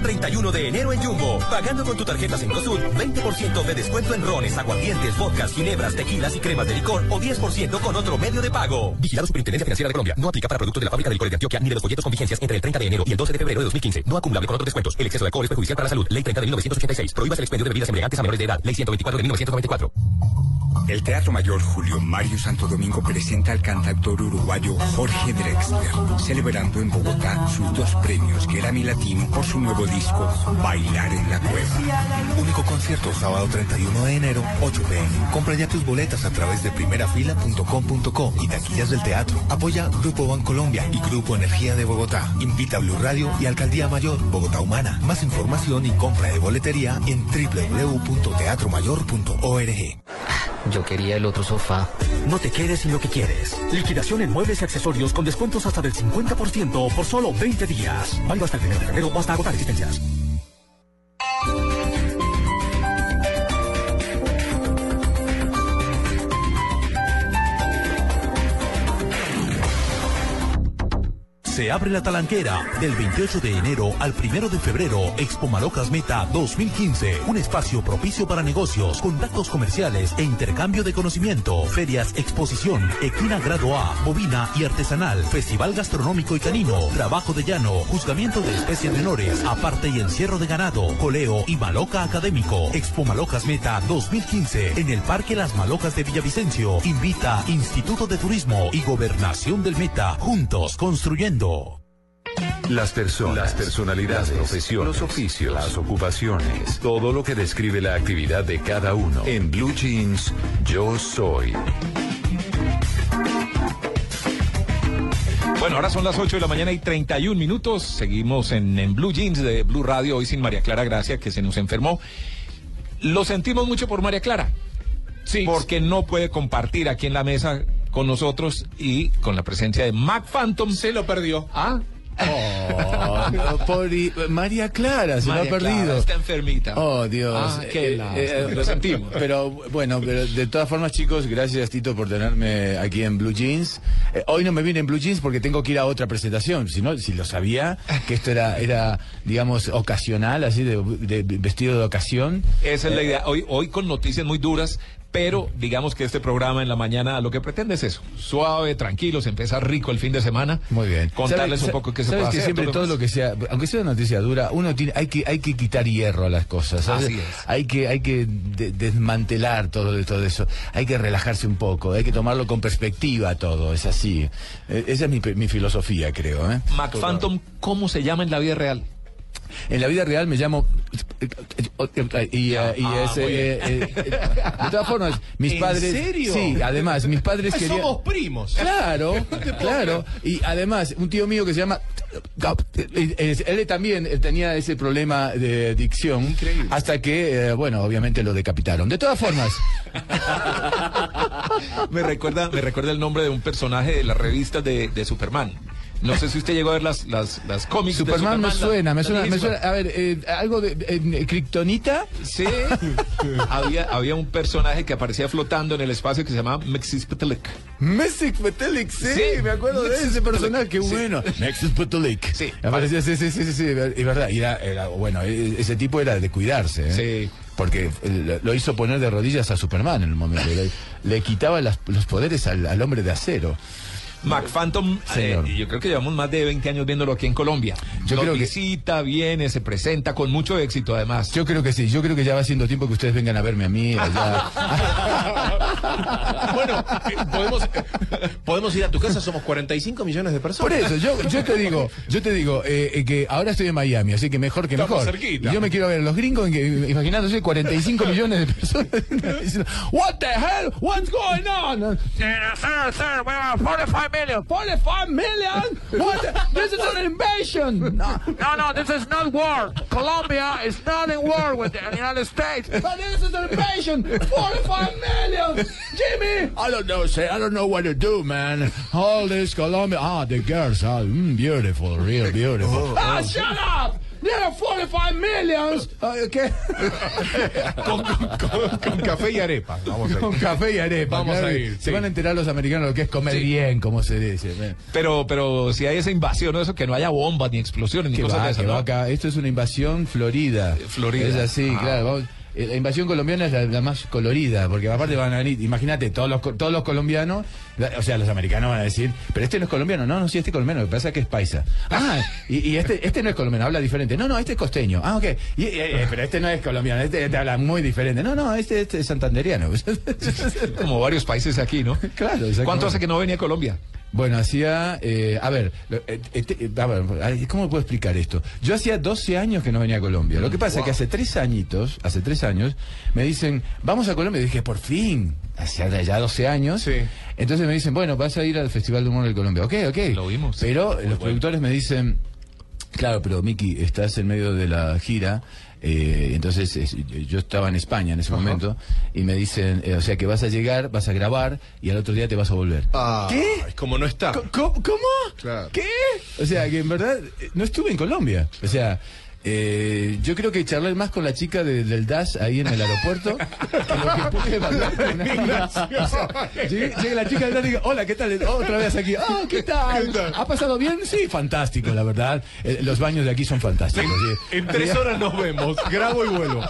Speaker 15: 31 de enero en Jumbo, pagando con tu tarjeta Cencosud, 20% de descuento en rones, aguardientes, vodkas, ginebras, tequilas y cremas de licor o 10% con otro medio de pago. Vigilado Superintendencia Financiera de Colombia. No aplica para productos de la fábrica de licores de Antioquia ni de los folletos con vigencias entre el 30 de enero y el 12 de febrero de 2015. No acumulable con otros descuentos. El exceso de alcohol es perjudicial para la salud. Ley 30 de 1986. Prohíbas el expendio de bebidas embriagantes a menores de edad. Ley 124 de 1994.
Speaker 11: El Teatro Mayor Julio Mario Santo Domingo presenta al cantautor uruguayo Jorge Drexler, celebrando en Bogotá sus dos premios Grammy Latino por su nuevo disco Bailar en la Cueva. Único concierto sábado 31 de enero, 8 pm. Compra ya tus boletas a través de primerafila.com.co y taquillas del teatro. Apoya Grupo Bancolombia y Grupo Energía de Bogotá. Invita a Blue Radio y Alcaldía Mayor Bogotá Humana. Más información y compra de boletería en www.teatromayor.org.
Speaker 35: Yo quería el otro sofá.
Speaker 36: No te quedes sin lo que quieres. Liquidación en muebles y accesorios con descuentos hasta del 50% por solo 20 días. Válido hasta el 1 de febrero hasta agotar existencias.
Speaker 24: Se abre la talanquera del 28 de enero al 1 de febrero. Expo Malocas Meta 2015. Un espacio propicio para negocios, contactos comerciales e intercambio de conocimiento. Ferias, exposición, equina grado A, bovina y artesanal. Festival gastronómico y canino. Trabajo de llano, juzgamiento de especies menores. Aparte y encierro de ganado. Coleo y Maloca Académico. Expo Malocas Meta 2015. En el Parque Las Malocas de Villavicencio. Invita Instituto de Turismo y Gobernación del Meta. Juntos construyendo.
Speaker 6: Las personas, las personalidades, las profesiones, los oficios, las ocupaciones, todo lo que describe la actividad de cada uno. En Blue Jeans, yo soy.
Speaker 9: Bueno, ahora son las 8 de la mañana y 31 minutos. Seguimos en, en Blue Jeans de Blue Radio, hoy sin María Clara Gracia, que se nos enfermó. Lo sentimos mucho por María Clara. Sí. Porque no puede compartir aquí en la mesa con nosotros y con la presencia de Mac Phantom.
Speaker 10: Se lo perdió.
Speaker 9: Ah.
Speaker 37: Oh, no, pobre- María Clara se
Speaker 9: María
Speaker 37: lo ha perdido.
Speaker 9: Clara está enfermita.
Speaker 37: Oh, Dios.
Speaker 9: Ah, qué
Speaker 37: Eh,
Speaker 9: lástima.
Speaker 37: eh,
Speaker 9: Lo sentimos.
Speaker 37: Pero bueno, pero de todas formas, chicos, gracias Tito por tenerme aquí en Blue Jeans. Eh, hoy no me vine en Blue Jeans porque tengo que ir a otra presentación. Si no, si lo sabía, que esto era, era digamos, ocasional, así de, de vestido de ocasión.
Speaker 9: Esa es la
Speaker 37: Eh,
Speaker 9: idea. Hoy, hoy con noticias muy duras, pero digamos que este programa en la mañana lo que pretende es eso. Suave, tranquilo, se empieza rico el fin de semana.
Speaker 37: Muy bien.
Speaker 9: Contarles
Speaker 37: ¿Sabes-
Speaker 9: un poco qué se
Speaker 37: que siempre todo lo que sea, aunque sea una noticia dura, uno tiene, hay que, hay que quitar hierro a las cosas. ¿sabes?
Speaker 9: Así es.
Speaker 37: Hay que, hay que de- desmantelar todo, todo eso. Hay que relajarse un poco, hay que tomarlo con perspectiva todo, es así. Eh, esa es mi, mi filosofía, creo. ¿eh?
Speaker 9: Mac Phantom, ¿cómo se llama en la vida real?
Speaker 37: En la vida real me llamo y, y
Speaker 9: Ah,
Speaker 37: es,
Speaker 9: muy
Speaker 37: eh, eh, de todas formas mis
Speaker 10: ¿En
Speaker 37: padres
Speaker 10: serio?
Speaker 37: sí además mis padres
Speaker 10: Ay,
Speaker 37: querían
Speaker 10: somos primos.
Speaker 37: claro claro y además un tío mío que se llama él también tenía ese problema de dicción hasta que eh, bueno obviamente lo decapitaron de todas formas
Speaker 9: Me recuerda, me recuerda el nombre de un personaje de las revistas de, de Superman. No sé si usted llegó a ver las, las, las cómics de
Speaker 37: Superman me
Speaker 9: la-
Speaker 37: suena, me suena, me suena. A ver, eh, algo de eh, Kryptonita.
Speaker 9: Sí. había, había un personaje que aparecía flotando en el espacio que se llamaba Mexispetelec.
Speaker 37: Mexis Petelic, sí,
Speaker 9: Sí,
Speaker 37: me acuerdo de
Speaker 9: Mexis
Speaker 37: ese personaje, qué
Speaker 9: sí.
Speaker 37: bueno. Mexis Petelic.
Speaker 9: Sí.
Speaker 37: Aparecía, sí, sí, sí, sí, sí, es verdad. Y era, era- bueno, e- ese tipo era de cuidarse, ¿eh?
Speaker 9: Sí.
Speaker 37: Porque lo hizo poner de rodillas a Superman en el momento. Le, le quitaba las- los poderes al, al hombre de acero.
Speaker 9: Mac Phantom,
Speaker 37: Señor.
Speaker 9: eh, yo creo que llevamos más de 20 años viéndolo aquí en Colombia.
Speaker 37: Yo
Speaker 9: Nos
Speaker 37: creo que-
Speaker 9: visita, viene, se presenta con mucho éxito además.
Speaker 37: Yo creo que sí, yo creo que ya va siendo tiempo que ustedes vengan a verme a mí allá.
Speaker 10: Bueno, eh, podemos, eh, podemos ir a tu casa, somos 45 millones de personas.
Speaker 37: Por eso, yo, yo te digo, yo te digo eh, que ahora estoy en Miami, así que mejor que
Speaker 10: Estamos
Speaker 37: mejor.
Speaker 10: cerquita.
Speaker 37: Y yo me quiero ver a los gringos que, imaginándose 45 millones de personas diciendo, What the hell? What's going on? Sir, sir, we are 45 million. 45 million? What? the- This is an invasion. No, no, no, this is not war. Colombia is not in war with the United States. But this is an invasion. 45 million. Jimmy. I don't know, say. I don't know what to do, man. All this Colombia. Ah, the girls are mm, beautiful, real beautiful. ah, shut up. There are 45 millions. Ah, ¿Qué?
Speaker 10: Con, con- con- con café y arepa. Vamos a ir.
Speaker 37: Con café y arepa.
Speaker 10: Vamos
Speaker 37: claro
Speaker 10: a ir,
Speaker 37: Se
Speaker 10: sí.
Speaker 37: van a enterar los americanos lo que es comer bien, como se dice. man.
Speaker 9: Pero, pero si hay esa invasión, ¿no? eso que no haya bombas ni explosiones ni
Speaker 37: Que
Speaker 9: cosas
Speaker 37: va,
Speaker 9: de esas,
Speaker 37: que va
Speaker 9: ¿no?
Speaker 37: acá. Esto es una invasión florida.
Speaker 9: Florida.
Speaker 37: Es así,
Speaker 9: Ah.
Speaker 37: claro. Vamos- la invasión colombiana es la, la más colorida, porque aparte van a venir, imagínate, todos los, todos los colombianos, la- o sea, los americanos van a decir, pero este no es colombiano, no, no, sí, este es colombiano, lo que pasa es que es paisa. Ah, y, y este, este no es colombiano, habla diferente. No, no, este es costeño. Ah, ok. Y, eh, eh, pero este no es colombiano, este, este habla muy diferente. No, no, este, este es santanderiano.
Speaker 9: Como varios países aquí, ¿no?
Speaker 37: Claro.
Speaker 9: ¿Cuánto hace que no venía a Colombia?
Speaker 37: Bueno, hacía, eh, a ver, eh, este, eh, a ver, ¿cómo puedo explicar esto? Yo hacía 12 años que no venía a Colombia. Lo que pasa es que hace tres añitos, hace tres años, me dicen, vamos a Colombia. Y dije, por fin, hace ya 12 años. Entonces me dicen, bueno, vas a ir al Festival de Humor de Colombia. Ok, ok. Lo vimos. Pero los productores me dicen, claro, pero Miki, estás en medio de la gira. Eh, entonces es- yo estaba en España en ese momento y me dicen, eh, o sea que vas a llegar, vas a grabar y al otro día te vas a volver.
Speaker 10: ¿Qué? Como no está.
Speaker 37: ¿Cómo? ¿Qué? O sea, que en verdad eh, no estuve en Colombia. O sea, eh, yo creo que charlé más con la chica de- del DAS ahí en el aeropuerto que lo que pude hablar con ella. O sea, llegué- llega la chica del DAS y digo, hola, ¿qué tal? Otra vez aquí. Ah, ¿qué tal? ¿Ha pasado bien? Sí, fantástico, la verdad. Eh, los baños de aquí son fantásticos.
Speaker 10: En tres horas nos vemos, grabo y vuelo.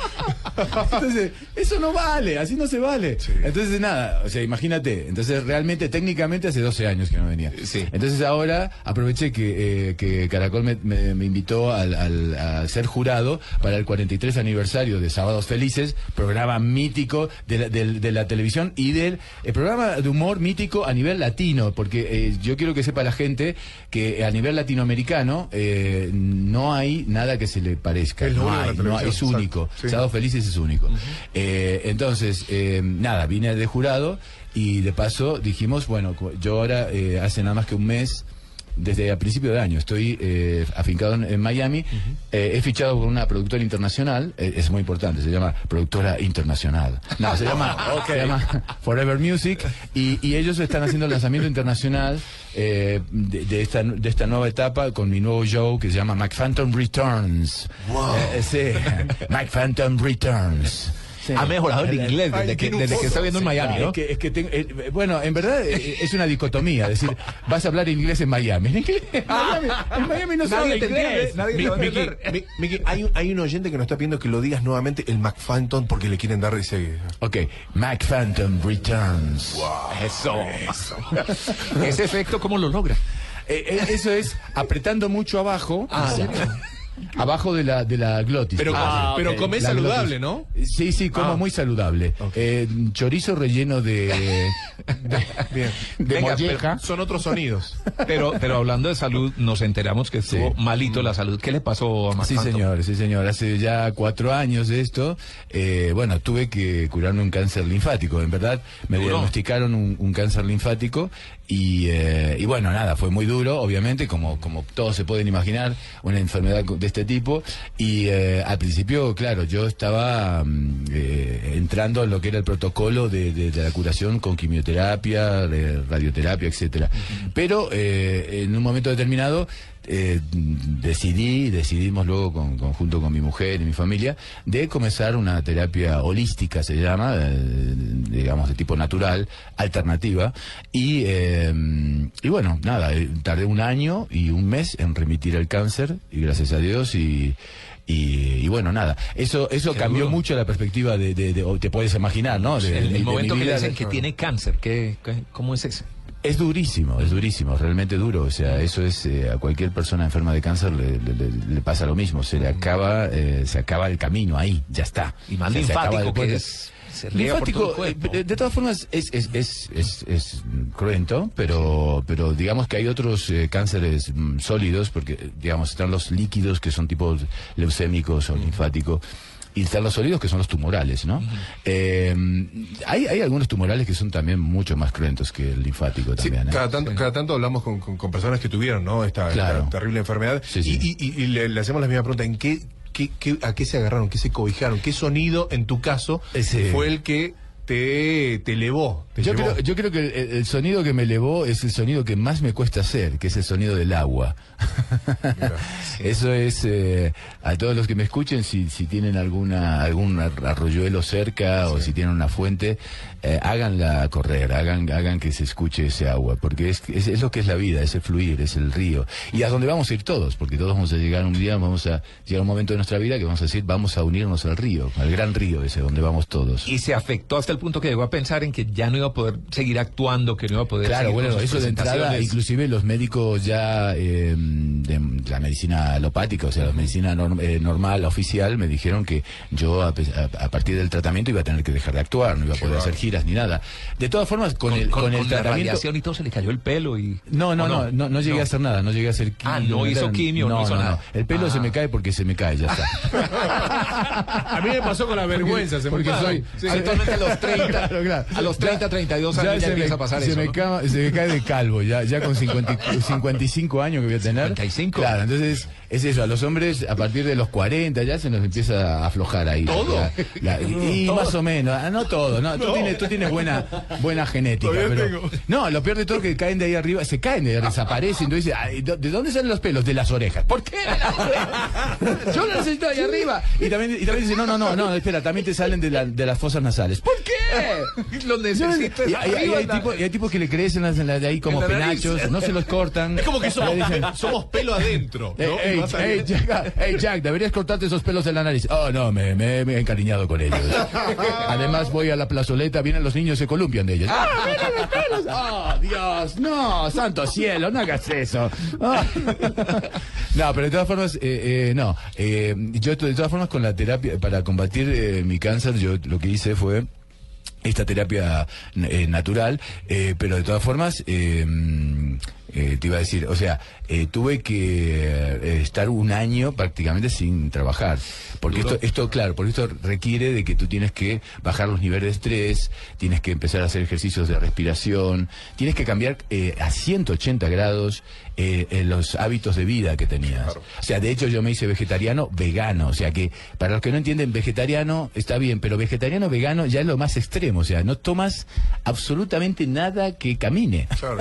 Speaker 37: Entonces, eso no vale, así no se vale. Entonces, nada, o sea, imagínate. Entonces, realmente, técnicamente, hace 12 años que no venía. Entonces, ahora aproveché que, eh, que Caracol me, me- me invitó al, al- a ser jurado para el 43 aniversario de Sábados Felices, programa mítico de la, del- de la televisión y del eh, programa de humor mítico a nivel latino, porque eh, yo quiero que sepa la gente que a nivel latinoamericano eh, no hay nada que se le parezca. No
Speaker 10: de
Speaker 37: hay, no,
Speaker 10: televisión,
Speaker 37: es único.
Speaker 10: sí.
Speaker 37: Sábados Felices es único. Eh, entonces, nada, vine de jurado y de paso dijimos, bueno, yo ahora hace nada más que un mes, desde a principio de año, estoy eh, afincado en, en Miami, eh, he fichado con una productora internacional, eh, es muy importante, se llama productora internacional. No, se llama, se llama Forever Music. Y, y ellos están haciendo el lanzamiento internacional eh, de, de esta, de esta nueva etapa con mi nuevo show que se llama McPhantom Returns. Eh, sí, McPhantom Returns. Sí.
Speaker 9: Ha mejorado el inglés desde
Speaker 37: Ay,
Speaker 9: que- desde que está viendo en Miami. ¿no?
Speaker 37: Es que, es que tengo- eh, bueno, en verdad eh, es una dicotomía, es decir, vas a hablar inglés en Miami. En, inglés- en Miami, en Miami no se habla
Speaker 10: te
Speaker 37: inglés.
Speaker 10: nadie te va a hay, un- hay un oyente que nos está pidiendo que lo digas nuevamente, el McPhantom, porque le quieren dar ese...
Speaker 37: Ok, McPhantom Returns.
Speaker 9: Eso. Ese efecto, ¿cómo lo logra?
Speaker 37: Eh, eh, eso es apretando mucho abajo.
Speaker 10: Ah,
Speaker 37: Abajo de la, de la glotis.
Speaker 10: Pero-
Speaker 37: Ah,
Speaker 10: pero
Speaker 37: La
Speaker 10: saludable,
Speaker 37: glotis.
Speaker 10: ¿no?
Speaker 37: Sí, sí, como
Speaker 10: Ah.
Speaker 37: muy saludable. Eh, chorizo relleno de,
Speaker 10: Bien.
Speaker 37: de
Speaker 9: Venga,
Speaker 37: molleja.
Speaker 9: pero
Speaker 10: Son otros sonidos.
Speaker 9: Pero, pero hablando de salud, nos enteramos que estuvo malito la salud. ¿Qué le pasó a
Speaker 37: Sí,
Speaker 9: McPhantom?
Speaker 37: señor, sí, señor. Hace ya cuatro años de esto, eh, bueno, tuve que curarme un cáncer linfático. En verdad, me diagnosticaron un, un cáncer linfático y, eh, y bueno, nada, fue muy duro, obviamente, como, como todos se pueden imaginar, una enfermedad de este tipo. Y eh, al principio, claro, yo estaba mm, eh, entrando en lo que era el protocolo de, de- de la curación con quimioterapia, de radioterapia, etcétera. Pero eh, en un momento determinado eh, decidí, decidimos luego con, con- junto con mi mujer y mi familia, de comenzar una terapia holística, se llama, eh, digamos de tipo natural, alternativa. Y, eh, y bueno, nada, eh, tardé un año y un mes en remitir el cáncer, y gracias a Dios, y, y, y bueno, nada, eso eso cambió mucho la perspectiva de, de- te puedes imaginar, ¿no? De-
Speaker 9: el, el
Speaker 37: mi
Speaker 9: momento que le dicen que tiene cáncer, ¿qué, qué- cómo es ese?
Speaker 37: Es durísimo, es durísimo, realmente duro. O sea, eso es eh, a cualquier persona enferma de cáncer le, le- le- le pasa lo mismo. Se le acaba, eh, se acaba el camino ahí, ya está.
Speaker 9: Y más
Speaker 37: O sea, se acaba
Speaker 9: linfático, que es- se
Speaker 37: Linfático, eh, de todas formas, es, es, es, es, es cruento, pero, pero digamos que hay otros eh, cánceres mm, sólidos, porque digamos están los líquidos que son tipo leucémicos o linfáticos. Y están los sólidos que son los tumorales, ¿no? Eh, hay, hay algunos tumorales que son también mucho más cruentos que el linfático
Speaker 10: Sí,
Speaker 37: también. ¿eh?
Speaker 10: cada, tanto, cada tanto hablamos con, con- con personas que tuvieron ¿no? esta, terrible enfermedad
Speaker 37: Sí, sí.
Speaker 10: Y, y- y le, le hacemos la misma pregunta, ¿en qué, qué- qué- ¿a qué se agarraron? ¿Qué se cobijaron? ¿Qué sonido, en tu caso,
Speaker 37: Ese-
Speaker 10: fue el que te, te elevó. te
Speaker 37: Yo
Speaker 10: llevó.
Speaker 37: creo, yo creo que el, el sonido que me elevó es el sonido que más me cuesta hacer, que es el sonido del agua. Eso es, eh, a todos los que me escuchen, si, si tienen alguna algún ar- arroyuelo cerca o si tienen una fuente, eh, háganla correr, hagan, hagan que se escuche ese agua, porque es, es, es lo que es la vida, es el fluir, es el río. Y a donde vamos a ir todos, porque todos vamos a llegar un día, vamos a llegar un momento de nuestra vida que vamos a decir, vamos a unirnos al río, al gran río ese, donde vamos todos.
Speaker 9: Y se afectó hasta el punto que llegó a pensar en que ya no iba a poder seguir actuando, que no iba a poder
Speaker 37: Claro,
Speaker 9: seguir
Speaker 37: bueno, eso de entrada, inclusive los médicos ya eh, de la medicina alopática, o sea, la medicina norm- eh, normal, oficial, me dijeron que yo a, a- a partir del tratamiento iba a tener que dejar de actuar, no iba a poder hacer giras ni nada. De todas formas, con, el, con, el
Speaker 9: la
Speaker 37: tratamiento...
Speaker 9: radiación y todo se le cayó el pelo y...
Speaker 37: No, no,
Speaker 9: ¿o
Speaker 37: no, no, no llegué a hacer nada, no llegué a hacer quimio.
Speaker 9: Ah, no hizo quimio, no hizo nada.
Speaker 37: El pelo
Speaker 9: Ah.
Speaker 37: se me cae porque se me cae, ya está.
Speaker 10: A mí me pasó con la vergüenza. se me
Speaker 37: porque
Speaker 10: claro.
Speaker 37: soy...
Speaker 10: Sí.
Speaker 9: Actualmente a los 30,
Speaker 37: Claro, claro.
Speaker 9: a los 30, 32 años ya,
Speaker 37: se
Speaker 9: empieza
Speaker 37: me,
Speaker 9: a pasar
Speaker 37: se
Speaker 9: eso,
Speaker 37: me
Speaker 9: ¿no?
Speaker 37: ca- se me cae de calvo, ya, ya con 50 y- 55 años que voy a tener.
Speaker 9: 55.
Speaker 37: Claro, entonces es eso, a los hombres a partir de los 40 ya se nos empieza a aflojar ahí.
Speaker 10: ¿Todo?
Speaker 37: La- la- y
Speaker 10: Todo.
Speaker 37: más o menos, ah, no todo, no, tú, tienes, tú tienes buena, buena genética. Pero, no, lo peor de todo es que caen de ahí arriba, se caen de desaparecen. Entonces, ay, ¿de de dónde salen los pelos? De las orejas. ¿Por qué? Yo lo necesito ahí arriba. Y también, y también dice, no, no, no, no, espera, también te salen de, la- de las fosas nasales. ¿Por qué?
Speaker 9: Los necesitas
Speaker 37: Y hay, hay tipos, y hay tipos que le crecen las, de ahí como penachos, no se los cortan.
Speaker 10: Es como que somos,
Speaker 37: dicen,
Speaker 10: somos pelo adentro.
Speaker 37: "Ey,
Speaker 10: ¿no?
Speaker 37: ey,
Speaker 10: Más allá-
Speaker 37: ey, Jack, deberías cortarte esos pelos de la nariz. Oh, no, me, me- me he encariñado con ellos. Además, voy a la plazoleta, vienen los niños y se columpian de ellos. ¡Ah, miren los pelos! ¡Oh, Dios! No, santo cielo, no hagas eso. Ah. No, pero de todas formas, eh, eh, no. Eh, yo, de todas formas, con la terapia, para combatir eh, mi cáncer, yo lo que hice fue esta terapia eh, natural, eh, pero de todas formas, eh, eh, te iba a decir, o sea, eh, tuve que eh, estar un año prácticamente sin trabajar, porque
Speaker 10: Duro.
Speaker 37: esto, esto, claro, porque esto requiere de que tú tienes que bajar los niveles de estrés, tienes que empezar a hacer ejercicios de respiración, tienes que cambiar eh, a 180 grados eh, eh, los hábitos de vida que tenías. O sea, de hecho yo me hice vegetariano vegano, o sea que para los que no entienden, vegetariano está bien, pero vegetariano vegano ya es lo más extremo, o sea, no tomas absolutamente nada que camine.
Speaker 10: Claro,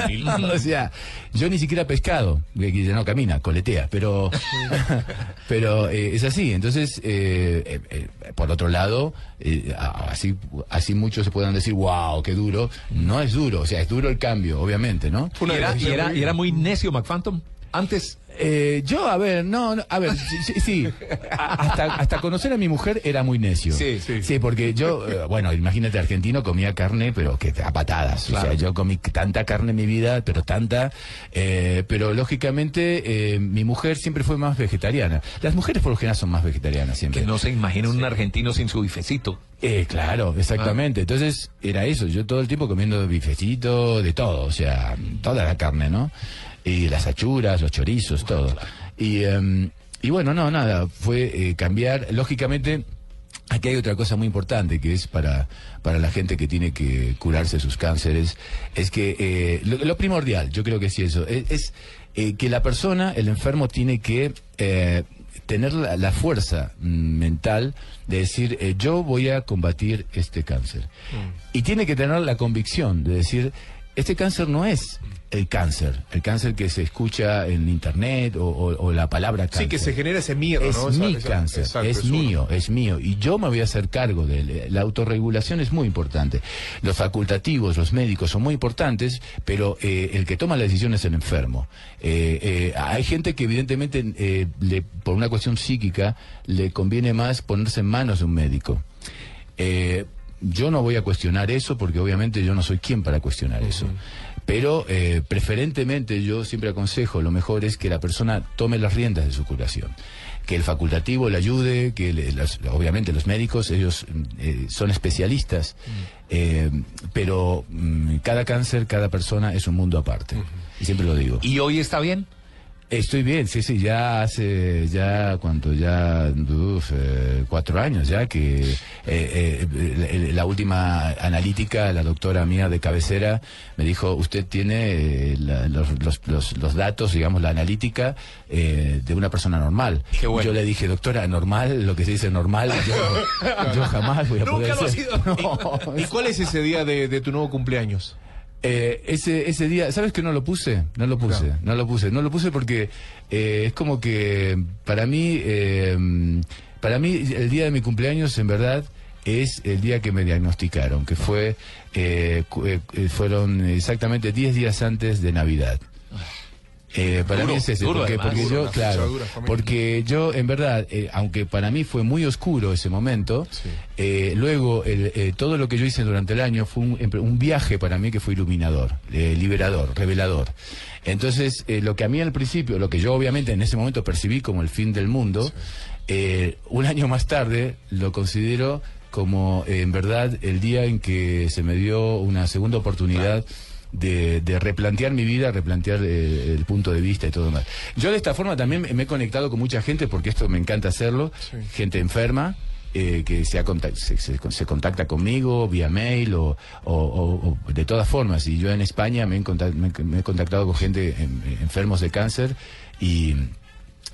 Speaker 37: o sea, yo ni siquiera pescado, que ya no camina, coletea, pero pero eh, es así. Entonces, eh, eh, eh, por otro lado, eh, así así muchos se puedan decir, wow, qué duro. No es duro, o sea, es duro el cambio, obviamente, ¿no?
Speaker 9: Y era, y era- y era muy necio McPhantom antes.
Speaker 37: Eh, yo, a ver, no, no, a ver, sí, sí, sí. Hasta, hasta conocer a mi mujer era muy necio.
Speaker 9: Sí,
Speaker 37: sí. porque yo, eh, bueno, imagínate, argentino comía carne, pero que a patadas.
Speaker 9: Claro.
Speaker 37: O sea, yo comí tanta carne en mi vida, pero tanta. eh, pero lógicamente, eh, mi mujer siempre fue más vegetariana. Las mujeres por lo general son más vegetarianas siempre.
Speaker 9: Que no se imagina un argentino sin su bifecito.
Speaker 37: Eh, claro, exactamente. Entonces era eso, yo todo el tiempo comiendo bifecito, de todo, o sea, toda la carne, ¿no? Y las achuras, los chorizos, todo. Y, em, y bueno, no, nada, fue eh, cambiar, lógicamente... Aquí hay otra cosa muy importante que es para, para la gente que tiene que curarse sus cánceres, es que eh, lo, lo primordial, yo creo que sí eso, es, es, eh, que la persona, el enfermo, tiene que eh, tener la, la fuerza mm, mental de decir, eh, yo voy a combatir este cáncer. Y tiene que tener la convicción de decir, este cáncer no es el cáncer, el cáncer que se escucha en internet o, o- o la palabra cáncer.
Speaker 10: Sí, que se genera ese miedo,
Speaker 37: Es mi
Speaker 10: esa-
Speaker 37: cáncer,
Speaker 10: exacto,
Speaker 37: es mío, es mío. Y yo me voy a hacer cargo de él. La autorregulación es muy importante. Los facultativos, los médicos son muy importantes, pero eh, el que toma la decisión es el enfermo. Eh, eh, hay gente que evidentemente, eh, le- por una cuestión psíquica, le conviene más ponerse en manos de un médico. Yo no voy a cuestionar eso porque obviamente yo no soy quien para cuestionar eso. Pero eh, preferentemente yo siempre aconsejo, lo mejor es que la persona tome las riendas de su curación. Que el facultativo le ayude, que le- los- obviamente los médicos, ellos eh, son especialistas, eh, pero mm, cada cáncer, cada persona es un mundo aparte. Y siempre lo digo.
Speaker 9: ¿Y hoy está bien?
Speaker 37: Estoy bien, sí, sí, ya hace, ya, cuánto, ya, uf, eh, cuatro años ya que eh, eh, la última analítica, la doctora mía de cabecera, me dijo, usted tiene eh, la- los, los, los, los datos, digamos, la analítica eh, de una persona normal.
Speaker 9: Qué bueno.
Speaker 37: Yo le dije, doctora, normal, lo que se dice normal, yo, yo jamás voy a poder
Speaker 10: Nunca lo ha
Speaker 37: ser".
Speaker 10: sido.
Speaker 37: No,
Speaker 10: ¿Y cuál es ese día de, de tu nuevo cumpleaños?
Speaker 37: Eh, ese, ese día, ¿sabes que no lo puse? No lo puse, no lo puse, no lo puse porque eh, es como que para mí, eh, para mí el día de mi cumpleaños en verdad es el día que me diagnosticaron, que fue, eh, eh, fueron exactamente 10 días antes de Navidad. Eh, para
Speaker 9: Duro,
Speaker 37: mí es ese,
Speaker 9: duro,
Speaker 37: porque,
Speaker 9: además.
Speaker 37: porque
Speaker 9: Duro,
Speaker 37: yo, claro,
Speaker 9: dura,
Speaker 37: porque yo en verdad, eh, aunque para mí fue muy oscuro ese momento, eh, luego el, eh, todo lo que yo hice durante el año fue un, un viaje para mí que fue iluminador, eh, liberador, revelador. Entonces, eh, lo que a mí al principio, lo que yo obviamente en ese momento percibí como el fin del mundo, eh, un año más tarde lo considero como eh, en verdad el día en que se me dio una segunda oportunidad de, de replantear mi vida, replantear eh, el punto de vista y todo demás. Yo de esta forma también me- he conectado con mucha gente, porque esto me encanta hacerlo, gente enferma. eh, que se, ha contact- se, se- se contacta conmigo vía mail o, o- o- o de todas formas. Y yo en España me he, contact- me, me he contactado con gente en- enfermos de cáncer y,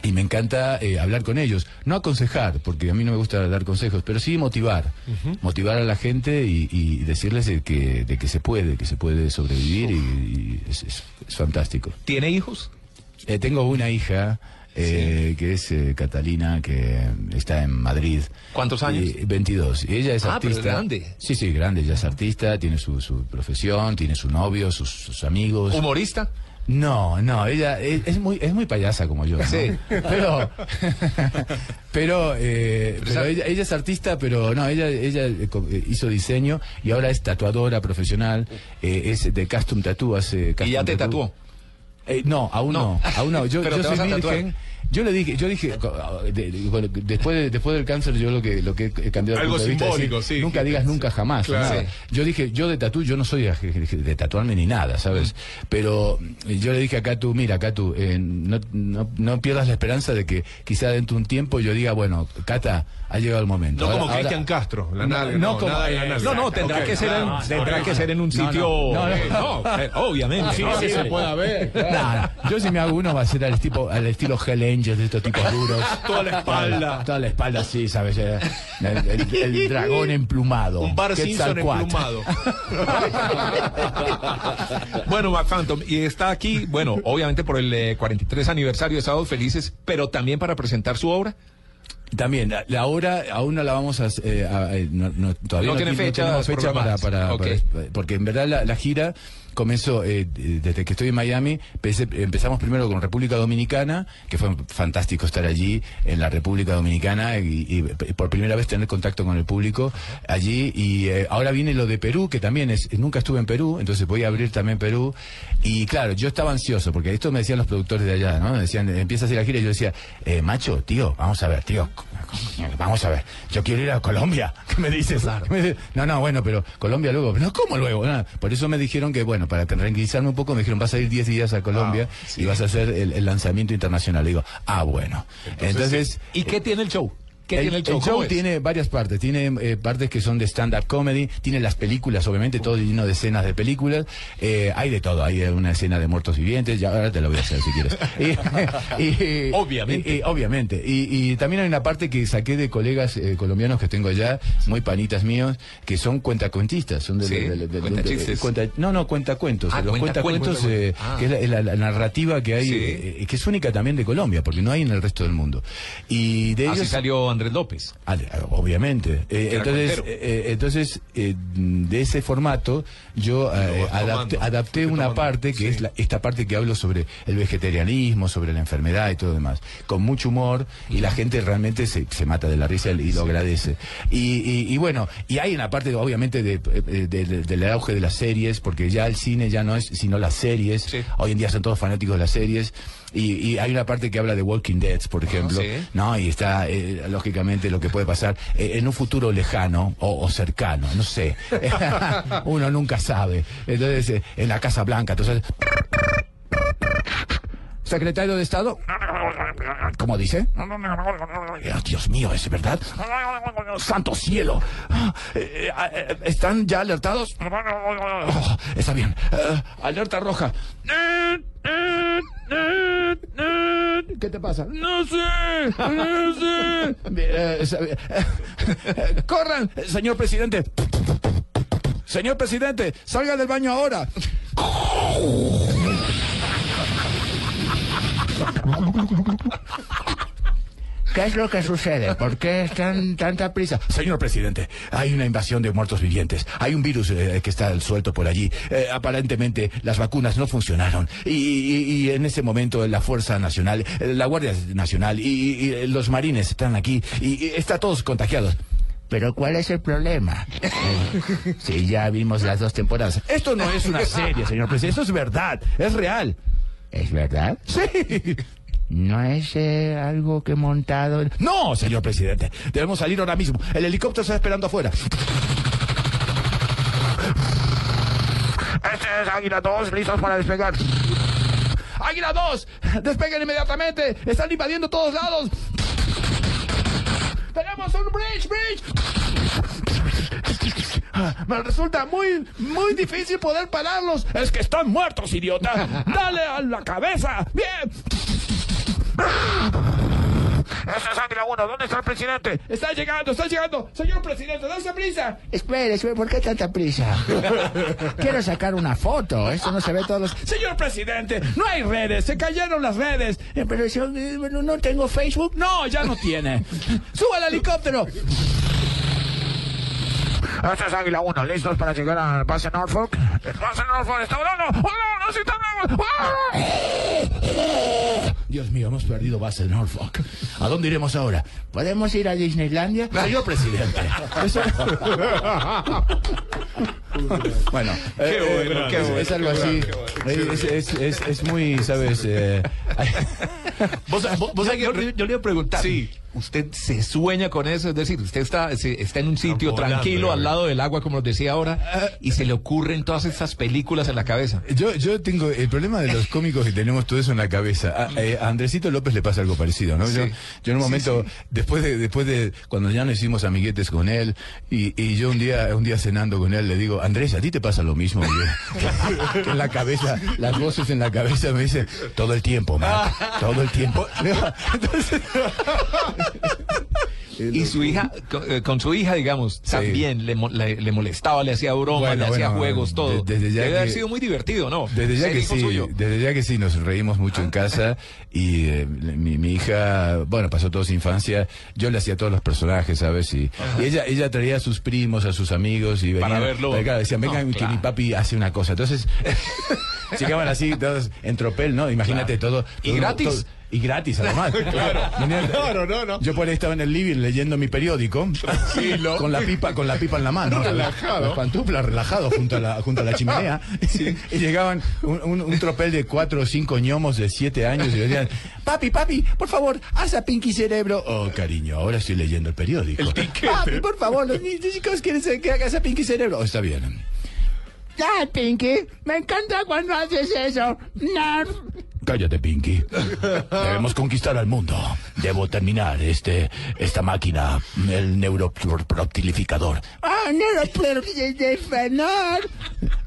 Speaker 37: y me encanta eh, hablar con ellos. No aconsejar, porque a mí no me gusta dar consejos, pero sí motivar. Motivar a la gente y, y decirles de que, de que se puede, que se puede sobrevivir y, y es, es- es fantástico.
Speaker 9: ¿Tiene hijos?
Speaker 37: Eh, tengo una hija. eh, que es eh, Catalina, que está en Madrid.
Speaker 9: ¿Cuántos años?
Speaker 37: Y 22. Y ella es
Speaker 9: Ah, pero
Speaker 37: artista.
Speaker 9: grande.
Speaker 37: Sí, sí, grande. Ella es artista, tiene su, su profesión, tiene su novio, sus, sus amigos.
Speaker 9: ¿Humorista?
Speaker 37: No, no, ella es, es muy es muy payasa como yo. ¿no?
Speaker 9: Sí.
Speaker 37: Pero pero, eh, pero ella, ella es artista, pero no, ella ella eh, eh, hizo diseño y ahora es tatuadora profesional, eh, es de custom tattoo, hace
Speaker 9: ¿Y
Speaker 37: custom
Speaker 9: ya te tatuó?
Speaker 37: Eh, no, aún no. aún no. Yo,
Speaker 9: Pero
Speaker 37: yo
Speaker 9: te
Speaker 37: soy
Speaker 9: tatuar.
Speaker 37: Yo le dije, yo dije, de- de- bueno, después, de- después del cáncer, yo lo que, lo que he cambiado de
Speaker 10: Algo
Speaker 37: de
Speaker 10: simbólico,
Speaker 37: decir,
Speaker 10: sí.
Speaker 37: Nunca digas nunca jamás.
Speaker 10: Claro.
Speaker 37: Yo dije, yo de tatú, yo no soy de, de tatuarme ni nada, ¿sabes? Pero eh, yo le dije a Catu, mira, Catu, eh, no, no, no pierdas la esperanza de que quizá dentro de un tiempo yo diga, bueno, Cata, ha llegado el momento.
Speaker 10: No
Speaker 37: Ahora-
Speaker 10: como Cristian Castro, la nalga,
Speaker 37: no
Speaker 10: no,
Speaker 37: como-
Speaker 10: nada de la nalga.
Speaker 9: No, no, tendrá que ser en,
Speaker 10: Ah,
Speaker 9: tendrá que ser en un sitio.
Speaker 37: no, no.
Speaker 9: eh, no, eh, obviamente.
Speaker 37: Sí,
Speaker 10: sí, se puede ver, claro.
Speaker 37: Nada, yo si me hago uno va a ser al, tipo, al estilo Hell Angels de estos tipos duros.
Speaker 10: Toda la espalda.
Speaker 37: Toda la espalda, sí, ¿sabes? Eh, El, el- el dragón emplumado.
Speaker 10: Un bar Simpson emplumado.
Speaker 9: Bueno, McPhantom, y está aquí, bueno, obviamente por el eh, 43 aniversario de Sábados Felices, pero también para presentar su obra.
Speaker 37: También, la, la obra aún no la vamos a... eh, a- eh, no- no- todavía
Speaker 9: No
Speaker 37: no,
Speaker 9: tiene
Speaker 37: no fecha para, para- para- Porque en verdad la, la gira comenzó, eh, desde que estoy en Miami, empezamos primero con República Dominicana, que fue fantástico estar allí en la República Dominicana y, y por primera vez tener contacto con el público allí. Y eh, ahora viene lo de Perú, que también es, nunca estuve en Perú, entonces voy a abrir también Perú. Y claro, yo estaba ansioso, porque esto me decían los productores de allá, ¿no? Decían, empieza a hacer la gira y yo decía, eh, macho, tío, vamos a ver, tío, vamos a ver, yo quiero ir a Colombia. ¿Qué me dices? ¿Qué me dices? No, no, bueno, pero Colombia luego. No, ¿cómo luego? Por eso me dijeron que, bueno, para tranquilizarme un poco, me dijeron, vas a ir 10 días a Colombia y vas a hacer el, el lanzamiento internacional. Le digo, ah, bueno. Entonces,
Speaker 9: ¿Y qué tiene el show? ¿Qué
Speaker 37: el,
Speaker 9: show?
Speaker 37: tiene varias partes. Tiene eh, partes que son de stand-up comedy, tiene las películas, obviamente, todo lleno de escenas de películas. Eh, hay de todo. Hay una escena de muertos vivientes, ya ahora te lo voy a hacer si quieres. Y- y-
Speaker 9: Obviamente.
Speaker 37: y- obviamente. Y, también hay una parte que saqué de colegas eh, colombianos que tengo allá, muy panitas míos, que son cuentacuentistas. Son de,
Speaker 9: Sí,
Speaker 37: de- de- de-
Speaker 9: cuentachistes.
Speaker 37: cuenta- no, no, cuentacuentos.
Speaker 9: Ah,
Speaker 37: los
Speaker 9: cuentacuentos.
Speaker 37: eh,
Speaker 9: Ah.
Speaker 37: que es la, la- la narrativa que hay,
Speaker 9: Sí.
Speaker 37: que es única también de Colombia, porque no hay en el resto del mundo. Y de
Speaker 9: Así
Speaker 37: ellos
Speaker 9: salió Andrés López.
Speaker 37: Ah, Obviamente. Eh, entonces, eh, eh, entonces eh, de ese formato, yo adapté, una
Speaker 10: tomando,
Speaker 37: parte que
Speaker 10: sí.
Speaker 37: es la- esta parte que hablo sobre el vegetarianismo, sobre la enfermedad y todo demás, con mucho humor y la gente realmente se, se mata de la risa y lo agradece. Y, y- y bueno, y hay una parte obviamente de, de- de- del auge de las series, porque ya el cine ya no es sino las series. Hoy en día son todos fanáticos de las series. Y, y hay una parte que habla de Walking Dead, por ejemplo,
Speaker 9: sí.
Speaker 37: ¿no? Y está, eh, lógicamente, lo que puede pasar eh, en un futuro lejano o, o cercano, no sé. Uno nunca sabe. Entonces, eh, en la Casa Blanca, entonces... secretario de Estado. ¿Cómo dice? Eh, Dios mío, ¿es verdad? ¡Santo cielo! Ah, eh, ¿Están ya alertados? Oh, está bien. Alerta roja. ¿Qué te pasa?
Speaker 8: No sé, no sé.
Speaker 37: Eh, bien. Eh, ¡Corran, señor presidente! Señor presidente, salga del baño ahora. ¿Qué es lo que sucede? ¿Por qué están tanta prisa? Señor presidente, hay una invasión de muertos vivientes. Hay un virus eh, que está suelto por allí. Eh, aparentemente las vacunas no funcionaron. Y, y- y en ese momento la Fuerza Nacional, eh, la Guardia Nacional y, y los marines están aquí y, están todos contagiados. Pero ¿cuál es el problema? Eh, sí, ya vimos las dos temporadas. Esto no es una serie, señor presidente. Esto es verdad. Es real. ¿Es verdad? Sí. ¿No es eh, algo que montado? No, señor presidente. Debemos salir ahora mismo. El helicóptero está esperando afuera. Este es Águila 2, listos para despegar. Águila 2, despeguen inmediatamente. Están invadiendo todos lados. Tenemos un bridge, bridge. Me resulta muy, muy difícil poder pararlos. Es que están muertos, idiota. Dale a la cabeza. Bien. Ese es Águila 1. ¿Dónde está el presidente? Está llegando, está llegando. Señor presidente, dase prisa. Espere, espere, ¿por qué tanta prisa? Quiero sacar una foto. Esto no se ve todos los... Señor presidente, no hay redes. Se cayeron las redes. Eh, Pero yo eh, bueno, no tengo Facebook. No, ya no tiene. Suba al helicóptero. Este es Águila 1, listos para llegar a base Norfolk. Base Norfolk está volando. ¡Oh, no! ¡No se está Dios mío, hemos perdido base Norfolk. ¿A dónde iremos ahora? ¿Podemos ir a Disneylandia? Señor presidente. Eso- bueno,
Speaker 9: Qué
Speaker 37: eh,
Speaker 9: bueno,
Speaker 37: eh, es,
Speaker 9: bueno,
Speaker 37: es algo así.
Speaker 9: bueno,
Speaker 37: Es, es- es- muy, ¿sabes? Eh,
Speaker 9: Vos, vos- vos que yo, yo le iba a preguntar. ¿Usted se sueña con eso? Es decir, usted está, se- está en un sitio tranquilo al
Speaker 10: eh.
Speaker 9: lado del agua, como nos decía ahora, y se le ocurren todas estas películas en la cabeza.
Speaker 37: Yo, yo tengo el problema de los cómicos que tenemos todo eso en la cabeza. A, eh, a Andresito López le pasa algo parecido, ¿no? Yo,
Speaker 9: Sí.
Speaker 37: yo en un momento,
Speaker 9: sí.
Speaker 37: después de, después de, cuando ya nos hicimos amiguetes con él, y, y yo un día, un día cenando con él, le digo, Andrés, ¿a ti te pasa lo mismo? Que en la cabeza, las voces en la cabeza me dicen, todo el tiempo, Mark, todo el tiempo. Entonces,
Speaker 9: Y su hija, con, eh, con su hija, digamos, también le, le- le molestaba, le hacía bromas,
Speaker 37: Bueno,
Speaker 9: le hacía juegos, todo.
Speaker 37: de- desde ya
Speaker 9: Debe haber sido muy divertido, ¿no?
Speaker 37: Desde ya que sí,
Speaker 9: suyo.
Speaker 37: desde ya que sí, nos reímos mucho en casa y eh, mi, mi hija, bueno, pasó toda su infancia, yo le hacía todos los personajes, ¿sabes? Y, y ella ella traía a sus primos, a sus amigos y
Speaker 9: Para
Speaker 37: venían,
Speaker 9: verlo.
Speaker 37: porque, claro, decían, vengan
Speaker 9: No,
Speaker 37: que
Speaker 9: claro.
Speaker 37: mi papi hace una cosa. Entonces, llegaban así, todos en tropel, ¿no? Imagínate todo.
Speaker 9: ¿Y gratis?
Speaker 37: todo- y gratis, además.
Speaker 10: Claro. Claro, no, no.
Speaker 37: Yo por ahí estaba en el living leyendo mi periódico,
Speaker 10: Tranquilo.
Speaker 37: con la pipa, con la pipa en la mano,
Speaker 10: Relajado.
Speaker 37: las pantuflas relajado junto a la, junto a la chimenea, y llegaban un, un- un tropel de cuatro o cinco ñomos de siete años y decían, papi, papi, por favor, haz a Pinky Cerebro. Oh, cariño, ahora estoy leyendo el periódico. Papi, por favor, los chicos quieren que hagas a Pinky Cerebro. Oh, está bien. Ya, Pinky, me encanta cuando haces eso. Cállate, Pinky. Debemos conquistar al mundo. Debo terminar este, esta máquina, el neuroproctilificador. Ah, neuroproctilificador.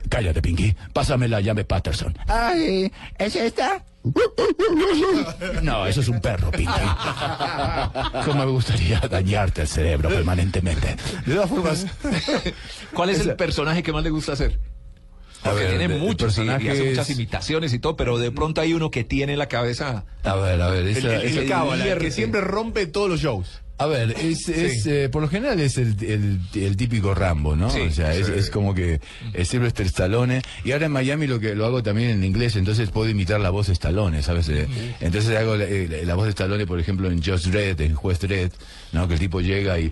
Speaker 37: Cállate, Pinky. Pásame la llave Patterson. Ay, ¿es esta? No, eso es un perro, Pinky. ¿Cómo me gustaría dañarte el cerebro permanentemente? De todas formas,
Speaker 9: ¿Cuál es el personaje que más le gusta hacer? Porque
Speaker 37: ver,
Speaker 9: tiene muchos y- y, hace muchas imitaciones y todo, pero de pronto hay uno que tiene en la cabeza.
Speaker 37: a ver, a ver, esa-
Speaker 10: el- el
Speaker 37: esa-
Speaker 10: cábala, el que siempre rompe todos los shows.
Speaker 37: A ver, es, es, eh, por lo general es el, el- el típico Rambo, ¿no?
Speaker 9: Sí,
Speaker 37: o sea, es, es como que es Sylvester Stallone. Y ahora en Miami lo que lo hago también en inglés, entonces puedo imitar la voz de Stallone, ¿sabes? Eh, Entonces hago la, eh, la voz de Stallone, por ejemplo, en Just Dredd, en Juez Dredd, ¿no? Que el tipo llega y...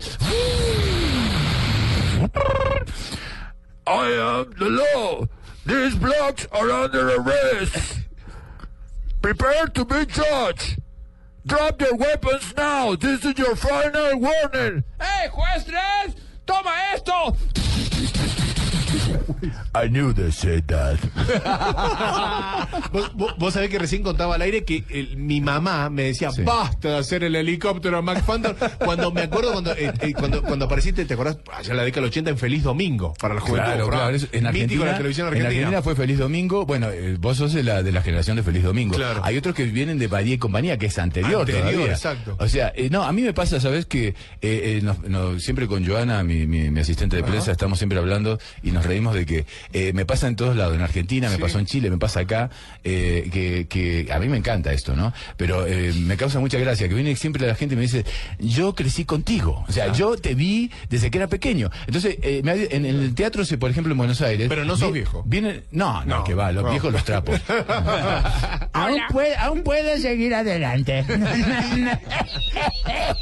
Speaker 37: I am the law. These blocks are under arrest. Prepare to be judged. Drop your weapons now. This is your final warning. ¡Hey, juez! ¡Toma esto! I knew they said that.
Speaker 10: vos, vos- vos sabés que recién contaba al aire que el- mi mamá me decía, basta de hacer el helicóptero a Phantom. Cuando me acuerdo cuando, eh, eh, cuando, cuando apareciste, ¿te acordás? Allá en la década del 80 en Feliz Domingo, para la juventud.
Speaker 37: Claro, claro. eso- En Argentina,
Speaker 10: la televisión
Speaker 37: en
Speaker 10: argentina.
Speaker 37: Argentina fue Feliz Domingo. Bueno, eh, vos sos de la, de la generación de Feliz Domingo.
Speaker 10: Claro.
Speaker 37: Hay otros que vienen de Badía y compañía, que es anterior,
Speaker 10: Anterior,
Speaker 37: todavía.
Speaker 10: exacto.
Speaker 37: O sea, eh, no, a mí me pasa, ¿sabes? Que eh, eh, nos- nos- siempre con Joana, mi, mi- mi asistente de prensa, estamos siempre hablando y nos reímos de que eh, me pasa en todos lados. En Argentina, me pasó en Chile, me pasa acá. eh, que, que a mí me encanta esto, ¿no? Pero eh, me causa mucha gracia que viene siempre la gente y me dice, yo crecí contigo. O sea,
Speaker 10: Ah.
Speaker 37: yo te vi desde que era pequeño. Entonces, eh, me en, en el teatro, se- por ejemplo, en Buenos Aires.
Speaker 10: Pero no sos
Speaker 37: vi-
Speaker 10: viejo.
Speaker 37: Viene, no, no,
Speaker 10: No,
Speaker 37: que va, los
Speaker 10: no.
Speaker 37: viejos los trapos.
Speaker 38: Aún puede, aún puede seguir adelante.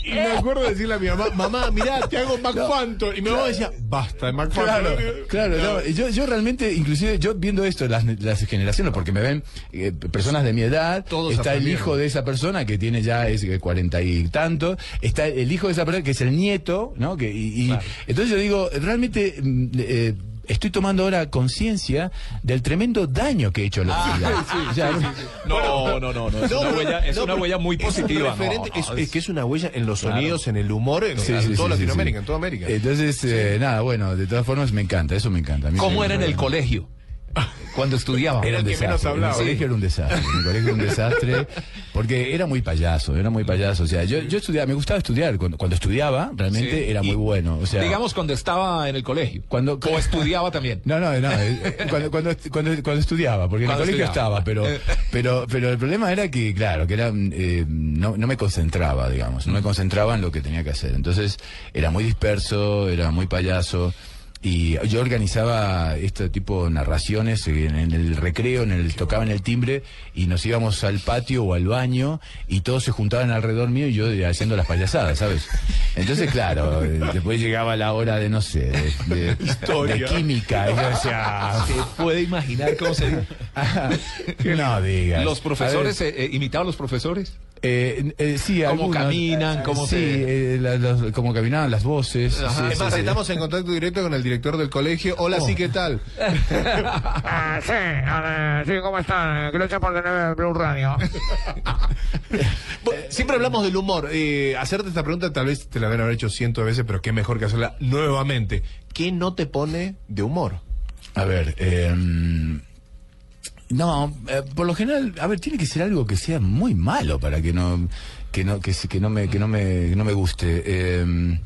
Speaker 10: Y me acuerdo de decirle a mi mamá, mamá, mirá, te hago Mac Phantom. Y mi mamá decía, basta de.
Speaker 37: Claro, claro, no, yo, yo realmente, inclusive yo viendo esto, las, las generaciones, porque me ven eh, personas de mi edad,
Speaker 10: Todos
Speaker 37: está el hijo de esa persona que tiene ya es, eh, cuarenta y tanto, está el hijo de esa persona que es el nieto, ¿no? Que, y, y- entonces yo digo, realmente mm, eh, estoy tomando ahora conciencia del tremendo daño que he hecho a la
Speaker 9: Ah, sí, sí, sí, sí. No, no, no, no, es una huella- es una huella muy positiva, no,
Speaker 10: es, que es una huella en los
Speaker 37: Claro.
Speaker 10: sonidos, en el humor, en,
Speaker 37: Sí,
Speaker 10: en
Speaker 37: sí,
Speaker 10: toda
Speaker 37: sí, sí,
Speaker 10: Latinoamérica,
Speaker 37: sí.
Speaker 10: en toda América.
Speaker 37: Entonces, eh, nada, bueno, de todas formas me encanta, eso me encanta. A mí
Speaker 9: ¿Cómo era en el colegio? Cuando estudiaba.
Speaker 37: Era
Speaker 10: que menos hablaba.
Speaker 37: Colegio era un desastre. Mi colegio era un desastre porque era muy payaso, era muy payaso. O sea, yo, yo estudiaba, me gustaba estudiar. Cuando, cuando estudiaba, realmente
Speaker 9: Sí.
Speaker 37: era
Speaker 9: Y,
Speaker 37: muy bueno. O sea,
Speaker 9: Digamos cuando estaba en el colegio.
Speaker 37: cuando
Speaker 9: O estudiaba también.
Speaker 37: No, no, no. eh, Cuando, cuando, cuando, cuando estudiaba, porque en el colegio
Speaker 9: estudiaba.
Speaker 37: estaba, pero,
Speaker 9: Eh.
Speaker 37: pero, pero el problema era que, claro, que era, eh, no, no me concentraba, digamos, no me concentraba en lo que tenía que hacer. Entonces, era muy disperso, era muy payaso. Y yo organizaba este tipo de narraciones en, en el recreo, en el tocaban el timbre y nos íbamos al patio o al baño y todos se juntaban alrededor mío y yo eh, haciendo las payasadas, ¿sabes? Entonces, claro, eh, después llegaba la hora de, no sé, de, de-
Speaker 9: Historia.
Speaker 37: de química. Y yo decía,
Speaker 9: Se puede imaginar cómo se...
Speaker 37: que no digas.
Speaker 9: Los profesores, eh, eh, imitaban a los profesores.
Speaker 37: Eh, eh, sí,
Speaker 9: Cómo
Speaker 37: algunos,
Speaker 9: caminan,
Speaker 37: eh,
Speaker 9: cómo
Speaker 37: sí,
Speaker 9: se-
Speaker 37: eh, la- cómo caminaban las voces.
Speaker 10: Ajá.
Speaker 37: sí,
Speaker 10: es
Speaker 37: sí,
Speaker 10: más,
Speaker 37: sí.
Speaker 10: estamos en contacto directo con el director del colegio. Hola,
Speaker 37: Oh.
Speaker 10: sí, ¿qué tal?
Speaker 38: Ah, sí, sí, ¿cómo están? Gracias por tener Blue Radio.
Speaker 10: Siempre hablamos del humor. Eh, hacerte esta pregunta tal vez te la deben haber hecho cientos de veces, pero qué mejor que hacerla nuevamente. ¿Qué no te pone de humor?
Speaker 37: A ver, eh, no, eh, por lo general, a ver, tiene que ser algo que sea muy malo para que no, que no, que, no me, que no me, que no me guste. Eh,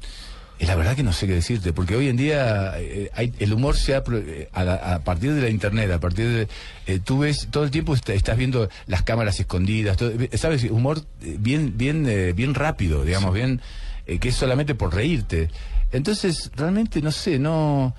Speaker 37: la verdad que no sé qué decirte, porque hoy en día eh, hay, el humor se ha, eh, a, la- a partir de la internet, a partir de, eh, tú ves todo el tiempo est- estás viendo las cámaras escondidas, todo- sabes, humor bien, bien, eh, bien rápido, digamos, bien, que es solamente por reírte. Entonces, realmente no sé, no.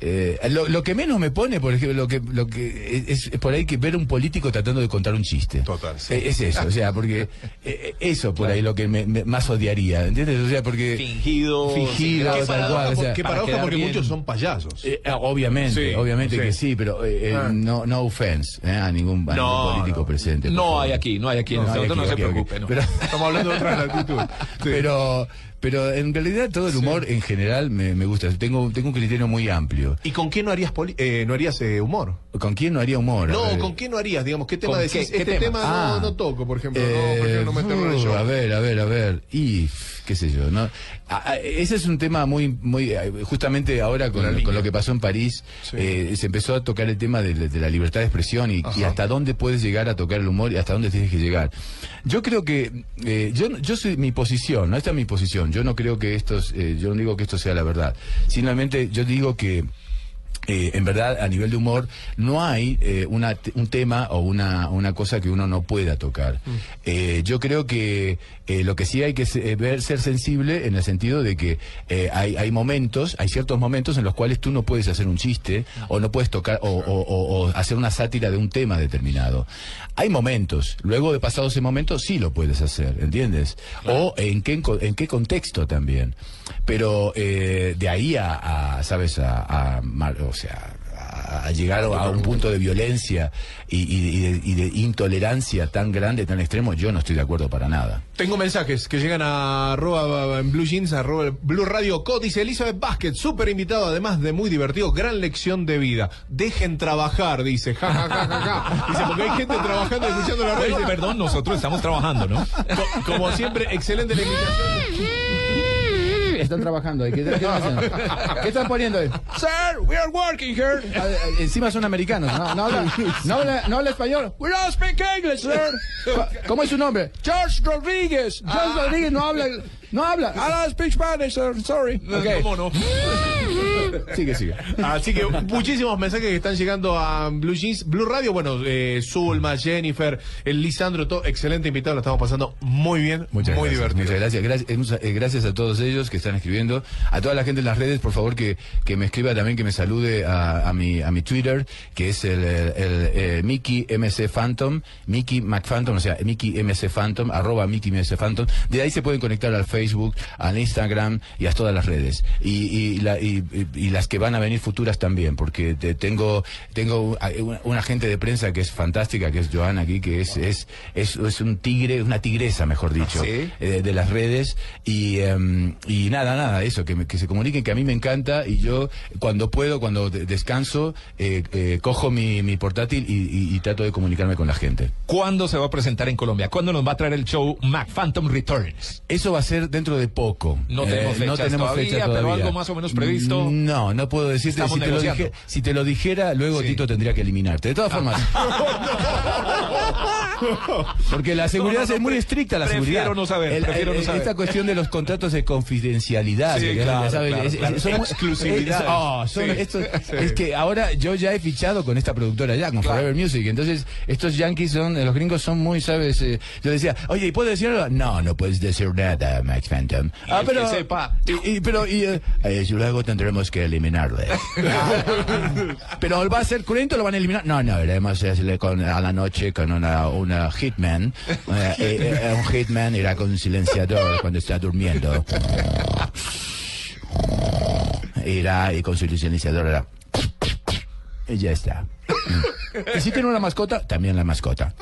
Speaker 37: Eh, lo, lo que menos me pone, por ejemplo, lo que, lo que es, es por ahí que ver un político tratando de contar un chiste.
Speaker 10: Total, sí.
Speaker 37: Eh, Es eso, o sea, porque eh, eso por ahí lo que me, me- más odiaría, ¿entiendes? O sea, porque
Speaker 9: Fingido.
Speaker 37: fingido,
Speaker 10: Qué
Speaker 37: tal
Speaker 10: paradoja,
Speaker 37: cual, o sea,
Speaker 10: qué
Speaker 9: para
Speaker 10: paradoja
Speaker 9: quedar
Speaker 10: porque
Speaker 9: bien.
Speaker 10: muchos son payasos.
Speaker 37: eh, ah, obviamente,
Speaker 10: Sí,
Speaker 37: obviamente
Speaker 10: sí.
Speaker 37: que sí, pero eh, eh,
Speaker 10: Ah.
Speaker 37: no, no offense eh, a ningún, a
Speaker 9: No,
Speaker 37: ningún político
Speaker 9: no.
Speaker 37: presente.
Speaker 9: No
Speaker 37: favor.
Speaker 9: hay aquí, no hay aquí.
Speaker 37: No,
Speaker 9: en
Speaker 37: hay
Speaker 9: este momento
Speaker 37: aquí,
Speaker 9: no se
Speaker 37: aquí, aquí.
Speaker 9: preocupe. no.
Speaker 37: Pero-
Speaker 10: Estamos hablando de otra latitud.
Speaker 37: Pero, pero en realidad todo el humor en general me, me gusta. Tengo, tengo un criterio muy amplio.
Speaker 10: ¿Y con qué no harías, poli- eh, no harías eh, humor?
Speaker 37: ¿Con quién no haría humor?
Speaker 10: No. ¿con qué no harías? Digamos, ¿qué tema
Speaker 9: ¿Con
Speaker 10: decís?
Speaker 9: qué- qué
Speaker 10: este tema,
Speaker 37: Ah.
Speaker 10: no toco, por ejemplo. no,
Speaker 37: Eh,
Speaker 10: prefiero no el
Speaker 37: uh, a ver, a ver, a ver. Y qué sé yo, ¿no? Ese es un tema muy, muy, eh, justamente ahora con, lo que pasó en París,
Speaker 10: Sí.
Speaker 37: eh, se empezó a tocar el tema de, de la libertad de expresión y, hasta dónde puedes llegar a tocar el humor y hasta dónde tienes que llegar. Yo creo que, eh, yo, yo soy mi posición, ¿no? Esta es mi posición. Yo no creo que esto, es, eh, yo no digo que esto sea la verdad. Simplemente yo digo que eh, en verdad, a nivel de humor, no hay eh, una, un tema o una, una cosa que uno no pueda tocar. Eh, yo creo que eh, lo que sí hay que eh, ver, ser sensible en el sentido de que eh, hay, hay momentos, hay ciertos momentos en los cuales tú no puedes hacer un chiste o no puedes tocar o, o- o- o hacer una sátira de un tema determinado. Hay momentos, luego de pasado ese momento sí lo puedes hacer, ¿entiendes? O en qué, en qué contexto también. Pero eh, de ahí a, a, ¿sabes? A, a o sea, a llegar a un punto de violencia y, y- y de, y de intolerancia tan grande, tan extremo, yo no estoy de acuerdo para nada.
Speaker 10: Tengo mensajes que llegan a arroba en Blue Jeans, arroba Blue Radio Co. Dice Elizabeth Basket, súper invitado, además de muy divertido, gran lección de vida. Dejen trabajar, dice. Ja, ja, ja, ja, ja. Dice, porque hay gente trabajando y escuchando la radio.
Speaker 9: Perdón, nosotros estamos trabajando, ¿no?
Speaker 10: Co- Como siempre, excelente la invitación.
Speaker 37: Están trabajando ahí. ¿Qué, qué? ¿Qué están poniendo ahí? Sir, we are working here. Ah, eh, Encima son americanos. No, no habla, no habla, no habla español. We don't speak English, sir. ¿Cómo es su nombre? George Rodríguez. George Rodríguez no habla, no habla. I don't speak Spanish, sir. Sorry. Okay.
Speaker 10: ¿Cómo no?
Speaker 37: Sigue, sigue.
Speaker 10: Así que muchísimos mensajes que están llegando a Blue Jeans, Blue Radio. Bueno, eh, Zulma, Jennifer, el Lisandro, todo excelente invitado. Lo estamos pasando muy bien,
Speaker 37: Muchas
Speaker 10: muy
Speaker 37: gracias,
Speaker 10: divertido.
Speaker 37: Muchas gracias. Gracias, eh, eh, gracias a todos ellos que están escribiendo. A toda la gente en las redes, por favor, que, que me escriba también, que me salude a, a mi, a mi Twitter, que es el, el, el, eh, Mickey MC Phantom, Mickey McPhantom, o sea, Mickey MC Phantom, arroba Mickey MC Phantom. De ahí se pueden conectar al Facebook, al Instagram y a todas las redes. Y, y, la- y- y- y las que van a venir futuras también, porque te- tengo, tengo una, una agente de prensa que es fantástica, que es Joana aquí, que es, es, es, es un tigre, una tigresa, mejor dicho,
Speaker 9: ¿Sí?
Speaker 37: eh, de las redes. Y, em, y nada, nada, eso, que, me- que se comuniquen, que a mí me encanta. Y yo, cuando puedo, cuando de- descanso, eh, eh, cojo mi, mi portátil y, y- y trato de comunicarme con la gente.
Speaker 9: ¿Cuándo se va a presentar en Colombia? ¿Cuándo nos va a traer el show Mac Phantom Returns?
Speaker 37: Eso va a ser dentro de poco.
Speaker 9: No tenemos
Speaker 37: Eh, no
Speaker 9: fechas
Speaker 37: tenemos
Speaker 9: todavía,
Speaker 37: fecha
Speaker 9: pero algo más o menos previsto.
Speaker 37: No, no puedo decirte. Si te, lo dije- si te lo dijera, luego Tito tendría que eliminarte. De todas formas. Porque la seguridad
Speaker 9: No, no, no,
Speaker 37: es muy estricta, la
Speaker 9: prefiero
Speaker 37: seguridad.
Speaker 9: no saber, prefiero no saber.
Speaker 37: Esta cuestión de los contratos de confidencialidad.
Speaker 9: Sí, claro, claro,
Speaker 37: es- son
Speaker 9: Exclusividad.
Speaker 37: es- oh, son
Speaker 9: Sí,
Speaker 37: estos-
Speaker 9: sí.
Speaker 37: Es que ahora yo ya he fichado con esta productora ya, con Forever Music. Entonces, estos yankees son, los gringos son muy, ¿sabes? Eh, yo decía, oye, ¿y puedo decir algo? No, no puedes decir nada, Max Phantom.
Speaker 9: Y
Speaker 37: Ah,
Speaker 9: el
Speaker 37: pero.
Speaker 9: que sepa.
Speaker 37: Y, y- pero, y, eh, eh, y luego tendremos que eliminarle. pero va a ser cruento, lo van a eliminar. No, no, veremos hacerle con, a la noche con una, una hitman. Eh, eh, eh, un hitman irá con un silenciador cuando está durmiendo. Irá y con su silenciador hará. Y ya está. Y si tiene una mascota, también la mascota.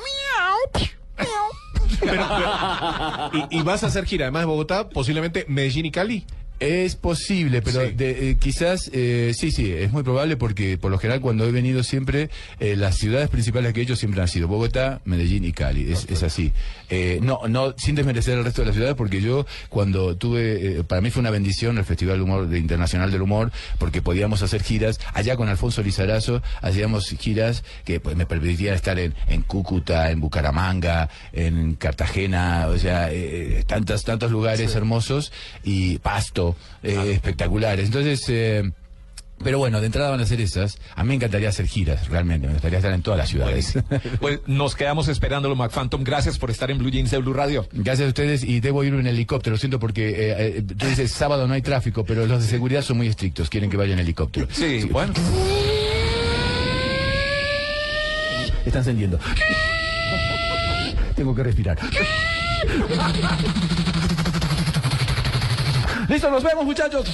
Speaker 10: Y, y vas a hacer gira, además de Bogotá, posiblemente Medellín y Cali.
Speaker 37: Es posible, pero
Speaker 10: Sí.
Speaker 37: de- eh, quizás, eh, sí, sí, es muy probable porque por lo general cuando he venido siempre, eh, las ciudades principales que he hecho siempre han sido Bogotá, Medellín y Cali, es, es así. Eh, no, no, sin desmerecer el resto de las ciudades porque yo cuando tuve, para mí fue una bendición el Festival Humor de Internacional del Humor porque podíamos hacer giras, allá con Alfonso Lizarazo hacíamos giras que pues, me permitían estar en, en Cúcuta, en Bucaramanga, en Cartagena, o sea, eh, tantos, tantos lugares hermosos y Pasto, eh, espectaculares. Entonces, eh, pero bueno, de entrada van a ser esas. A mí me encantaría hacer giras, realmente. Me gustaría estar en todas las ciudades.
Speaker 9: Pues nos quedamos esperándolo, Mac Phantom. Gracias por estar en Blue Jeans de Blue Radio.
Speaker 37: Gracias a ustedes y debo ir en helicóptero. Lo siento porque eh, eh, tú dices sábado no hay tráfico, pero los de seguridad son muy estrictos. Quieren que vaya en helicóptero.
Speaker 9: Sí, bueno.
Speaker 37: Está encendiendo. Tengo que respirar. Listo, nos vemos, muchachos.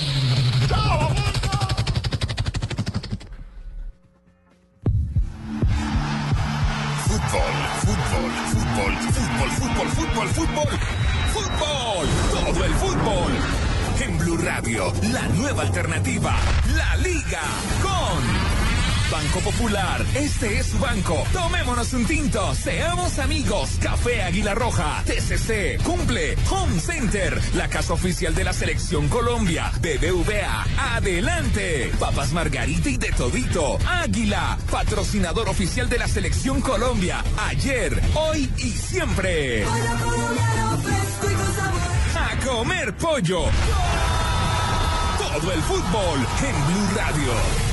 Speaker 7: Fútbol, fútbol, fútbol, fútbol, fútbol, fútbol, fútbol, fútbol, todo el fútbol. En Blue Radio, la nueva alternativa, la Liga con Banco Popular. Este es su banco. Tomémonos un tinto, seamos amigos. Café Águila Roja, TCC, Cumple, Home Center, la casa oficial de la Selección Colombia, BBVA, adelante. Papas Margarita y de Todito, Águila, patrocinador oficial de la Selección Colombia, ayer, hoy y siempre. A comer pollo. Todo el fútbol en Blue Radio.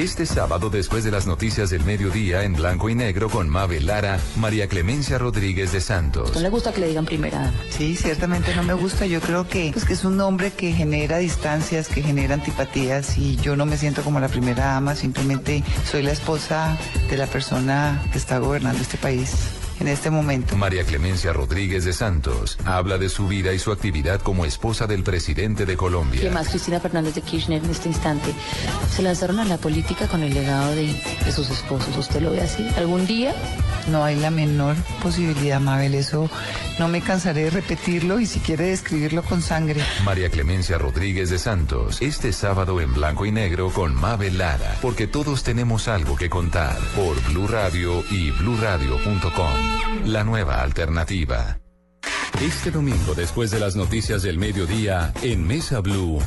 Speaker 6: Este sábado, después de las noticias del mediodía en blanco y negro con Mabel Lara, María Clemencia Rodríguez de Santos.
Speaker 39: ¿No le gusta que le digan primera dama?
Speaker 40: Sí, ciertamente no me gusta. Yo creo que, pues, que es un nombre que genera distancias, que genera antipatías y yo no me siento como la primera dama, simplemente soy la esposa de la persona que está gobernando este país en este momento.
Speaker 6: María Clemencia Rodríguez de Santos habla de su vida y su actividad como esposa del presidente de Colombia.
Speaker 39: ¿Qué más Cristina Fernández de Kirchner en este instante? Se lanzaron a la política con el legado de, de sus esposos. ¿Usted lo ve así? ¿Algún día?
Speaker 40: No hay la menor posibilidad, Mabel. Eso no me cansaré de repetirlo y si quiere describirlo con sangre.
Speaker 6: María Clemencia Rodríguez de Santos, este sábado en blanco y negro con Mabel Lara, porque todos tenemos algo que contar por Blue Radio y bluradio.com. La nueva alternativa. Este domingo, después de las noticias del mediodía, en Mesa Blue,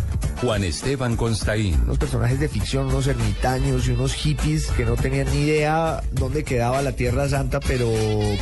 Speaker 6: Juan Esteban Constaín.
Speaker 41: Unos personajes de ficción, unos ermitaños y unos hippies que no tenían ni idea dónde quedaba la Tierra Santa, pero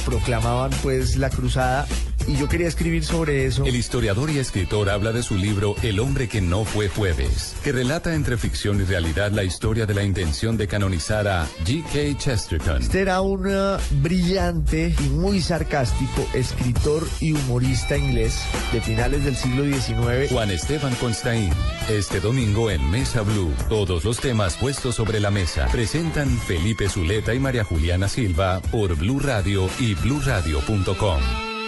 Speaker 41: proclamaban pues la cruzada. Y yo quería escribir sobre eso.
Speaker 6: El historiador y escritor habla de su libro El hombre que no fue jueves, que relata entre ficción y realidad la historia de la intención de canonizar a G.K. Chesterton.
Speaker 41: Este era un uh, brillante y muy sarcástico escritor y humorista inglés de finales del siglo XIX.
Speaker 6: Juan Esteban Constaín, este domingo en Mesa Blue, todos los temas puestos sobre la mesa. Presentan Felipe Zuleta y María Juliana Silva por Blue Radio y bluradio.com.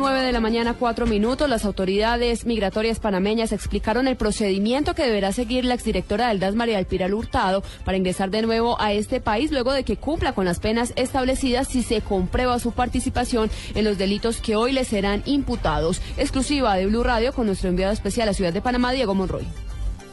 Speaker 2: 9 de la mañana, cuatro minutos. Las autoridades migratorias panameñas explicaron el procedimiento que deberá seguir la exdirectora del DAS, María del Pilar Hurtado, para ingresar de nuevo a este país luego de que cumpla con las penas establecidas si se comprueba su participación en los delitos que hoy le serán imputados. Exclusiva de Blue Radio con nuestro enviado especial a ciudad de Panamá, Diego Monroy.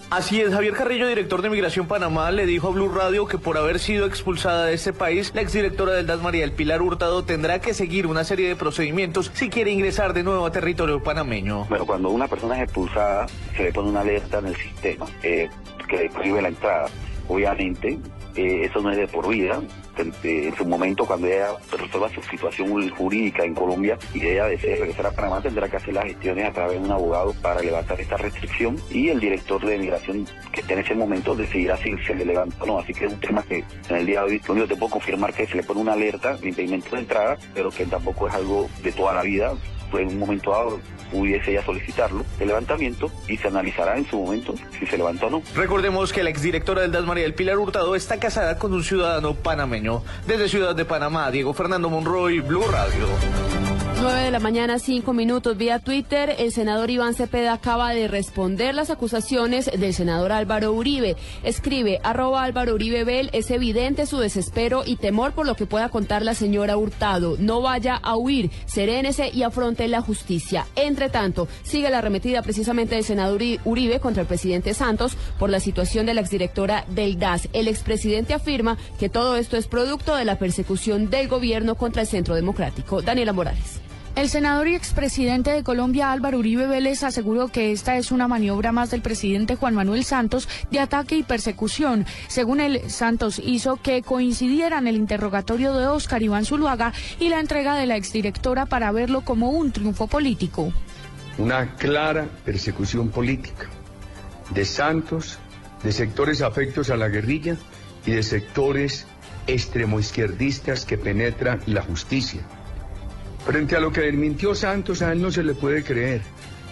Speaker 42: Así es, Javier Carrillo, director de Migración Panamá, le dijo a Blue Radio que por haber sido expulsada de este país, la exdirectora del DAS María del Pilar Hurtado tendrá que seguir una serie de procedimientos si quiere ingresar de nuevo a territorio panameño.
Speaker 43: Bueno, cuando una persona es expulsada, se le pone una alerta en el sistema eh, que prohíbe la entrada. Obviamente, eh, eso no es de por vida. En, en su momento, cuando ella resuelva su situación jurídica en Colombia y ella desee regresar a Panamá, tendrá que hacer las gestiones a través de un abogado para levantar esta restricción y el director de migración que esté en ese momento decidirá si se le levanta o no. Así que es un tema que en el día de hoy, lo único que te puedo confirmar que se le pone una alerta de impedimento de entrada, pero que tampoco es algo de toda la vida. En un momento dado pudiese ella solicitarlo, el levantamiento, y se analizará en su momento si se levanta o no.
Speaker 42: Recordemos que la exdirectora del DAS María del Pilar Hurtado está casada con un ciudadano panameño. Desde Ciudad de Panamá, Diego Fernando Monroy, Blue Radio.
Speaker 2: 9 de la mañana, 5 minutos vía Twitter. El senador Iván Cepeda acaba de responder las acusaciones del senador Álvaro Uribe. Escribe, arroba Álvaro Uribe Bel, es evidente su desespero y temor por lo que pueda contar la señora Hurtado. No vaya a huir, serénese y afronte la justicia. Entre tanto, sigue la arremetida precisamente del senador Uribe contra el presidente Santos por la situación de la exdirectora del DAS. El expresidente afirma que todo esto es producto de la persecución del gobierno contra el Centro Democrático. Daniela Morales.
Speaker 3: El senador y expresidente de Colombia Álvaro Uribe Vélez aseguró que esta es una maniobra más del presidente Juan Manuel Santos de ataque y persecución. Según él, Santos hizo que coincidieran el interrogatorio de Oscar Iván Zuluaga y la entrega de la exdirectora para verlo como un triunfo político.
Speaker 44: Una clara persecución política de Santos, de sectores afectos a la guerrilla y de sectores extremoizquierdistas que penetran la justicia. Frente a lo que mintió Santos, a él no se le puede creer,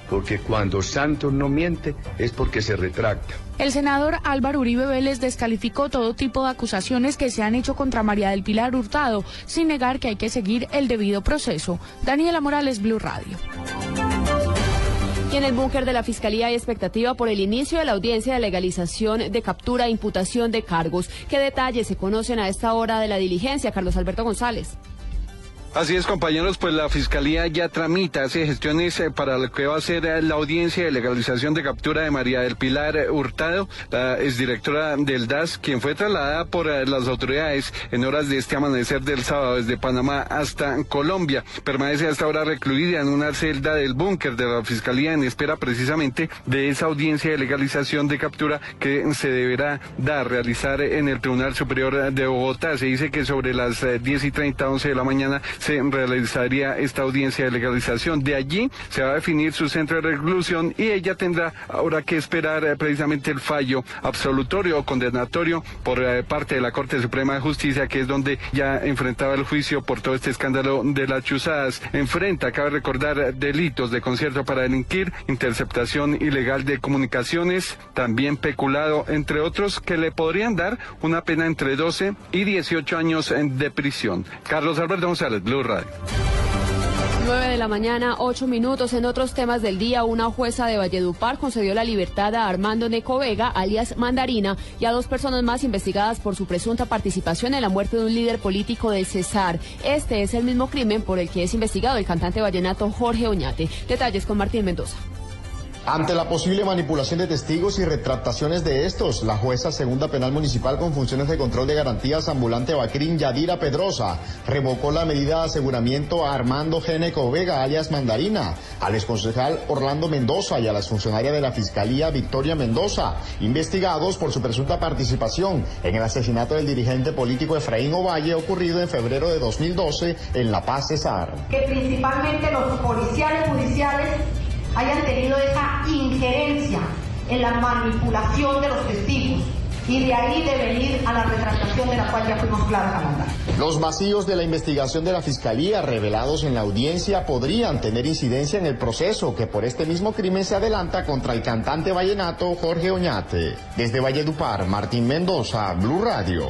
Speaker 44: porque cuando Santos no miente es porque se retracta.
Speaker 3: El senador Álvaro Uribe Vélez descalificó todo tipo de acusaciones que se han hecho contra María del Pilar Hurtado, sin negar que hay que seguir el debido proceso. Daniela Morales, Blue Radio.
Speaker 2: Y en el búnker de la Fiscalía hay expectativa por el inicio de la audiencia de legalización de captura e imputación de cargos. ¿Qué detalles se conocen a esta hora de la diligencia, Carlos Alberto González?
Speaker 42: Así es, compañeros, pues la Fiscalía ya tramita, hace gestiones eh, para lo que va a ser eh, la audiencia de legalización de captura de María del Pilar eh, Hurtado, la exdirectora del DAS, quien fue trasladada por las autoridades en horas de este amanecer del sábado desde Panamá hasta Colombia. Permanece hasta ahora recluida en una celda del búnker de la Fiscalía en espera precisamente de esa audiencia de legalización de captura que se deberá dar, realizar en el Tribunal Superior de Bogotá. Se dice que sobre las eh, 10 y 30, 11 de la mañana se realizaría esta audiencia de legalización. De allí se va a definir su centro de reclusión y ella tendrá ahora que esperar eh, precisamente el fallo absolutorio o condenatorio por eh, parte de la Corte Suprema de Justicia, que es donde ya enfrentaba el juicio por todo este escándalo de las chuzadas. Enfrenta, cabe recordar, eh, delitos de concierto para delinquir, interceptación ilegal de comunicaciones, también peculado, entre otros, que le podrían dar una pena entre 12 y 18 años en- de prisión. Carlos Alberto González, Blue Radio.
Speaker 2: 9 de la mañana, 8 minutos. En otros temas del día, una jueza de Valledupar concedió la libertad a Armando Neco Vega, alias Mandarina, y a dos personas más investigadas por su presunta participación en la muerte de un líder político del Cesar. Este es el mismo crimen por el que es investigado el cantante vallenato Jorge Oñate. Detalles con Martín Mendoza.
Speaker 45: Ante la posible manipulación de testigos y retractaciones de estos, la jueza segunda penal municipal con funciones de control de garantías ambulante Bacrín Yadira Pedrosa revocó la medida de aseguramiento a Armando Geneco Vega, alias Mandarina, al exconcejal Orlando Mendoza y a la funcionaria de la Fiscalía Victoria Mendoza, investigados por su presunta participación en el asesinato del dirigente político Efraín Ovalle ocurrido en febrero de 2012 en La Paz Cesar.
Speaker 46: que principalmente los policiales judiciales hayan tenido esa injerencia en la manipulación de los testigos y de ahí de venir a la retractación de la cual ya fuimos claros al andar.
Speaker 45: Los vacíos de la investigación de la Fiscalía revelados en la audiencia podrían tener incidencia en el proceso que por este mismo crimen se adelanta contra el cantante vallenato Jorge Oñate. Desde Valledupar, Martín Mendoza, Blue Radio.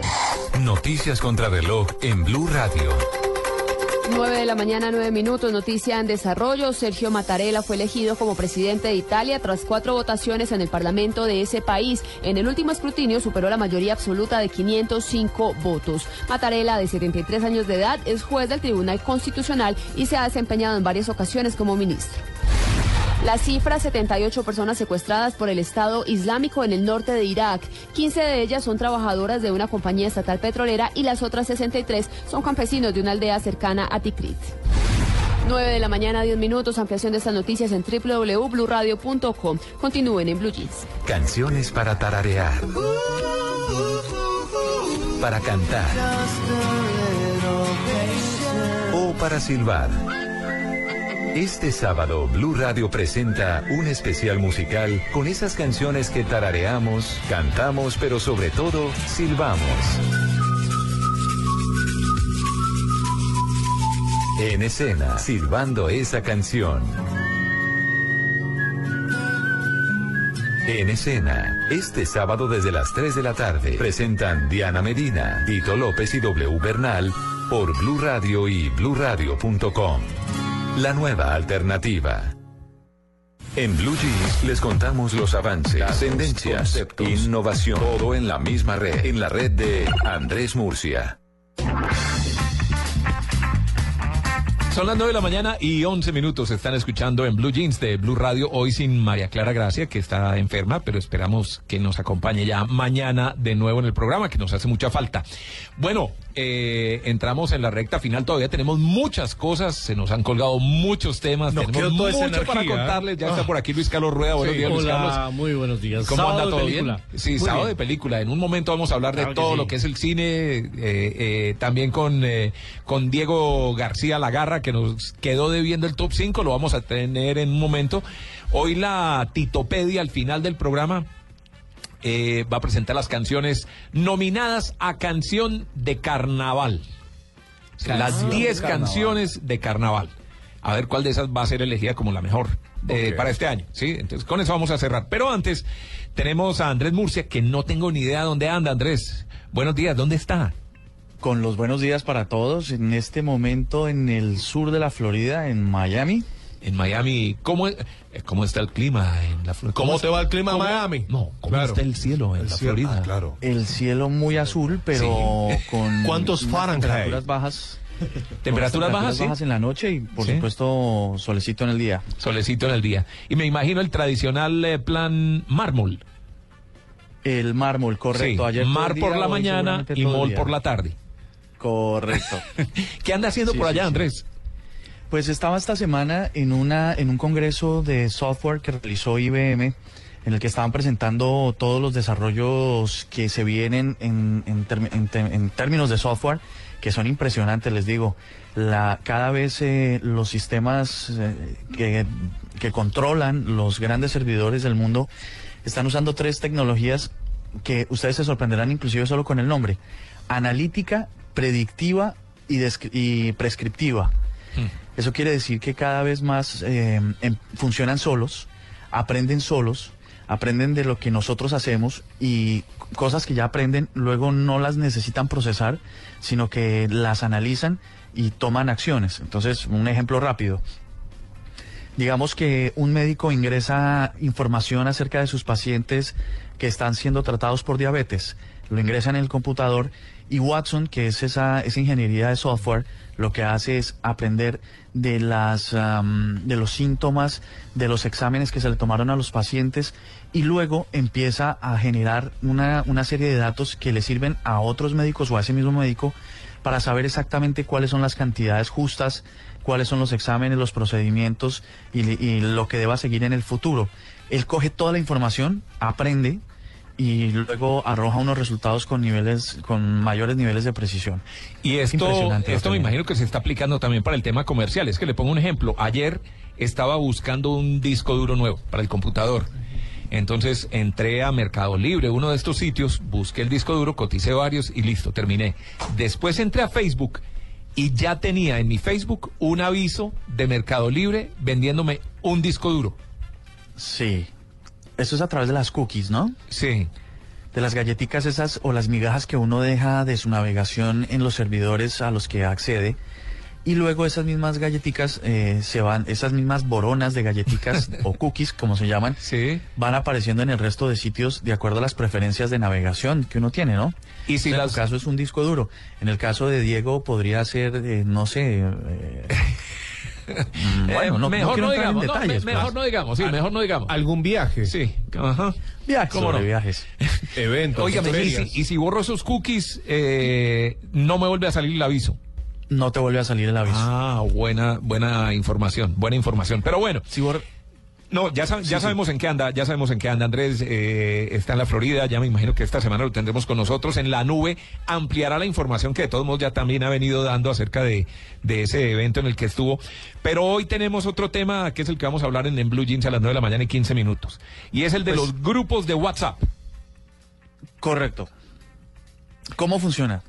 Speaker 6: Noticias contra reloj en Blue Radio.
Speaker 2: 9 de la mañana, 9 minutos. Noticia en desarrollo. Sergio Mattarella fue elegido como presidente de Italia tras cuatro votaciones en el Parlamento de ese país. En el último escrutinio superó la mayoría absoluta de 505 votos. Mattarella, de 73 años de edad, es juez del Tribunal Constitucional y se ha desempeñado en varias ocasiones como ministro. La cifra, 78 personas secuestradas por el Estado Islámico en el norte de Irak. 15 de ellas son trabajadoras de una compañía estatal petrolera y las otras 63 son campesinos de una aldea cercana a Tikrit. 9 de la mañana, 10 minutos. Ampliación de estas noticias en www.bluradio.com. Continúen en Blue Jeans.
Speaker 6: Canciones para tararear. Para cantar. O para silbar. Este sábado, Blue Radio presenta un especial musical con esas canciones que tarareamos, cantamos, pero sobre todo, silbamos. En escena, silbando esa canción. En escena, este sábado desde las 3 de la tarde, presentan Diana Medina, Tito López y W Bernal por Blue Radio y bluradio.com. La nueva alternativa. En Blue Jeans les contamos los avances, tendencias, innovación, todo en la misma red, en la red de Andrés Murcia.
Speaker 9: Son las 9 de la mañana y 11 minutos. Están escuchando en Blue Jeans de Blue Radio. Hoy sin María Clara Gracia, que está enferma, pero esperamos que nos acompañe ya mañana de nuevo en el programa, que nos hace mucha falta. Bueno, eh, entramos en la recta final. Todavía tenemos muchas cosas. Se nos han colgado muchos temas.
Speaker 10: Nos
Speaker 9: tenemos mucho para
Speaker 10: energía.
Speaker 9: contarles. Ya
Speaker 10: Ah.
Speaker 9: está por aquí Luis Carlos Rueda. Buenos
Speaker 10: Sí,
Speaker 9: días, Luis
Speaker 10: hola,
Speaker 9: Carlos.
Speaker 10: muy buenos días.
Speaker 9: ¿Cómo
Speaker 10: Sábado
Speaker 9: anda todo
Speaker 10: película.
Speaker 9: bien? Sí,
Speaker 10: Muy
Speaker 9: sábado
Speaker 10: bien.
Speaker 9: de película. En un momento vamos a hablar de
Speaker 10: Claro
Speaker 9: todo
Speaker 10: sí.
Speaker 9: lo que es el cine, eh, eh, también con, eh, con Diego García Lagarra, que nos quedó debiendo el top 5, lo vamos a tener en un momento. Hoy la Titopedia al final del programa eh, va a presentar las canciones nominadas a canción de carnaval.
Speaker 10: Canción
Speaker 9: las
Speaker 10: de
Speaker 9: 10
Speaker 10: carnaval.
Speaker 9: canciones de carnaval. A ver cuál de esas va a ser elegida como la mejor eh, para este año. ¿sí? Entonces, con eso vamos a cerrar. Pero antes, tenemos a Andrés Murcia, que no tengo ni idea dónde anda, Andrés. Buenos días, ¿dónde está?
Speaker 47: Con los buenos días para todos. En este momento en el sur de la Florida, en Miami.
Speaker 9: En Miami, ¿cómo, es- eh, cómo está el clima en la Florida?
Speaker 10: ¿Cómo te va el clima en
Speaker 9: cómo-
Speaker 10: Miami?
Speaker 9: No, ¿cómo
Speaker 10: Claro.
Speaker 9: está el cielo en
Speaker 10: El
Speaker 9: la
Speaker 10: cielo,
Speaker 9: Florida?
Speaker 10: ah, claro.
Speaker 47: El cielo muy azul, pero
Speaker 9: Sí.
Speaker 47: con
Speaker 10: ¿Cuántos Fahrenheit?
Speaker 47: temperaturas bajas.
Speaker 9: Temperaturas bajas, sí.
Speaker 47: bajas en la noche y, por
Speaker 9: Sí.
Speaker 47: supuesto, solecito en el día.
Speaker 9: Solecito en el día. Y me imagino el tradicional eh, plan mármol.
Speaker 47: El mármol, correcto.
Speaker 9: Sí,
Speaker 47: Ayer
Speaker 9: mar por
Speaker 47: día,
Speaker 9: la mañana y mol por la tarde.
Speaker 47: Correcto.
Speaker 9: ¿Qué anda haciendo
Speaker 47: Sí,
Speaker 9: por allá,
Speaker 47: sí.
Speaker 9: Andrés?
Speaker 47: Pues estaba esta semana en una en un congreso de software que realizó IBM en el que estaban presentando todos los desarrollos que se vienen en, en términos de software que son impresionantes, les digo. La, cada vez eh, los sistemas eh, que, que controlan los grandes servidores del mundo están usando tres tecnologías que ustedes se sorprenderán inclusive solo con el nombre. Analítica, predictiva y, y prescriptiva. Eso quiere decir que cada vez más eh, em- funcionan solos, aprenden solos, aprenden de lo que nosotros hacemos y cosas que ya aprenden luego no las necesitan procesar, sino que las analizan y toman acciones. Entonces, un ejemplo rápido. Digamos que un médico ingresa información acerca de sus pacientes que están siendo tratados por diabetes. Lo ingresa en el computador y Watson, que es esa, esa ingeniería de software, lo que hace es aprender de, las, am, de los síntomas, de los exámenes que se le tomaron a los pacientes y luego empieza a generar una, una serie de datos que le sirven a otros médicos o a ese mismo médico para saber exactamente cuáles son las cantidades justas, cuáles son los exámenes, los procedimientos y, y lo que deba seguir en el futuro. Él coge toda la información, aprende y luego arroja unos resultados con niveles, con mayores niveles de precisión.
Speaker 9: Y
Speaker 47: Es
Speaker 9: esto,
Speaker 47: impresionante lo
Speaker 9: esto me imagino que se está aplicando también para el tema comercial. Es que le pongo un ejemplo. Ayer estaba buscando un disco duro nuevo para el computador. Entonces entré a Mercado Libre, uno de estos sitios, busqué el disco duro, coticé varios y listo, terminé. Después entré a Facebook y ya tenía en mi Facebook un aviso de Mercado Libre vendiéndome un disco duro.
Speaker 47: Sí. Eso es a través de las cookies, ¿no?
Speaker 9: Sí.
Speaker 47: De las galletitas esas o las migajas que uno deja de su navegación en los servidores a los que accede. Y luego esas mismas galletitas eh, se van, esas mismas boronas de galletitas o cookies, como se llaman, van apareciendo en el resto de sitios de acuerdo a las preferencias de navegación que uno tiene, ¿no?
Speaker 9: Y si
Speaker 47: en
Speaker 9: las-
Speaker 47: tu caso es un disco duro. En el caso de Diego podría ser, eh, no sé. eh, bueno,
Speaker 9: Eh,
Speaker 47: no, no
Speaker 9: mejor no
Speaker 47: en
Speaker 9: digamos, no,
Speaker 47: detalles,
Speaker 9: me- mejor
Speaker 47: pues.
Speaker 9: no digamos, sí, mejor no digamos.
Speaker 10: ¿Algún viaje?
Speaker 9: Sí, ajá.
Speaker 47: Viajes
Speaker 9: ¿Cómo
Speaker 47: sobre
Speaker 9: no?
Speaker 47: viajes.
Speaker 10: Eventos,
Speaker 9: Óigame, y si, y si borro esos cookies, eh, no me vuelve a salir el aviso.
Speaker 47: No te vuelve a salir el aviso.
Speaker 9: Ah, buena, buena información, buena información. Pero bueno. No, ya, sab- ya sabemos en qué anda, ya sabemos en qué anda. Andrés eh, está en la Florida, ya me imagino que esta semana lo tendremos con nosotros en la nube. Ampliará la información que de todos modos ya también ha venido dando acerca de, de ese evento en el que estuvo. Pero hoy tenemos otro tema que es el que vamos a hablar en, en Blue Jeans a las 9 de la mañana y 15 minutos. Y es el de
Speaker 47: Pues-
Speaker 9: los grupos de WhatsApp.
Speaker 47: Correcto. ¿Cómo funciona?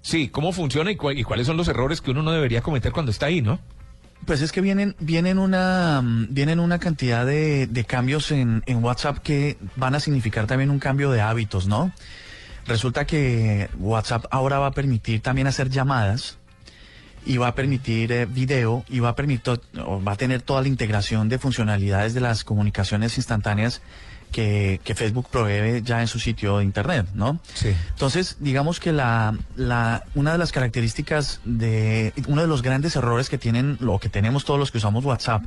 Speaker 9: Sí, cómo funciona y, y cuáles son los errores que uno no debería cometer cuando está ahí, ¿no?
Speaker 47: Pues es que vienen, vienen una, mm, vienen una cantidad de, cambios en, WhatsApp que van a significar también un cambio de hábitos, ¿no? Resulta que WhatsApp ahora va a permitir también hacer llamadas y va a permitir eh, video y va a permitir, va a tener toda la integración de funcionalidades de las comunicaciones instantáneas que, que Facebook provee ya en su sitio de internet, ¿no?
Speaker 9: Sí.
Speaker 47: Entonces, digamos que la, la, una de las características de, uno de los grandes errores que tienen, lo que tenemos todos los que usamos WhatsApp,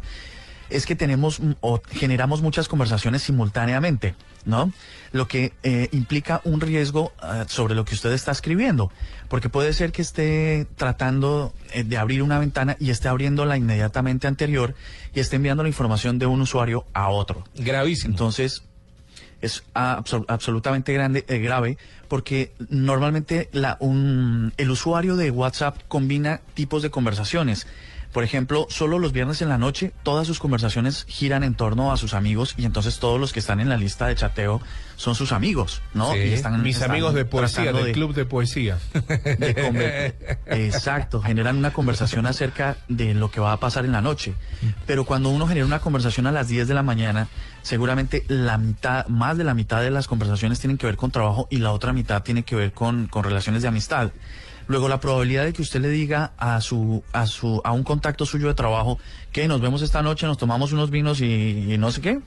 Speaker 47: es que tenemos o generamos muchas conversaciones simultáneamente, ¿no? Lo que eh, implica un riesgo ah, sobre lo que usted está escribiendo, porque puede ser que esté tratando eh, de abrir una ventana y esté abriendo la inmediatamente anterior y esté enviando la información de un usuario a otro.
Speaker 9: Gravísimo.
Speaker 47: Entonces, es abso- absolutamente grande, eh, grave porque normalmente la, un- el usuario de WhatsApp combina tipos de conversaciones. Por ejemplo, solo los viernes en la noche todas sus conversaciones giran en torno a sus amigos y entonces todos los que están en la lista de chateo son sus amigos, ¿no?
Speaker 10: Sí,
Speaker 47: Y están-
Speaker 10: mis
Speaker 47: están
Speaker 10: amigos de poesía, del club de poesía.
Speaker 47: de Exacto, generan una conversación acerca de lo que va a pasar en la noche. Pero cuando uno genera una conversación a las 10 de la mañana, seguramente la mitad, más de la mitad de las conversaciones tienen que ver con trabajo y la otra mitad tiene que ver con, con relaciones de amistad. Luego la probabilidad de que usted le diga a su, a su, a un contacto suyo de trabajo que nos vemos esta noche, nos tomamos unos vinos y, y no sé qué,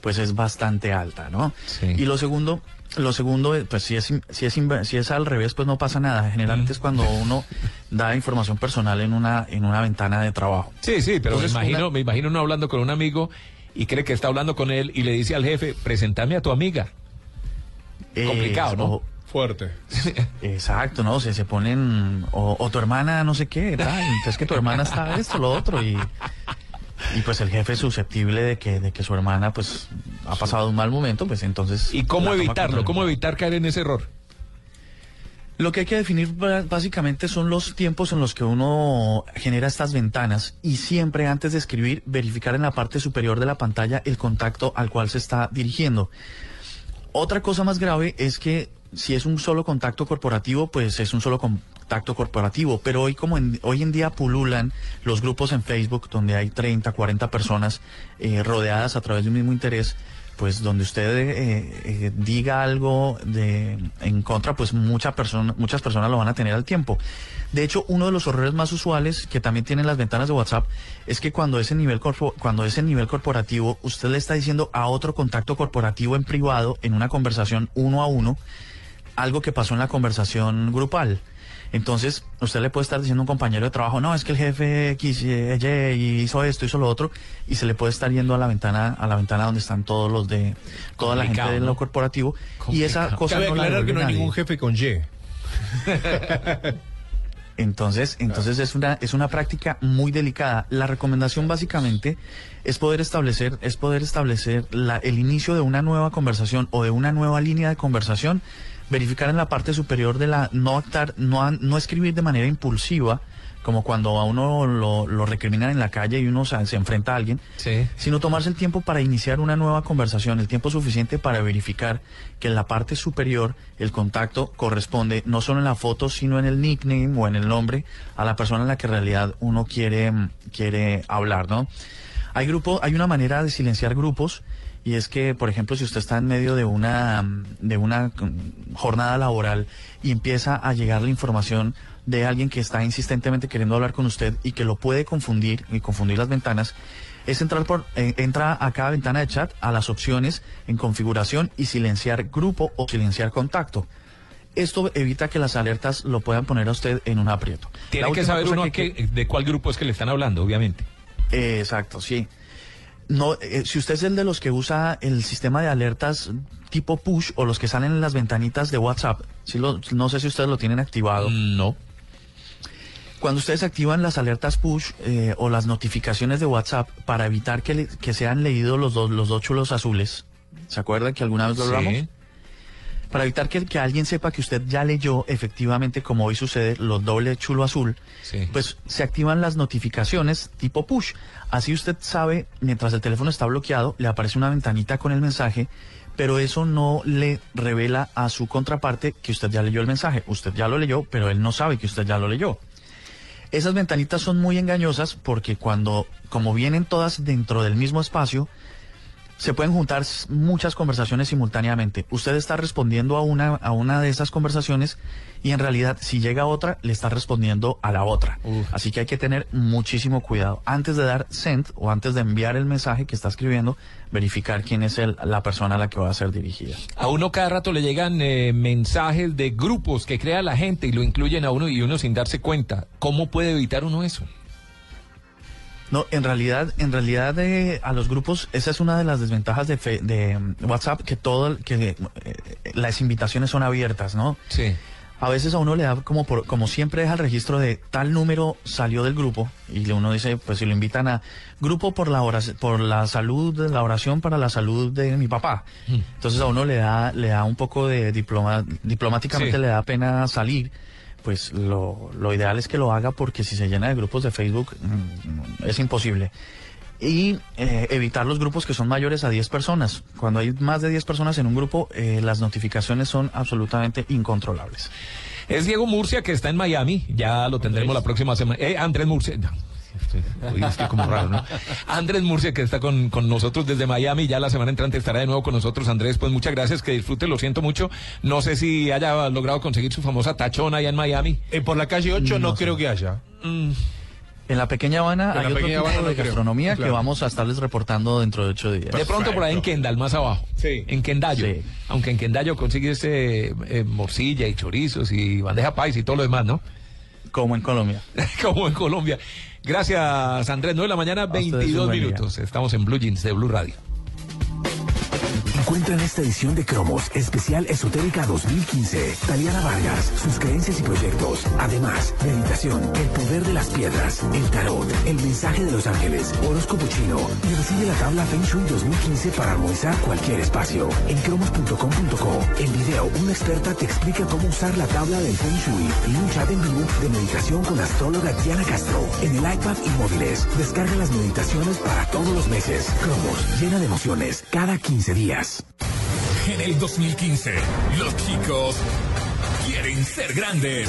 Speaker 47: pues es bastante alta, ¿no? Y lo segundo, lo segundo, eh, pues si es, si es, si es al revés, pues no pasa nada. Generalmente es cuando uno da información personal en una, en una ventana de trabajo.
Speaker 9: Sí, sí, pero
Speaker 47: Entonces,
Speaker 9: me imagino,
Speaker 47: una-
Speaker 9: me imagino uno hablando con un amigo y cree que está hablando con él y le dice al jefe, presentame a tu amiga. Complicado, ¿no?
Speaker 47: o-
Speaker 10: Fuerte.
Speaker 47: Exacto, ¿no? Se, se ponen, o, o tu hermana no sé qué, tal, entonces que tu hermana está esto, lo otro, y, y pues el jefe es susceptible de que, de que su hermana pues ha pasado un mal momento, pues entonces...
Speaker 9: ¿Y cómo evitarlo? ¿Cómo evitar caer en ese error?
Speaker 47: Lo que hay que definir básicamente son los tiempos en los que uno genera estas ventanas y siempre antes de escribir verificar en la parte superior de la pantalla el contacto al cual se está dirigiendo. Otra cosa más grave es que si es un solo contacto corporativo, pues es un solo contacto corporativo. Pero hoy como en, hoy en día pululan los grupos en Facebook donde hay 30, 40 personas eh, rodeadas a través de un mismo interés, pues donde usted eh, eh, diga algo de en contra, pues mucha persona, muchas personas lo van a tener al tiempo. De hecho, uno de los errores más usuales que también tienen las ventanas de WhatsApp es que cuando ese nivel corpo- cuando ese nivel corporativo, usted le está diciendo a otro contacto corporativo en privado, en una conversación uno a uno, algo que pasó en la conversación grupal. Entonces, usted le puede estar diciendo a un compañero de trabajo, no, es que el jefe X, eh, Y hizo esto, hizo lo otro, y se le puede estar yendo a la ventana, a la ventana donde están todos los de, toda la gente de
Speaker 10: ¿no?
Speaker 47: lo corporativo, y esa cosa
Speaker 10: Cabe
Speaker 47: no la
Speaker 10: aclarar que no hay
Speaker 47: nadie.
Speaker 10: ningún jefe con Y.
Speaker 47: Entonces, entonces es una es una práctica muy delicada. La recomendación básicamente es poder establecer es poder establecer la- el inicio de una nueva conversación o de una nueva línea de conversación, verificar en la parte superior de la no actar, no no escribir de manera impulsiva como cuando a uno lo, lo recriminan en la calle y uno se, se enfrenta a alguien, sino tomarse el tiempo para iniciar una nueva conversación, el tiempo suficiente para verificar que en la parte superior el contacto corresponde no solo en la foto, sino en el nickname o en el nombre a la persona en la que en realidad uno quiere, quiere hablar, ¿no? Hay grupo, hay una manera de silenciar grupos y es que, por ejemplo, si usted está en medio de una de una jornada laboral y empieza a llegar la información de alguien que está insistentemente queriendo hablar con usted y que lo puede confundir y confundir las ventanas, es entrar por eh, entra a cada ventana de chat a las opciones en configuración y silenciar grupo o silenciar contacto. Esto evita que las alertas lo puedan poner a usted en un aprieto.
Speaker 9: Tiene que saber uno
Speaker 47: que
Speaker 9: de cuál grupo es que le están hablando, obviamente.
Speaker 47: eh, exacto, sí. No, eh, si usted es el de los que usa el sistema de alertas tipo push o los que salen en las ventanitas de WhatsApp, si lo- no sé si ustedes lo tienen activado.
Speaker 9: No.
Speaker 47: Cuando ustedes activan las alertas push eh, o las notificaciones de WhatsApp para evitar que, le- que sean leídos los dos, los dos chulos azules, ¿se acuerdan que alguna vez lo
Speaker 9: Sí.
Speaker 47: Para evitar que, que alguien sepa que usted ya leyó efectivamente, como hoy sucede, los doble chulo azul, pues se activan las notificaciones tipo push. Así usted sabe, mientras el teléfono está bloqueado, le aparece una ventanita con el mensaje, pero eso no le revela a su contraparte que usted ya leyó el mensaje. Usted ya lo leyó, pero él no sabe que usted ya lo leyó. Esas ventanitas son muy engañosas porque cuando, como vienen todas dentro del mismo espacio, se pueden juntar muchas conversaciones simultáneamente. Usted está respondiendo a una, a una de esas conversaciones y en realidad si llega otra, le está respondiendo a la otra. Así que hay que tener muchísimo cuidado. Antes de dar send o antes de enviar el mensaje que está escribiendo, verificar quién es el- la persona a la que va a ser dirigida.
Speaker 9: A uno cada rato le llegan eh, mensajes de grupos que crea la gente y lo incluyen a uno y uno sin darse cuenta. ¿Cómo puede evitar uno eso?
Speaker 47: No, en realidad, en realidad eh, a los grupos esa es una de las desventajas de, fe- de mm, WhatsApp que todo que eh, las invitaciones son abiertas, ¿no?
Speaker 9: Sí.
Speaker 47: A veces a uno le da como por, como siempre deja el registro de tal número salió del grupo y uno dice, pues si lo invitan a grupo por la oración, por la salud, la oración para la salud de mi papá. Entonces a uno le da le da un poco de diploma diplomáticamente
Speaker 9: Sí.
Speaker 47: le da pena salir. Pues lo, lo ideal es que lo haga porque si se llena de grupos de Facebook mm, es imposible. Y eh, evitar los grupos que son mayores a 10 personas. Cuando hay más de 10 personas en un grupo, eh, las notificaciones son absolutamente incontrolables.
Speaker 9: Es Diego Murcia que está en Miami. Ya lo tendremos la próxima semana. Eh, Andrés Murcia. No, oye, es que como raro, ¿no? Andrés Murcia que está con, con nosotros desde Miami. Ya la semana entrante estará de nuevo con nosotros. Andrés, pues muchas gracias. Que disfrute. Lo siento mucho. No sé si haya logrado conseguir su famosa tachona allá en Miami.
Speaker 10: Eh, por la calle 8 no, creo que haya.
Speaker 9: Mm,
Speaker 47: En la pequeña Habana
Speaker 10: En
Speaker 47: hay otro
Speaker 10: Pequeña
Speaker 47: tipo
Speaker 10: Habana no
Speaker 47: de
Speaker 10: creo.
Speaker 47: gastronomía que vamos a estarles reportando dentro de ocho días.
Speaker 9: De pronto por ahí en Kendall, más abajo.
Speaker 10: Sí.
Speaker 9: En Quendayo.
Speaker 47: Sí.
Speaker 9: Aunque en Quendayo consigues eh, eh, morcilla y chorizos y bandeja paisa y todo lo demás, ¿no?
Speaker 47: Como en Colombia.
Speaker 9: Como en Colombia. Gracias, Andrés. 9 de la mañana,
Speaker 47: ustedes un
Speaker 9: 22
Speaker 47: buen día.
Speaker 9: minutos. Estamos en Blue Jeans de Blue Radio.
Speaker 11: Encuentra en esta edición de Cromos Especial Esotérica 2015 Taliana Vargas, sus creencias y proyectos. Además, meditación, el poder de las piedras, el tarot, el mensaje de los ángeles, horóscopo chino y recibe la tabla Feng Shui 2015 para armonizar cualquier espacio. En cromos.com.co, en video, una experta te explica cómo usar la tabla del Feng Shui y un chat en vivo de meditación con la astróloga Diana Castro. En el iPad y móviles, descarga las meditaciones para todos los meses. Cromos, llena de emociones, cada 15 días.
Speaker 7: En el 2015, los chicos quieren ser grandes.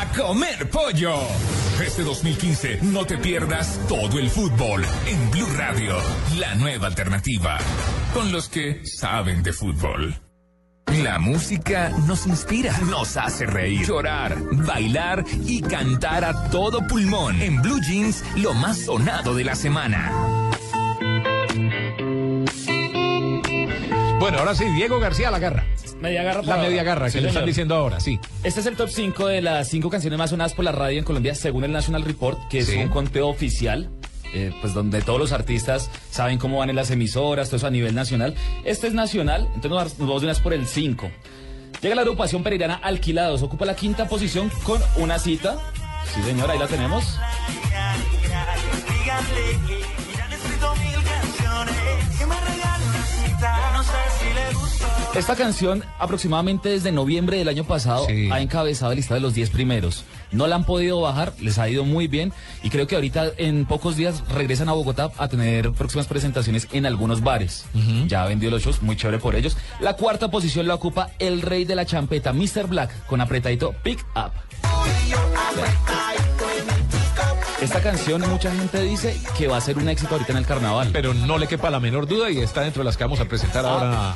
Speaker 7: A comer pollo. Este 2015 no te pierdas todo el fútbol en Blue Radio, la nueva alternativa, con los que saben de fútbol. La música nos inspira, nos hace reír, llorar, bailar y cantar a todo pulmón. En Blue Jeans, lo más sonado de la semana.
Speaker 9: Bueno, ahora sí, Diego García la garra.
Speaker 34: Media garra
Speaker 9: La media garra que le están diciendo ahora, sí.
Speaker 34: Este es el top 5 de las 5 canciones más sonadas por la radio en Colombia según el National Report, que
Speaker 9: Sí.
Speaker 34: es un conteo oficial. eh, pues donde todos los artistas saben cómo van en las emisoras, todo eso a nivel nacional. Este es nacional, entonces nos vamos de una vez por el 5. Llega la agrupación pereirana Alquilados, ocupa la quinta posición con una cita. Sí, señor, ahí la tenemos. Esta canción, aproximadamente desde noviembre del año pasado, ha encabezado el listado de los 10 primeros. No la han podido bajar, les ha ido muy bien y creo que ahorita en pocos días regresan a Bogotá a tener próximas presentaciones en algunos bares. Ya vendió los shows, muy chévere por ellos. La cuarta posición la ocupa el rey de la champeta, Mr. Black, con apretadito Pick Up. Esta canción mucha gente dice que va a ser un éxito ahorita en el carnaval.
Speaker 9: Pero no le quepa la menor duda y está dentro de las que vamos a presentar ahora,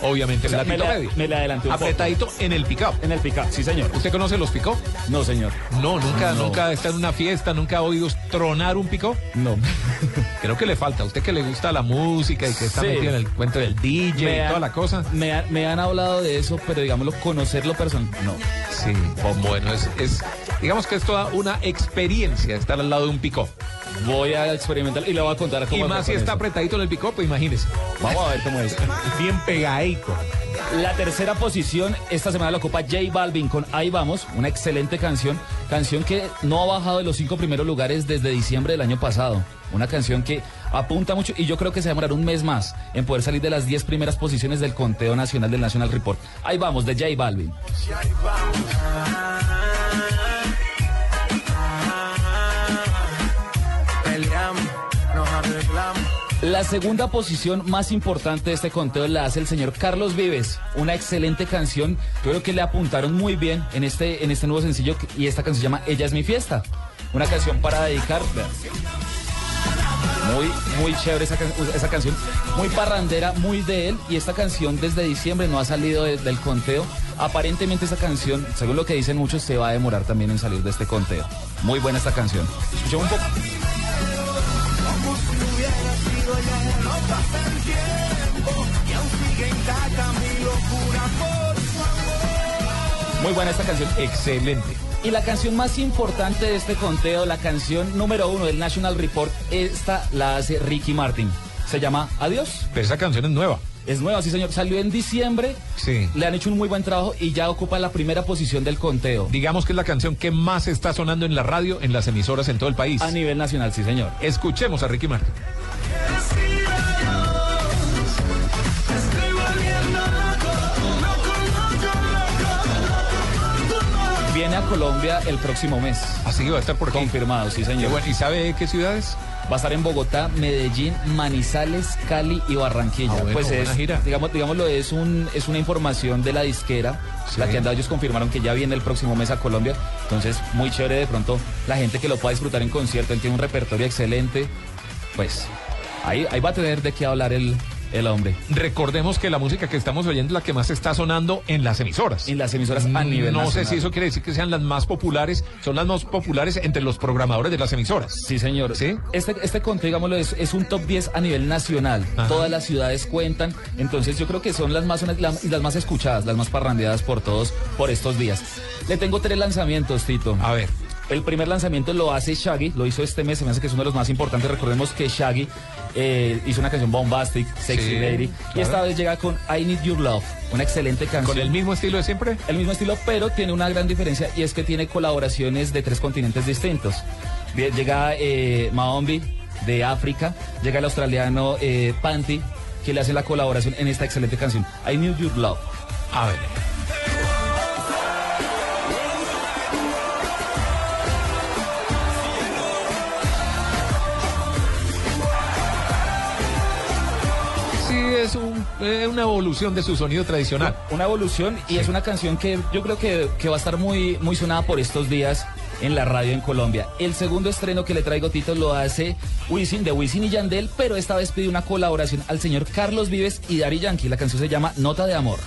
Speaker 9: obviamente,
Speaker 34: O sea, me la- me la adelanté un poco.
Speaker 9: Apretadito en el pick-up.
Speaker 34: En el pick-up, sí, señor.
Speaker 9: ¿Usted conoce los pick-up?
Speaker 34: No, señor.
Speaker 9: No, nunca,
Speaker 34: No.
Speaker 9: nunca está en una fiesta, nunca ha oído tronar un pick-up.
Speaker 34: No.
Speaker 9: Creo que le falta. A usted que le gusta la música y que está
Speaker 34: Sí.
Speaker 9: metido en el cuento del DJ
Speaker 34: Me
Speaker 9: y
Speaker 34: han-
Speaker 9: toda la cosa.
Speaker 34: Me, ha- me han hablado de eso, pero digámoslo, conocerlo personal, no.
Speaker 9: Sí, pues bueno, es, es- digamos que es toda una experiencia estar al lado de un pick-up.
Speaker 34: Voy a experimentar y le voy a contar cómo
Speaker 9: Y más si está
Speaker 34: eso.
Speaker 9: apretadito en el pick-up, pues imagínese.
Speaker 34: Vamos a ver cómo es.
Speaker 9: Bien pegadico.
Speaker 34: La tercera posición esta semana la ocupa J Balvin con Ahí Vamos, una excelente canción, canción que no ha bajado de los cinco primeros lugares desde diciembre del año pasado. Una canción que apunta mucho y yo creo que se va a demorar un mes más en poder salir de las 10 primeras posiciones del conteo nacional del National Report. Ahí vamos, de J Balvin. La segunda posición más importante de este conteo la hace el señor Carlos Vives. Una excelente canción. Creo que le apuntaron muy bien en este, en este nuevo sencillo y esta canción se llama Ella es mi fiesta. Una canción para dedicar. Muy, muy chévere esa, esa canción. Muy parrandera, muy de él. Y esta canción desde diciembre no ha salido de- del conteo. Aparentemente esa canción, según lo que dicen muchos, se va a demorar también en salir de este conteo. Muy buena esta canción. Escuchemos un poco.
Speaker 8: No pasa el tiempo y aún sigue intacta mi locura por su amor.
Speaker 34: Muy buena esta canción.
Speaker 9: Excelente.
Speaker 34: Y la canción más importante de este conteo, la canción número uno del National Report, esta la hace Ricky Martin. Se llama Adiós.
Speaker 9: Pero esa canción es nueva.
Speaker 34: Es nueva, sí señor. Salió en diciembre.
Speaker 9: Sí.
Speaker 34: Le han hecho un muy buen trabajo y ya ocupa la primera posición del conteo.
Speaker 9: Digamos que es la canción que más está sonando en la radio, en las emisoras en todo el país.
Speaker 34: A nivel nacional, sí señor.
Speaker 9: Escuchemos a Ricky Martin.
Speaker 34: A Colombia el próximo mes.
Speaker 9: Así que va a estar por aquí.
Speaker 34: Confirmado, sí, señor.
Speaker 9: Bueno. ¿Y sabe qué ciudades?
Speaker 34: Va a estar en Bogotá, Medellín, Manizales, Cali y Barranquilla.
Speaker 9: Ah, bueno,
Speaker 34: pues es,
Speaker 9: gira.
Speaker 34: digamos, digámoslo, es un, es una información de la disquera,
Speaker 9: Sí.
Speaker 34: la que han dado, ellos confirmaron que ya viene el próximo mes a Colombia. Entonces, muy chévere de pronto la gente que lo pueda disfrutar en concierto, él tiene un repertorio excelente. Pues ahí, ahí va a tener de qué hablar el, el hombre.
Speaker 9: Recordemos que la música que estamos oyendo es la que más está sonando en las emisoras.
Speaker 34: En las emisoras a nivel
Speaker 9: No sé si eso quiere decir que sean las más populares, son las más populares entre los programadores de las emisoras.
Speaker 34: Sí, señor.
Speaker 9: ¿Sí?
Speaker 34: Este, este conteo, digámoslo, es, es un top 10 a nivel nacional.
Speaker 9: Ajá.
Speaker 34: Todas las ciudades cuentan. Entonces yo creo que son las más, las, las más escuchadas, las más parrandeadas por todos por estos días. Le tengo tres lanzamientos, Tito.
Speaker 9: A ver.
Speaker 34: El primer lanzamiento lo hace Shaggy, lo hizo este mes, se me hace que es uno de los más importantes. Recordemos que Shaggy eh, hizo una canción Bombastic, Sexy
Speaker 9: Sí,
Speaker 34: Lady, y esta vez llega con I Need Your Love, una excelente canción.
Speaker 9: ¿Con el mismo estilo de siempre?
Speaker 34: El mismo estilo, pero tiene una gran diferencia y es que tiene colaboraciones de tres continentes distintos. Llega eh, Maombi de África, llega el australiano eh, Panty, que le hace la colaboración en esta excelente canción, I Need Your Love.
Speaker 9: A ver. Es un- eh, una evolución de su sonido tradicional.
Speaker 34: Una evolución y es una canción que yo creo que, que va a estar muy, muy sonada por estos días en la radio en Colombia. El segundo estreno que le traigo, Tito, lo hace Wisin, de Wisin y Yandel, pero esta vez pide una colaboración al señor Carlos Vives y Dari Yankee. La canción se llama Nota de Amor.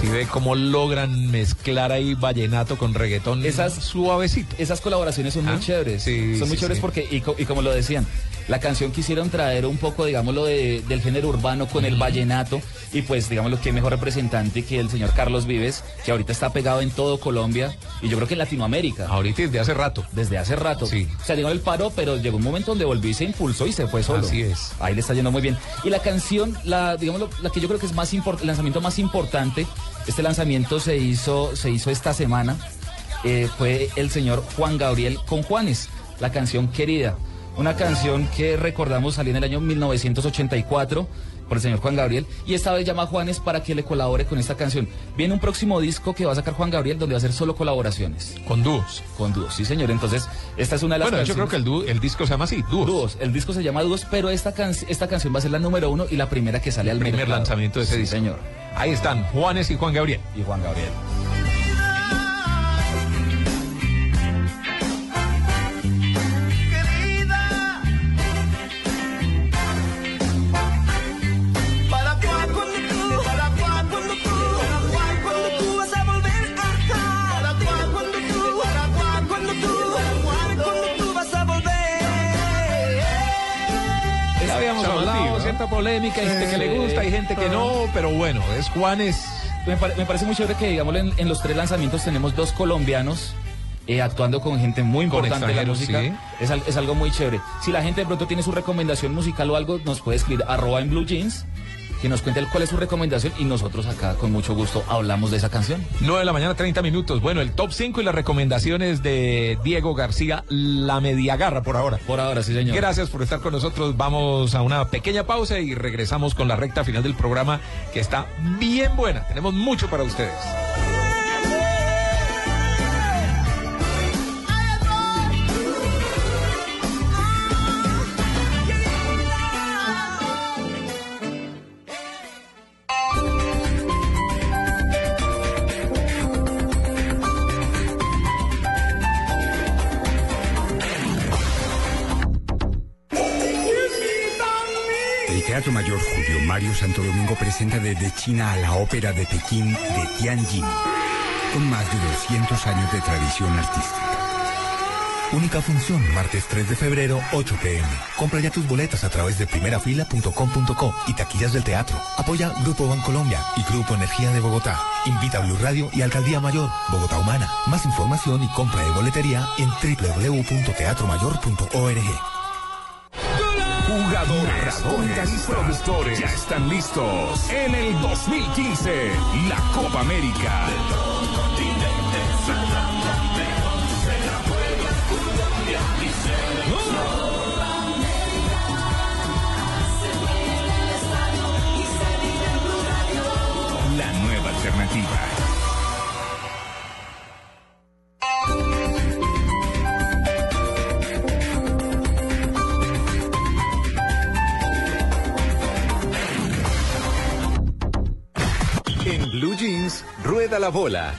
Speaker 9: Si ve cómo logran mezclar ahí vallenato con reggaetón
Speaker 34: Esas-
Speaker 9: suavecito.
Speaker 34: Esas colaboraciones son
Speaker 9: Ah,
Speaker 34: muy chéveres.
Speaker 9: sí,
Speaker 34: son muy
Speaker 9: sí,
Speaker 34: chéveres
Speaker 9: sí.
Speaker 34: porque, y, co- y como lo decían, la canción quisieron traer un poco, digámoslo, de- del género urbano con el vallenato. Y pues, digámoslo, que mejor representante que el señor Carlos Vives, que ahorita está pegado en todo Colombia y yo creo que en Latinoamérica.
Speaker 9: Ahorita desde hace rato.
Speaker 34: Desde hace rato.
Speaker 9: Sí.
Speaker 34: O sea, llegó el paro, pero llegó un momento donde volvió y se impulsó y se fue solo.
Speaker 9: Así es.
Speaker 34: Ahí le está yendo muy bien. Y la canción, la, digamos, la que yo creo que es más import- el lanzamiento más importante, este lanzamiento se hizo, se hizo esta semana, eh, fue el señor Juan Gabriel con Juanes, la canción Querida. Una canción que recordamos salió en el año 1984 por el señor Juan Gabriel y esta vez llama a Juanes para que le colabore con esta canción. Viene un próximo disco que va a sacar Juan Gabriel donde va a ser solo colaboraciones.
Speaker 9: Con dúos.
Speaker 34: Con dúos, sí señor. Entonces, esta es una de las
Speaker 9: Bueno, yo creo que el, dúo- el disco se llama así, dúos.
Speaker 34: Dúos. El disco se llama Dúos, pero esta, can- esta canción va a ser la número uno y la primera que sale al
Speaker 9: El primer
Speaker 34: mercado.
Speaker 9: lanzamiento de ese
Speaker 34: Sí,
Speaker 9: disco.
Speaker 34: señor.
Speaker 9: Ahí están, Juanes y Juan Gabriel.
Speaker 34: Y Juan Gabriel.
Speaker 9: Polémica, hay gente que le gusta, hay gente que no, pero bueno, es Juanes.
Speaker 34: Me, pare- me parece muy chévere que, digamos, en, en los tres lanzamientos tenemos dos colombianos eh, actuando con gente muy importante de la música.
Speaker 9: extranjeros,
Speaker 34: Es, es algo muy chévere. Si la gente de pronto tiene su recomendación musical o algo, nos puede escribir arroba en blue jeans, que nos cuente cuál es su recomendación y nosotros acá con mucho gusto hablamos de esa canción.
Speaker 9: 9 de la mañana, 30 minutos. Bueno, el top 5 y las recomendaciones de Diego García, la mediagarra por ahora.
Speaker 34: Por ahora, sí, señor.
Speaker 9: Gracias por estar con nosotros. Vamos a una pequeña pausa y regresamos con la recta final del programa que está bien buena. Tenemos mucho para ustedes.
Speaker 48: Teatro Mayor Julio Mario Santo Domingo presenta desde China a la ópera de Pekín de Tianjin, con más de 200 años de tradición artística.
Speaker 24: Única función, martes 3 de febrero, 8 pm. Compra ya tus boletas a través de primerafila.com.co y taquillas del teatro. Apoya Grupo Bancolombia y Grupo Energía de Bogotá. Invita a Blue Radio y Alcaldía Mayor, Bogotá Humana. Más información y compra de boletería en www.teatromayor.org.
Speaker 49: Jugadores, comentaristas, productores ya están listos en el 2015, la Copa América.
Speaker 6: Rueda la bola.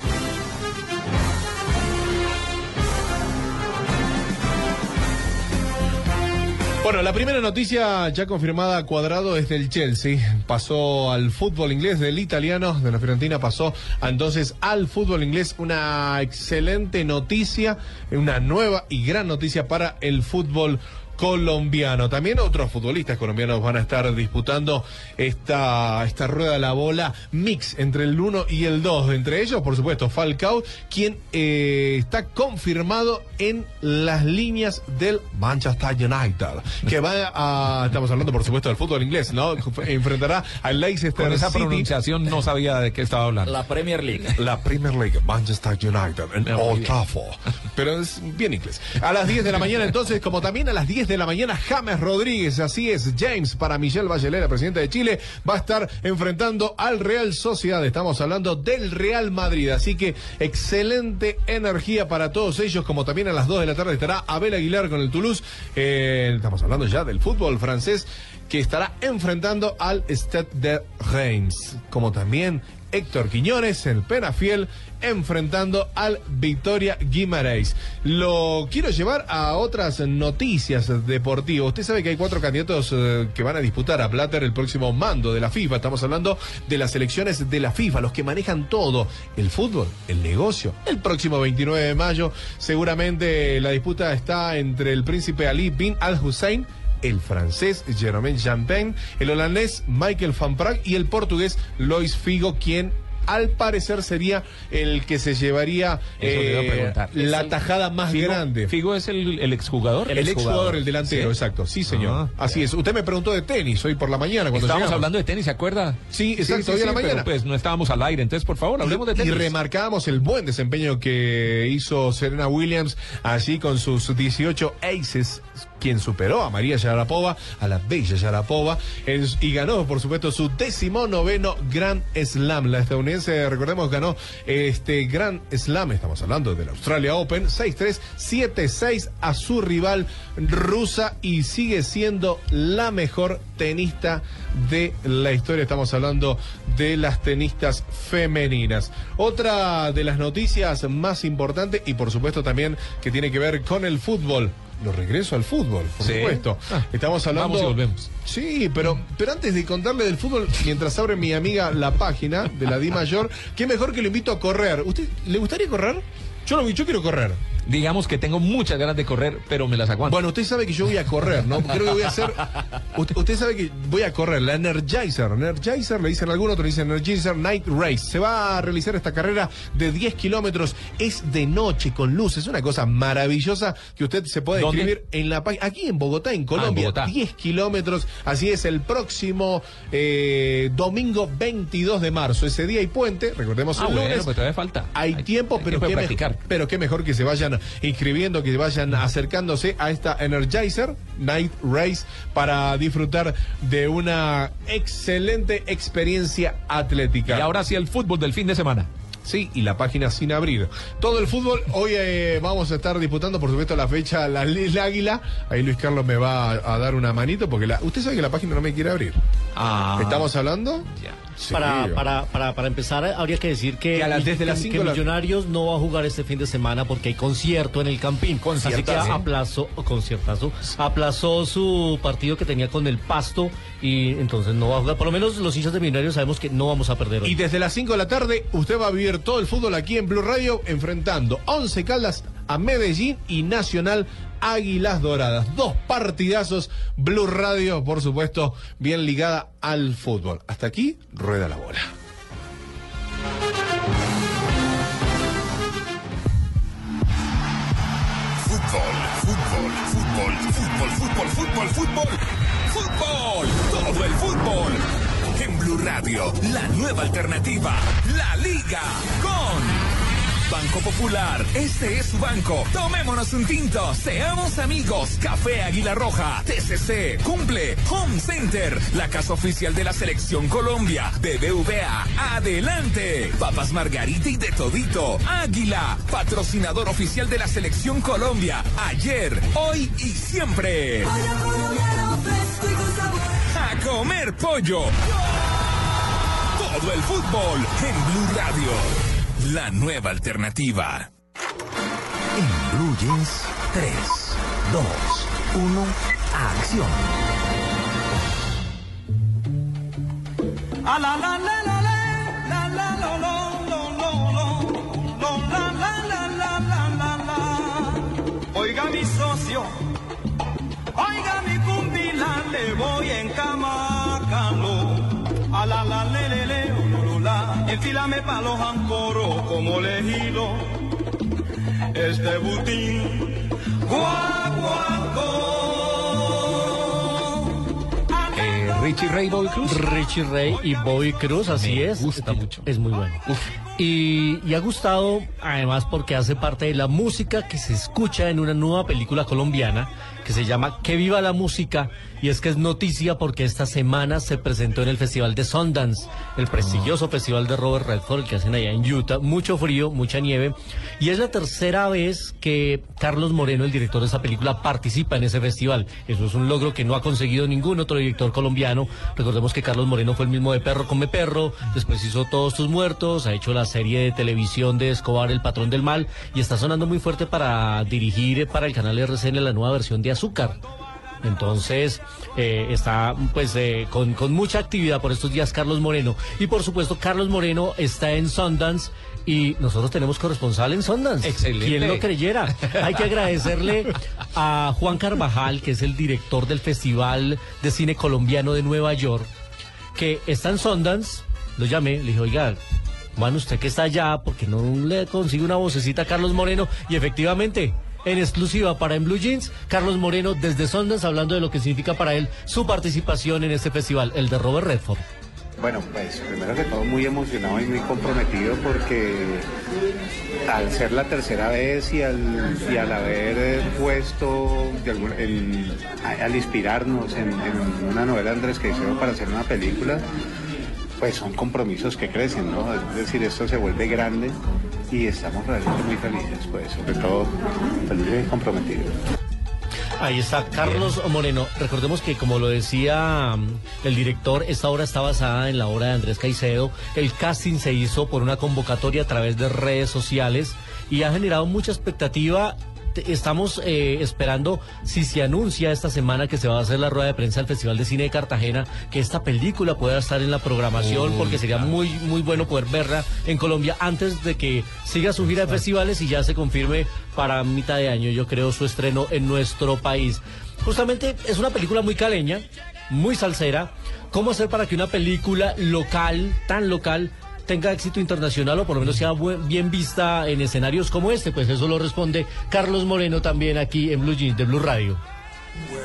Speaker 10: Bueno, la primera noticia ya confirmada Cuadrado es del Chelsea. Pasó al fútbol inglés del italiano, de la Fiorentina pasó entonces al fútbol inglés. Una excelente noticia, una nueva y gran noticia para el fútbol colombiano. También otros futbolistas colombianos van a estar disputando esta, esta rueda de la bola mix entre el 1 y el 2. Entre ellos, por supuesto, Falcao, quien eh, está confirmado en las líneas del Manchester United. Que va a. Estamos hablando, por supuesto, del fútbol inglés, ¿no? Enfrentará al Leicester
Speaker 9: Con esa
Speaker 10: City.
Speaker 9: pronunciación no sabía de qué estaba hablando.
Speaker 34: La Premier League.
Speaker 10: La Premier League, Manchester United, en
Speaker 9: Muy
Speaker 10: Old. Trafford. Pero es bien inglés. A las 10 de la mañana, entonces, como también a las 10 de la mañana, James Rodríguez, así es, James para Michelle Bachelet, la presidenta de Chile, va a estar enfrentando al Real Sociedad. Estamos hablando del Real Madrid. Así que excelente energía para todos ellos, como también a las 2 de la tarde estará Abel Aguilar con el Toulouse. Eh, estamos hablando ya del fútbol francés que estará enfrentando al Stade de Reims, como también Héctor Quiñones en Penafiel enfrentando al Victoria Guimarães. Lo quiero llevar a otras noticias deportivas. Usted sabe que hay cuatro candidatos eh, que van a disputar a Plater el próximo mando de la FIFA. Estamos hablando de las elecciones de la FIFA, los que manejan todo, el fútbol, el negocio. El próximo 29 de mayo seguramente la disputa está entre el príncipe Ali bin Al Hussein el francés Jerome Champagne, el holandés Michael Van Praag y el portugués Lois Figo, quien al parecer sería el que se llevaría eh, la
Speaker 9: el-
Speaker 10: tajada más
Speaker 9: Figo-
Speaker 10: grande.
Speaker 9: Figo es el, el exjugador.
Speaker 10: El, exjugador, el delantero,
Speaker 9: ¿Sí?
Speaker 10: exacto. Sí, señor.
Speaker 9: Ah,
Speaker 10: Así es. Usted me preguntó de tenis hoy por la mañana cuando
Speaker 9: Estábamos
Speaker 10: llegamos.
Speaker 9: hablando de tenis, ¿se acuerda?
Speaker 10: Sí, exacto, hoy a la
Speaker 9: pero,
Speaker 10: mañana.
Speaker 9: pues no estábamos al aire, entonces por favor, hablemos de
Speaker 10: Y
Speaker 9: tenis.
Speaker 10: remarcábamos el buen desempeño que hizo Serena Williams allí con sus 18 aces, quien superó a María Sharapova, a la bella Sharapova, y ganó, por supuesto, su décimo noveno Grand Slam. La estadounidense, recordemos, ganó este Grand Slam, estamos hablando del Australia Open, 6-3, 7-6 a su rival rusa y sigue siendo la mejor tenista de la historia. Estamos hablando de las tenistas femeninas. Otra de las noticias más importantes y por supuesto también que tiene que ver con el fútbol. Lo regreso al fútbol, por
Speaker 9: Sí.
Speaker 10: supuesto.
Speaker 9: Ah,
Speaker 10: Estamos hablando.
Speaker 9: vamos y volvemos.
Speaker 10: Sí, pero, pero antes de contarle del fútbol, mientras abre mi amiga la página de la Di Mayor, qué mejor que lo invito a correr. ¿Usted le gustaría correr? Yo no, yo quiero correr.
Speaker 9: Digamos que tengo muchas ganas de correr, pero me las aguanto.
Speaker 10: Bueno, usted sabe que yo voy a correr, ¿no? Creo que voy a hacer. Usted, usted sabe que voy a correr, la Energizer. Energizer, le dicen algunos, otros le dicen Energizer Night Race. Se va a realizar esta carrera de 10 kilómetros. Es de noche, con luces. Una cosa maravillosa que usted se puede
Speaker 9: ¿Dónde?
Speaker 10: escribir en la página. Aquí en Bogotá, en Colombia.
Speaker 9: Bogotá.
Speaker 10: 10 kilómetros. Así es, el próximo eh, domingo 22 de marzo. Ese día hay puente, recordemos
Speaker 9: ah,
Speaker 10: el
Speaker 9: bueno,
Speaker 10: lunes.
Speaker 9: pues todavía falta.
Speaker 10: Hay tiempo, pero,
Speaker 9: tiempo
Speaker 10: qué mejor, pero qué mejor que se vayan inscribiendo, que vayan acercándose a esta Energizer Night Race para disfrutar de una excelente experiencia atlética.
Speaker 9: Y ahora sí el fútbol del fin de semana.
Speaker 10: Sí, y la página sin abrir. Todo el fútbol, hoy eh, vamos a estar disputando, por supuesto, la fecha la, el Águila. Ahí Luis Carlos me va a, a dar una manito porque la, usted sabe que la página no me quiere abrir.
Speaker 9: Ah.
Speaker 10: ¿Estamos hablando? Sí.
Speaker 50: Para, para, para, para empezar, habría que decir que,
Speaker 10: Que a las- desde las cinco
Speaker 50: que Millonarios no va a jugar este fin de semana porque hay concierto en el Campín. Así que aplazó, conciertazo, aplazó su partido que tenía con el Pasto y entonces no va a jugar. Por lo menos los hinchas de Millonarios sabemos que no vamos a perder hoy.
Speaker 10: Y desde las 5 de la tarde usted va a vivir todo el fútbol aquí en Blue Radio enfrentando 11 Caldas a Medellín y Nacional Águilas Doradas. Dos partidazos. Blue Radio, por supuesto, bien ligada al fútbol. Hasta aquí, rueda la bola.
Speaker 49: Fútbol, fútbol, fútbol, fútbol, fútbol, fútbol, fútbol, fútbol, todo el fútbol. En Blue Radio, la nueva alternativa, la Liga con Banco Popular. Este es su banco. Tomémonos un tinto, seamos amigos. Café Águila Roja, TCC, Cumple, Home Center, la casa oficial de la Selección Colombia, BBVA, adelante. Papas Margarita y de Todito, Águila, patrocinador oficial de la Selección Colombia, ayer, hoy y siempre. A comer pollo. Todo el fútbol en Blue Radio. La nueva alternativa.
Speaker 24: En Blue Jeans, 3, 2, 1, acción.
Speaker 8: A la la la la, enfílame pa' los ancoros como lejilo. Este butín,
Speaker 9: Eh, Richie Ray, Bobby Cruz.
Speaker 50: Richie Ray y Bobby Cruz, así
Speaker 9: Me
Speaker 50: es.
Speaker 9: gusta mucho.
Speaker 50: Es muy bueno. Y, y ha gustado además porque hace parte de la música que se escucha en una nueva película colombiana que se llama Que viva la música y es que es noticia porque esta semana se presentó en el Festival de Sundance, el prestigioso festival de Robert Redford que hacen allá en Utah, mucho frío, mucha nieve y es la tercera vez que Carlos Moreno, el director de esa película, participa en ese festival. Eso es un logro que no ha conseguido ningún otro director colombiano. Recordemos que Carlos Moreno fue el mismo de Perro come Perro, después hizo Todos tus muertos, ha hecho la serie de televisión de Escobar, El patrón del mal, y está sonando muy fuerte para dirigir para el canal RCN la nueva versión de Azúcar. Entonces, eh, está pues eh, con, con mucha actividad por estos días Carlos Moreno. Y por supuesto, Carlos Moreno está en Sundance y nosotros tenemos corresponsal en Sundance.
Speaker 9: Excelente.
Speaker 50: ¿Quién lo creyera? Hay que agradecerle a Juan Carvajal, que es el director del Festival de Cine Colombiano de Nueva York, que está en Sundance. Lo llamé, le dije, oiga, Juan, usted que está allá, porque no le consigue una vocecita a Carlos Moreno? Y efectivamente, en exclusiva para En Blue Jeans, Carlos Moreno desde Sundance hablando de lo que significa para él su participación en este festival, el de Robert Redford.
Speaker 51: Bueno, pues primero que todo muy emocionado y muy comprometido porque al ser la tercera vez y al, y al haber eh, puesto, de al inspirarnos en, en una novela Andrés Caicedo para hacer una película, pues son compromisos que crecen, ¿no? Es decir, esto se vuelve grande y estamos realmente muy felices, pues sobre todo felices y comprometidos.
Speaker 50: Ahí está Carlos Moreno. Recordemos que, como lo decía mm, el director, esta obra está basada en la obra de Andrés Caicedo. El casting se hizo por una convocatoria a través de redes sociales y ha generado mucha expectativa. Estamos eh, esperando si se anuncia esta semana que se va a hacer la rueda de prensa del Festival de Cine de Cartagena, que esta película pueda estar en la programación,
Speaker 9: Uy,
Speaker 50: porque sería muy, muy bueno poder verla en Colombia antes de que siga su gira de festivales y ya se confirme para mitad de año, yo creo, su estreno en nuestro país. Justamente es una película muy caleña, muy salsera. ¿Cómo hacer para que una película local, tan local, tenga éxito internacional o por lo menos sea bien vista en escenarios como este? Pues eso lo responde Carlos Moreno también aquí en Blue Jeans de Blue Radio.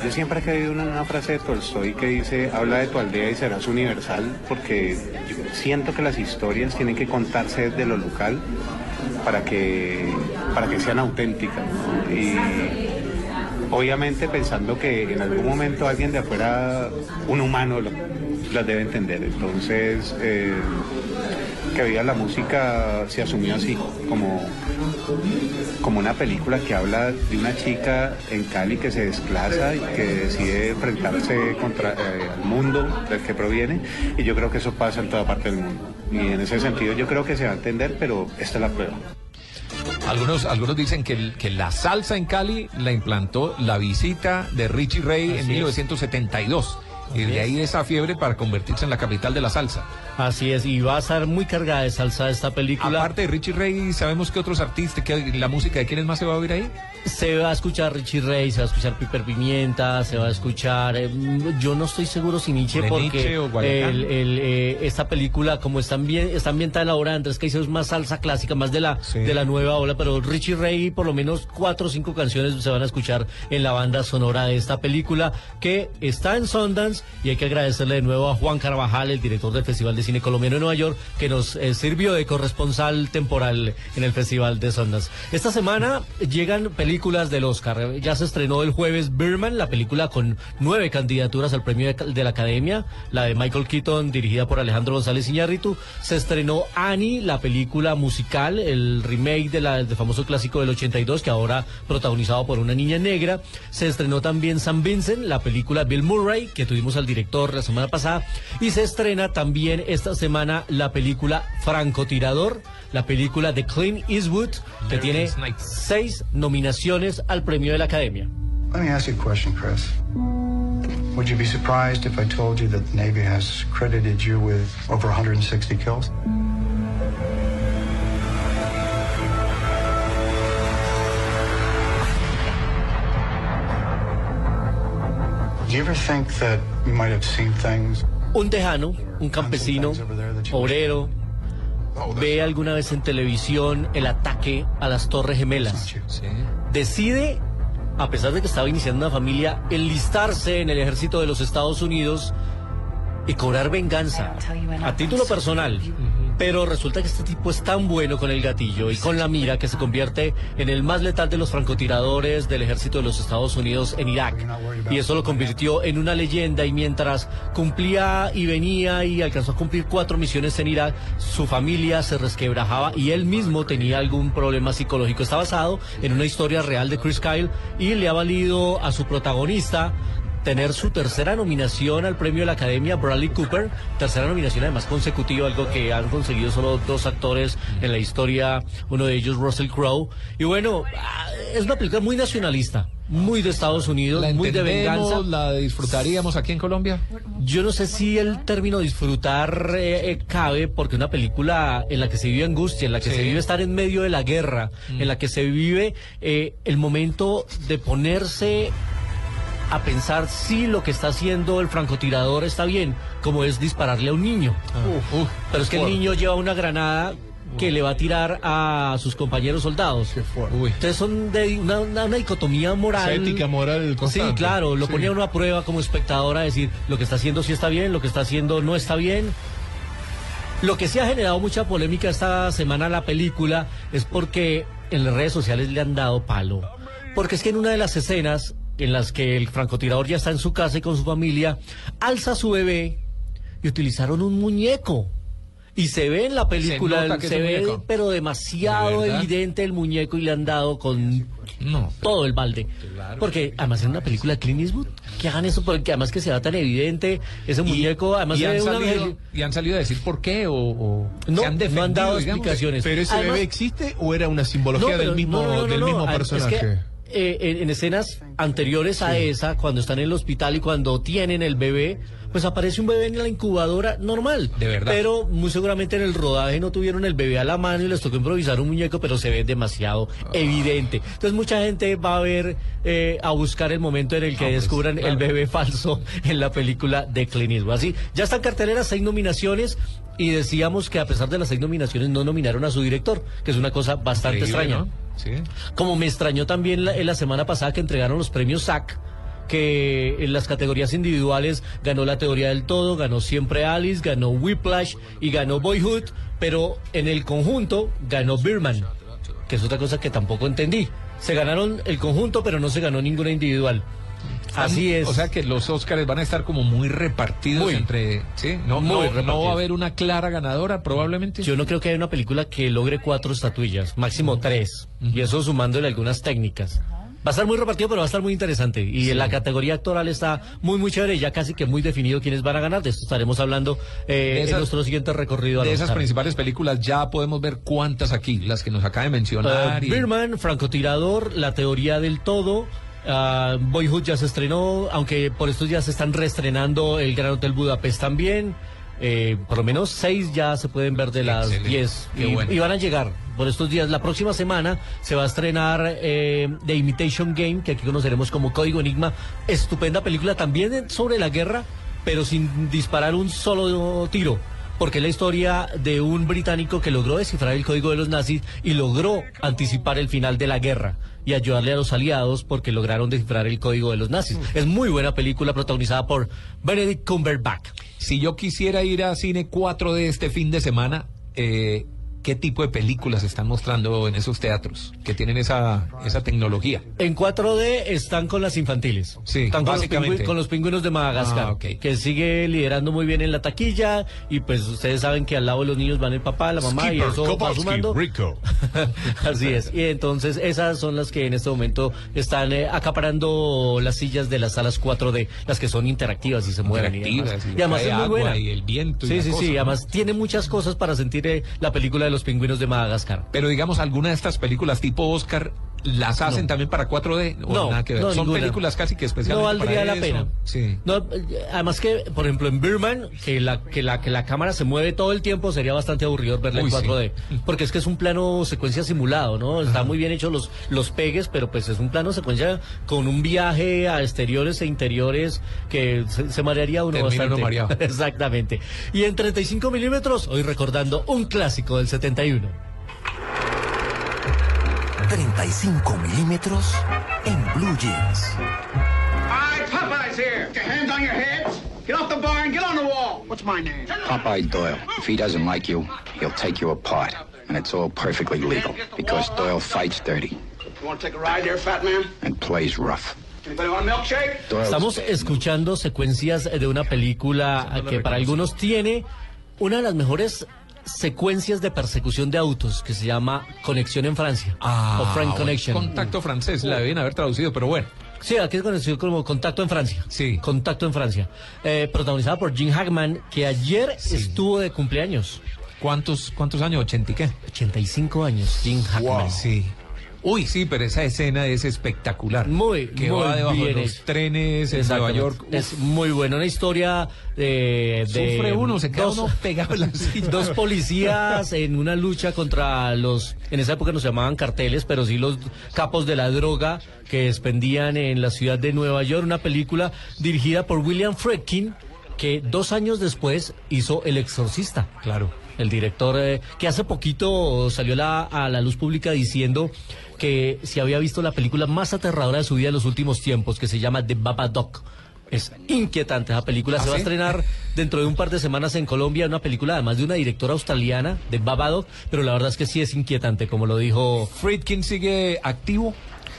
Speaker 51: Yo siempre he creído una frase de Tolstoy que dice, habla de tu aldea y serás universal, porque siento que las historias tienen que contarse desde lo local para que, para que sean auténticas. Obviamente pensando que en algún momento alguien de afuera, un humano, lo- las debe entender. Entonces, eh, que Viva la Música se asumió así, como, como una película que habla de una chica en Cali que se desplaza y que decide enfrentarse contra eh, al mundo del que proviene y yo creo que eso pasa en toda parte del mundo y en ese sentido yo creo que se va a entender pero esta es la prueba.
Speaker 9: Algunos, algunos dicen que, el- que la salsa en Cali la implantó la visita de Richie Ray en
Speaker 50: Así es.
Speaker 9: 1972. Y de ahí esa fiebre para convertirse en la capital de la salsa.
Speaker 50: Así es, y va a estar muy cargada de salsa esta película.
Speaker 9: Aparte de Richie Ray, ¿sabemos que otros artistas, que la música de quiénes más se va a oír ahí?
Speaker 50: Se va a escuchar Richie Ray, se va a escuchar Piper Pimienta, se va a escuchar. eh, mm, yo no estoy seguro si Nietzsche,
Speaker 9: ¿De
Speaker 50: porque
Speaker 9: Nietzsche
Speaker 50: el- el, eh, esta película, como está, bien, está ambientada en la obra de Andrés Caicedo, es más salsa clásica, más de la, de la nueva ola. Pero Richie Ray, por lo menos cuatro o cinco canciones se van a escuchar en la banda sonora de esta película, que está en Sundance. Y hay que agradecerle de nuevo a Juan Carvajal, el director del Festival de Cine Colombiano de Nueva York, que nos eh, sirvió de corresponsal temporal en el Festival de Sundance. Esta semana llegan películas del Oscar. Ya se estrenó el jueves Birdman, la película con nueve candidaturas al premio de, de la Academia, la de Michael Keaton, dirigida por Alejandro González Iñárritu. Se estrenó Annie, la película musical, el remake de la, del famoso clásico del 82, que ahora protagonizado por una niña negra. Se estrenó también San Vincent, la película Bill Murray, que tuvimos tuvimos al director la semana pasada. Y se estrena también esta semana la película Francotirador, la película de Clint Eastwood, que tiene seis nominaciones al premio de la Academia.
Speaker 52: Let me ask you a question, Chris. Would you be surprised if I told you that the Navy has credited you with over 160 kills?
Speaker 50: Un tejano, un campesino, obrero, ve alguna vez en televisión el ataque a las Torres Gemelas. Decide, a pesar de que estaba iniciando una familia, enlistarse en el ejército de los Estados Unidos y cobrar venganza a título personal. Pero resulta que este tipo es tan bueno con el gatillo y con la mira que se convierte en el más letal de los francotiradores del ejército de los Estados Unidos en Irak. Y eso lo convirtió en una leyenda y mientras cumplía y venía y alcanzó a cumplir cuatro misiones en Irak, su familia se resquebrajaba y él mismo tenía algún problema psicológico. Está basado en una historia real de Chris Kyle y le ha valido a su protagonista tener su tercera nominación al premio de la Academia Bradley Cooper, tercera nominación además consecutiva, algo que han conseguido solo dos actores en la historia, uno de ellos Russell Crowe. Y bueno, es una película muy nacionalista, muy de Estados Unidos,
Speaker 9: ¿La
Speaker 50: muy de venganza.
Speaker 9: ¿La disfrutaríamos aquí en Colombia?
Speaker 50: Yo no sé si el término disfrutar eh, eh, cabe porque una película en la que se vive angustia, en la que
Speaker 9: Sí.
Speaker 50: se vive estar en medio de la guerra, en la que se vive eh, el momento de ponerse a pensar si lo que está haciendo el francotirador está bien, como es dispararle a un niño. Pero es que el niño lleva una granada que le va a tirar a sus compañeros soldados. Entonces son de una, una- una dicotomía moral.
Speaker 10: Esa ética moral constante.
Speaker 50: Sí, claro, lo
Speaker 10: Sí.
Speaker 50: ponía uno a prueba como espectador a decir lo que está haciendo sí está bien, lo que está haciendo no está bien. Lo que sí ha generado mucha polémica esta semana la película es porque en las redes sociales le han dado palo. Porque es que en una de las escenas en las que el francotirador ya está en su casa y con su familia, alza a su bebé y utilizaron un muñeco. Y se ve en la película,
Speaker 9: es
Speaker 50: se ve
Speaker 9: muñeco.
Speaker 50: pero demasiado evidente el muñeco y le han dado con todo el balde. Porque además en una película de Clint Eastwood, que hagan eso, porque además que sea tan evidente ese muñeco, además
Speaker 9: y,
Speaker 50: se
Speaker 9: han
Speaker 50: ve
Speaker 9: salido, y han salido a decir por qué o, o
Speaker 50: No,
Speaker 9: se han
Speaker 50: no
Speaker 9: defendido,
Speaker 50: han dado
Speaker 9: digamos.
Speaker 50: explicaciones.
Speaker 10: ¿Pero ese
Speaker 50: Además-
Speaker 10: bebé existe o era una simbología
Speaker 50: No, pero-
Speaker 10: del mismo,
Speaker 50: no, no, no,
Speaker 10: del
Speaker 50: no,
Speaker 10: mismo
Speaker 50: es
Speaker 10: personaje?
Speaker 50: que, eh, en, en escenas anteriores a esa, cuando están en el hospital y cuando tienen el bebé, pues aparece un bebé en la incubadora normal.
Speaker 9: De verdad.
Speaker 50: Pero muy seguramente en el rodaje no tuvieron el bebé a la mano y les tocó improvisar un muñeco, pero se ve demasiado
Speaker 9: Ah.
Speaker 50: evidente. Entonces mucha gente va a ver, eh, a buscar el momento en el que
Speaker 9: Ah, pues,
Speaker 50: descubran el bebé falso en la película de Clint Eastwood. Así, ya están carteleras, seis nominaciones. Y decíamos que a pesar de las seis nominaciones no nominaron a su director, que es una cosa bastante
Speaker 9: Increíble,
Speaker 50: extraña.
Speaker 9: ¿no? Sí.
Speaker 50: Como me extrañó también la, en la semana pasada que entregaron los premios SAC, que en las categorías individuales ganó la teoría del todo, ganó siempre Alice, ganó Whiplash y ganó Boyhood, pero en el conjunto ganó Birman, que es otra cosa que tampoco entendí. Se ganaron el conjunto, pero no se ganó ninguna individual. Así es.
Speaker 9: O sea que los Óscares van a estar como muy repartidos
Speaker 50: Muy.
Speaker 9: entre. Sí, no,
Speaker 50: Muy
Speaker 9: no, no
Speaker 50: repartidos.
Speaker 9: va a haber una clara ganadora, probablemente.
Speaker 50: Yo no creo que haya una película que logre cuatro estatuillas, máximo tres, y eso sumándole algunas técnicas. Va a estar muy repartido, pero va a estar muy interesante. Y en la categoría actoral está muy, muy chévere, ya casi que muy definido quiénes van a ganar. De esto estaremos hablando eh,
Speaker 9: esas-
Speaker 50: en nuestro siguiente recorrido. a
Speaker 9: de esas
Speaker 50: Oscar.
Speaker 9: principales películas ya podemos ver cuántas aquí, las que nos acaba de mencionar.
Speaker 50: Eh,
Speaker 9: y-
Speaker 50: Birman, Francotirador, La Teoría del Todo. Ah, Boyhood ya se estrenó, aunque por estos días se están reestrenando El Gran Hotel Budapest también. Eh, por lo menos seis ya se pueden ver de las
Speaker 9: Excelente.
Speaker 50: diez.
Speaker 9: Qué
Speaker 50: Y,
Speaker 9: bueno.
Speaker 50: y van a llegar por estos días. La próxima semana se va a estrenar eh, The Imitation Game, que aquí conoceremos como Código Enigma. Estupenda película también sobre la guerra, pero sin disparar un solo tiro porque es la historia de un británico que logró descifrar el código de los nazis y logró anticipar el final de la guerra y ayudarle a los aliados porque lograron descifrar el código de los nazis. Es muy buena película protagonizada por Benedict Cumberbatch.
Speaker 9: Si yo quisiera ir a cine 4D este fin de semana, eh, qué tipo de películas están mostrando en esos teatros que tienen esa, esa tecnología.
Speaker 50: En 4D están con las infantiles.
Speaker 9: Sí,
Speaker 50: están con los,
Speaker 9: básicamente.
Speaker 50: pingüi- con los pingüinos de Madagascar,
Speaker 9: Ah, ok.
Speaker 50: que sigue liderando muy bien en la taquilla y pues ustedes saben que al lado de los niños van el papá, la mamá y
Speaker 10: Skipper,
Speaker 50: eso va
Speaker 10: Kowalski,
Speaker 50: sumando.
Speaker 10: Rico.
Speaker 50: Así es. Y entonces esas son las que en este momento están eh, acaparando las sillas de las salas 4D, las que son interactivas y se mueven. y
Speaker 9: Interactivas,
Speaker 50: demás.
Speaker 9: y
Speaker 50: Y además es muy buena.
Speaker 9: y el viento y
Speaker 50: Sí, sí,
Speaker 9: cosa,
Speaker 50: sí.
Speaker 9: ¿no?
Speaker 50: Además tiene muchas cosas para sentir eh, la película de los pingüinos de Madagascar.
Speaker 9: Pero digamos, alguna de estas películas tipo Oscar las hacen
Speaker 50: No.
Speaker 9: también para 4D o
Speaker 50: No,
Speaker 9: nada que ver.
Speaker 50: no,
Speaker 9: Son
Speaker 50: ninguna.
Speaker 9: películas casi que especialmente
Speaker 50: No valdría
Speaker 9: para
Speaker 50: la
Speaker 9: eso.
Speaker 50: pena.
Speaker 9: Sí.
Speaker 50: No, además que, por ejemplo, en Birman, que la, que la, que la cámara se mueve todo el tiempo, sería bastante aburrido verla
Speaker 9: Uy,
Speaker 50: en
Speaker 9: sí.
Speaker 50: 4D. Porque es que es un plano secuencia simulado, ¿no? Está muy bien hecho los, los pegues, pero pues es un plano secuencia con un viaje a exteriores e interiores que se, se marearía uno
Speaker 9: Termina
Speaker 50: bastante. Exactamente. Y en 35 milímetros, hoy recordando un clásico del 71.
Speaker 36: 35 milímetros en Blue Jeans.
Speaker 53: All right, Popeye's here. Get your hands on your heads. Get off the bar and get on the wall. What's my name?
Speaker 54: Popeye Doyle. If he doesn't like you, he'll take you apart. And it's all perfectly legal because Doyle fights dirty
Speaker 53: You want to take a ride there, fat man?
Speaker 54: and plays rough.
Speaker 53: Anybody want a milkshake?
Speaker 54: Doyle's
Speaker 50: Estamos escuchando secuencias de una película que para algunos tiene una de las mejores secuencias de persecución de autos que se llama Conexión en Francia
Speaker 9: Ah,
Speaker 50: o Frank
Speaker 9: bueno,
Speaker 50: Connection.
Speaker 9: Contacto francés, la deben haber traducido, pero bueno.
Speaker 50: Sí, aquí es conocido como Contacto en Francia.
Speaker 9: Sí.
Speaker 50: Contacto en Francia. Eh, protagonizada por Jim Hackman, que ayer estuvo de cumpleaños.
Speaker 9: ¿Cuántos, cuántos años? ¿80 y qué?
Speaker 50: 85 años, Jim Hackman.
Speaker 9: Sí. Uy, sí, pero esa escena es espectacular.
Speaker 50: Muy,
Speaker 9: que
Speaker 50: muy
Speaker 9: va debajo
Speaker 50: bien
Speaker 9: de los trenes en Nueva. York.
Speaker 50: Es muy buena, una historia de... de
Speaker 9: Sufre uno, se queda
Speaker 50: dos-
Speaker 9: uno pegado en la silla.
Speaker 50: Dos policías en una lucha contra los, en esa época no se llamaban carteles, pero sí los capos de la droga que expendían en la ciudad de Nueva York. Una película dirigida por William Friedkin, que dos años después hizo El Exorcista.
Speaker 9: Claro.
Speaker 50: El director eh, que hace poquito salió la- a la luz pública diciendo que si había visto la película más aterradora de su vida en los últimos tiempos, que se llama The Babadook. Es inquietante esa película.
Speaker 9: ¿Ah,
Speaker 50: se va a estrenar dentro de un par de semanas en Colombia. Una película además de una directora australiana, de Babadook, pero la verdad es que sí es inquietante, como lo dijo.
Speaker 9: ¿Friedkin sigue activo?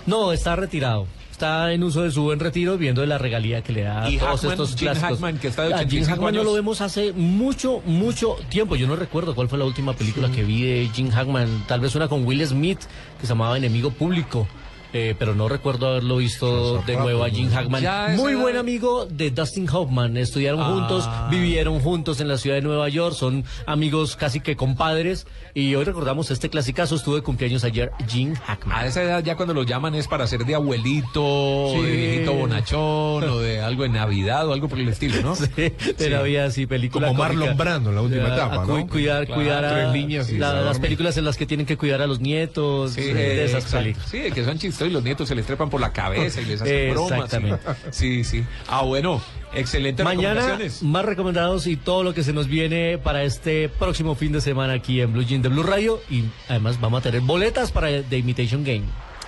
Speaker 50: No, está retirado. Está en uso de su buen retiro, viendo de la regalía que le da a
Speaker 9: ¿Y
Speaker 50: todos
Speaker 9: Hackman,
Speaker 50: estos
Speaker 9: Jim
Speaker 50: clásicos.
Speaker 9: Hackman, que está de
Speaker 50: Ah, Jim
Speaker 9: 85
Speaker 50: Hackman no
Speaker 9: años?
Speaker 50: lo vemos hace mucho, mucho tiempo. Yo no recuerdo cuál fue la última película que vi de Jim Hackman. Tal vez una con Will Smith, que se llamaba Enemigo Público. Eh, pero no recuerdo haberlo visto de nuevo a Jim Hackman. Muy buen amigo de Dustin Hoffman. Estudiaron
Speaker 9: Ah.
Speaker 50: juntos, vivieron juntos en la ciudad de Nueva York. Son amigos casi que compadres. Y hoy recordamos este clasicazo. Estuvo de cumpleaños ayer Jim Hackman.
Speaker 9: A esa edad ya cuando lo llaman es para ser de abuelito,
Speaker 50: Sí.
Speaker 9: de viejito bonachón, o de algo en Navidad o algo por el estilo, ¿no?
Speaker 50: Sí, pero había así película
Speaker 10: Como
Speaker 50: cómica.
Speaker 10: Marlon Brando en la última etapa,
Speaker 50: a
Speaker 10: ¿no?
Speaker 50: cu- Cuidar,
Speaker 10: Claro,
Speaker 50: cuidar a
Speaker 10: líneas
Speaker 50: la- las películas en las que tienen que cuidar a los nietos,
Speaker 9: Sí,
Speaker 50: eh, de esas películas.
Speaker 9: Sí, que son y los nietos se les trepan por la cabeza y les hacen bromas. Sí, sí. Ah, bueno, excelente
Speaker 50: Mañana
Speaker 9: recomendaciones.
Speaker 50: más recomendados y todo lo que se nos viene para este próximo fin de semana aquí en Blue Jean de Blue Radio y además vamos a tener boletas para The Imitation Game.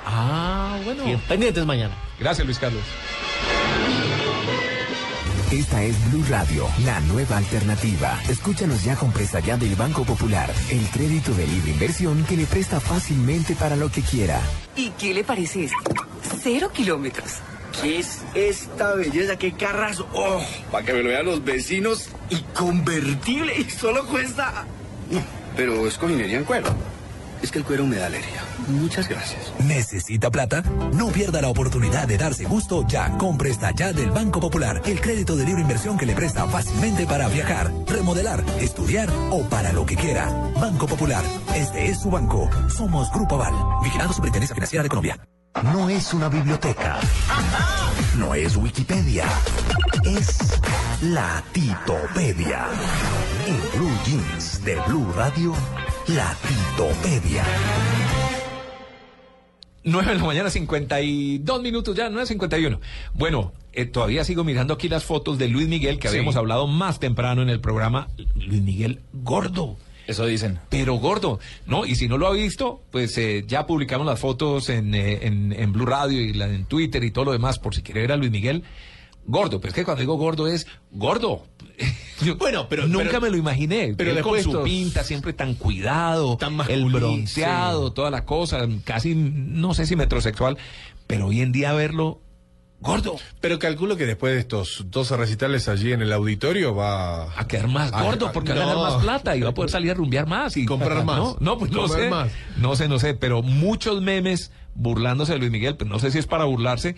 Speaker 9: Ah, bueno.
Speaker 50: Sí, pendientes mañana.
Speaker 9: Gracias, Luis Carlos.
Speaker 36: Esta es Blue Radio, la nueva alternativa. Escúchanos ya con presta ya del Banco Popular, el crédito de libre inversión que le presta fácilmente para lo que quiera.
Speaker 55: ¿Y qué le parece esto? Cero kilómetros.
Speaker 56: ¿Qué es esta belleza? ¿Qué carras? ¡Oh! Para que me lo vean los vecinos. Y convertible. Y solo cuesta. Pero es cojinería en cuero. Es que el cuero me da alergia. Muchas gracias.
Speaker 24: ¿Necesita plata? No pierda la oportunidad de darse gusto ya con Presta Ya del Banco Popular. El crédito de libre inversión que le presta fácilmente para viajar, remodelar, estudiar o para lo que quiera. Banco Popular. Este es su banco. Somos Grupo Aval. Vigilado Superintendencia Financiera de Colombia.
Speaker 36: No es una biblioteca. No es Wikipedia. Es la Titopedia. En Blue Jeans de Blue Radio, la Titopedia.
Speaker 9: 9 de la mañana, 52 minutos ya, no es 51. Bueno, eh, todavía sigo mirando aquí las fotos de Luis Miguel, que
Speaker 34: Sí.
Speaker 9: habíamos hablado más temprano en el programa. Luis Miguel gordo.
Speaker 34: Eso dicen.
Speaker 9: Pero gordo, ¿no? Y si no lo ha visto, pues eh, ya publicamos las fotos en, eh, en, en Blue Radio y la, en Twitter y todo lo demás, por si quiere ver a Luis Miguel. gordo. Pero es que cuando digo gordo es gordo.
Speaker 10: Bueno, pero-
Speaker 9: nunca
Speaker 10: pero-
Speaker 9: me lo imaginé.
Speaker 10: pero
Speaker 9: Él con su pinta siempre tan cuidado,
Speaker 10: Tan
Speaker 9: el bronceado, toda la cosa, casi no sé si metrosexual, pero hoy en día verlo gordo.
Speaker 10: Pero calculo que después de estos 12 recitales allí en el auditorio va
Speaker 9: a quedar más gordo porque va a ganar más plata y va a poder salir a rumbear más y
Speaker 10: Comprar más.
Speaker 9: No, no, pues no sé.
Speaker 10: más.
Speaker 9: No sé, no sé, pero muchos memes burlándose de Luis Miguel, no sé si es para burlarse,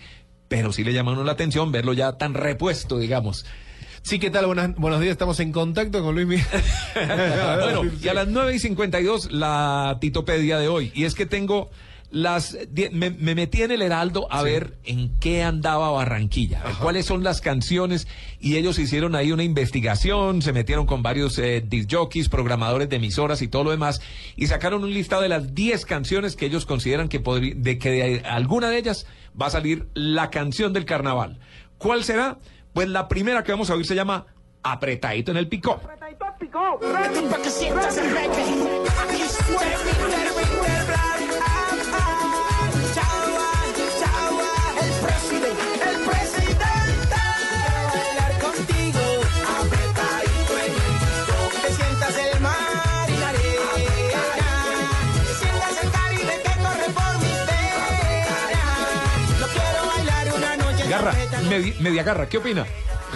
Speaker 9: pero sí le llama a uno la atención verlo ya tan repuesto, digamos.
Speaker 10: Sí, ¿qué tal? Buenas- buenos días, estamos en contacto con Luis Miguel.
Speaker 9: bueno, y a las 9 y 52 la titopedia de hoy. Y es que tengo las. die- Me, me metí en el Heraldo a ver en qué andaba Barranquilla, cuáles son las canciones. Y ellos hicieron ahí una investigación, se metieron con varios eh, disc jockeys, programadores de emisoras y todo lo demás. Y sacaron un listado de las 10 canciones que ellos consideran que, de que de alguna de ellas va a salir la canción del carnaval. ¿Cuál será? Pues la primera que vamos a oír se llama Apretadito en el Picó.
Speaker 8: Apretadito en
Speaker 9: Garra, medi- media garra, ¿qué opina?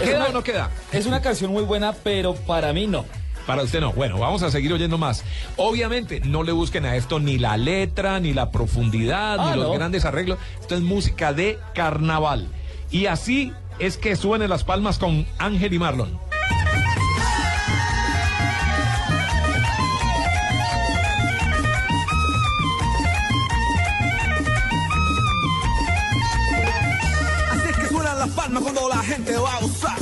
Speaker 9: ¿Queda o no queda?
Speaker 34: Es una canción muy buena, pero para mí no.
Speaker 9: Para usted no. Bueno, vamos a seguir oyendo más. Obviamente, no le busquen a esto ni la letra, ni la profundidad,
Speaker 34: Ah,
Speaker 9: ni los
Speaker 34: no.
Speaker 9: grandes arreglos. Esto es música de carnaval. Y así es que suenen las palmas con Ángel y Marlon.
Speaker 8: Así es que suenan las palmas cuando la gente va a usar.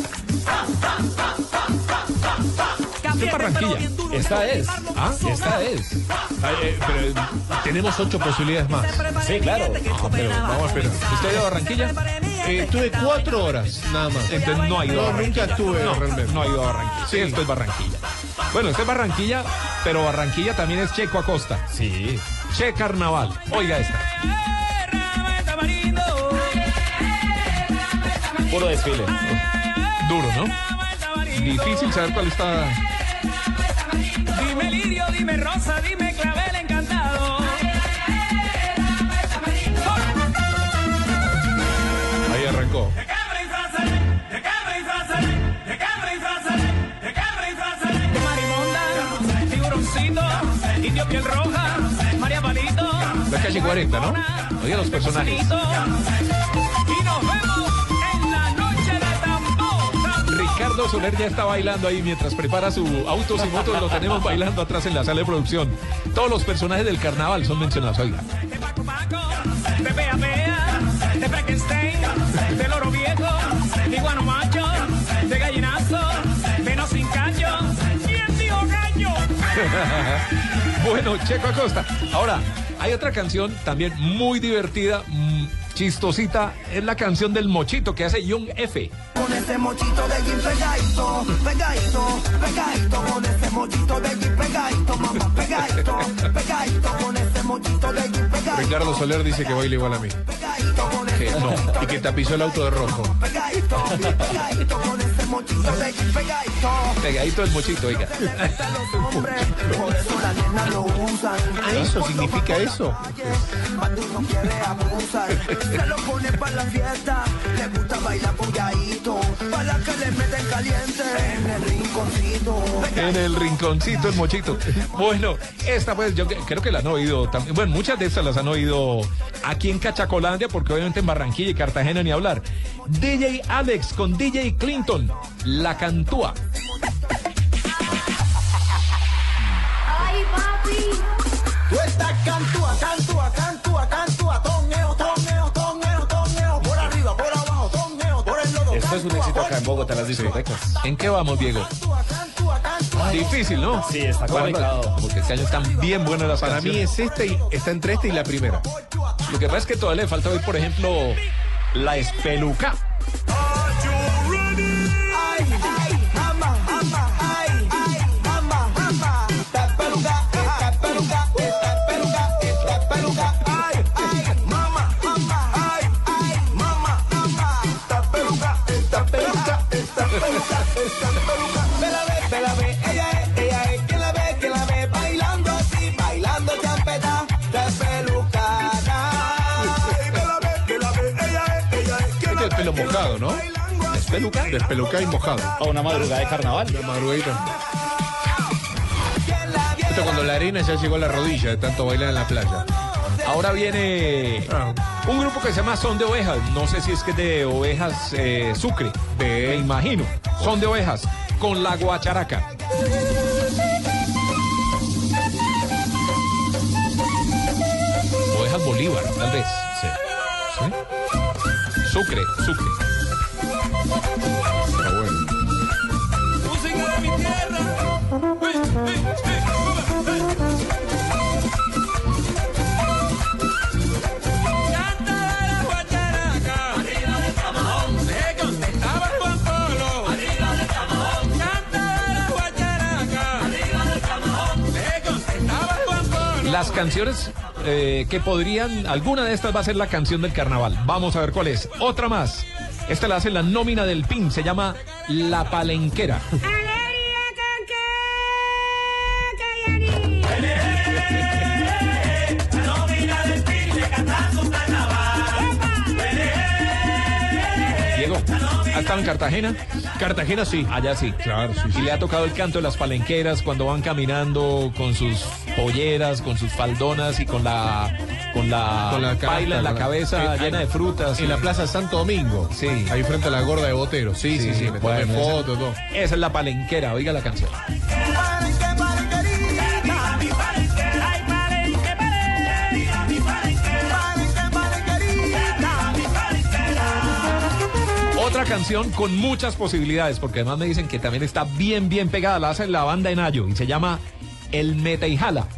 Speaker 9: Es Barranquilla.
Speaker 34: Esta es.
Speaker 9: ¿Ah?
Speaker 34: Esta es.
Speaker 10: Ay, eh, pero eh, tenemos ocho posibilidades más.
Speaker 34: Sí, claro.
Speaker 10: Ah, pero vamos a esperar.
Speaker 9: ¿Usted ha ido a Barranquilla?
Speaker 10: Eh, estuve cuatro horas, nada más.
Speaker 9: Entonces no ha ido a
Speaker 10: No,
Speaker 9: Barranquilla.
Speaker 10: nunca estuve
Speaker 9: no,
Speaker 10: realmente.
Speaker 9: No ha ido a Barranquilla. Sí, esto es Barranquilla. Bueno, esto es Barranquilla, pero Barranquilla también es Checo Acosta.
Speaker 34: Sí.
Speaker 9: Che Carnaval. Oiga esta.
Speaker 34: Puro desfile.
Speaker 9: Duro, ¿no? Difícil saber cuál está.
Speaker 8: Dime lirio, dime rosa, dime clavel encantado.
Speaker 10: Ahí arrancó.
Speaker 8: De marimonda, tiburoncito, indio piel roja, María Palito.
Speaker 9: La calle 40, ¿no? Oiga los personajes. Ricardo Soler ya está bailando ahí mientras prepara su autos y motos. Lo tenemos bailando atrás en la sala de producción. Todos los personajes del carnaval son mencionados. Oiga.
Speaker 8: De Pea Pea, de Frankenstein, de Loro Viejo, de Iguano Macho, de Gallinazo, de No Sin Cacho. ¿Quién dijo gallo?
Speaker 9: bueno, Checo Acosta. Ahora, hay otra canción también muy divertida, chistosita. Es la canción del mochito que hace Young F.
Speaker 8: Con ese mochito de jean pegadito, pegadito, pegadito, con ese mochito de jean pegadito, mamá, pegadito, pegadito, con ese mochito de jean pegadito,
Speaker 10: Ricardo Soler dice que baila igual a mí.
Speaker 9: Que no.
Speaker 10: Y que tapizó el auto de rojo.
Speaker 8: pegadito, pegadito, con ese mochito de jean pegadito.
Speaker 9: Pegadito el mochito, oiga.
Speaker 8: Por eso las nenas lo usan.
Speaker 10: ¿Eso significa eso?
Speaker 8: Se lo pone para la fiesta. Le gusta bailar polladito, para que le meten caliente en el rinconcito.
Speaker 9: En el rinconcito el mochito. Bueno, esta pues yo creo que la han oído también. Bueno, muchas de estas las han oído aquí en Cachacolandia, porque obviamente en Barranquilla y Cartagena ni hablar. DJ Alex con DJ Clinton, la cantúa.
Speaker 8: Ay, papi. Tú estás cantúa, cantúa, cantúa, cantúa,
Speaker 34: es un éxito acá en Bogotá, las discotecas.
Speaker 9: ¿En qué vamos, Diego? Difícil, ¿no?
Speaker 34: Sí, está complicado.
Speaker 9: Porque este año están bien buenas las
Speaker 10: Para mí es esta y está entre esta y la primera.
Speaker 9: Lo que pasa es que todavía le falta hoy, por ejemplo, la espeluca. Despelucar.
Speaker 10: Despelucar y mojado.
Speaker 34: A una madrugada de carnaval.
Speaker 10: Una madrugadita. Esto cuando la arena ya llegó a la rodilla de tanto bailar en la playa.
Speaker 9: Ahora viene un grupo que se llama Son de Ovejas. No sé si es que es de ovejas eh, Sucre. Me imagino. Son de Ovejas. Con la guacharaca. Ovejas Bolívar, tal vez. Sí. Sucre, Sucre. Las canciones eh, que podrían, alguna de estas va a ser la canción del carnaval. Vamos a ver cuál es. Otra más. Esta la hace la nómina del PIN, se llama La Palenquera. estado en Cartagena?
Speaker 10: Cartagena sí.
Speaker 9: Allá sí.
Speaker 10: Claro, sí,
Speaker 9: Y le ha tocado el canto de las palenqueras cuando van caminando con sus polleras, con sus faldonas y con la con la,
Speaker 10: Con la
Speaker 9: paila en la cabeza
Speaker 10: sí,
Speaker 9: llena de frutas.
Speaker 10: En la Plaza Santo Domingo.
Speaker 9: Sí.
Speaker 10: Ahí frente a la gorda de Botero. Sí, sí, sí. me tomé
Speaker 9: bueno, esa-
Speaker 10: fotos, todo.
Speaker 9: Esa es la palenquera, oiga la canción. Canción con muchas posibilidades, porque además me dicen que también está bien, bien pegada. La hace la banda en Ayo y se llama El Mete y Jala.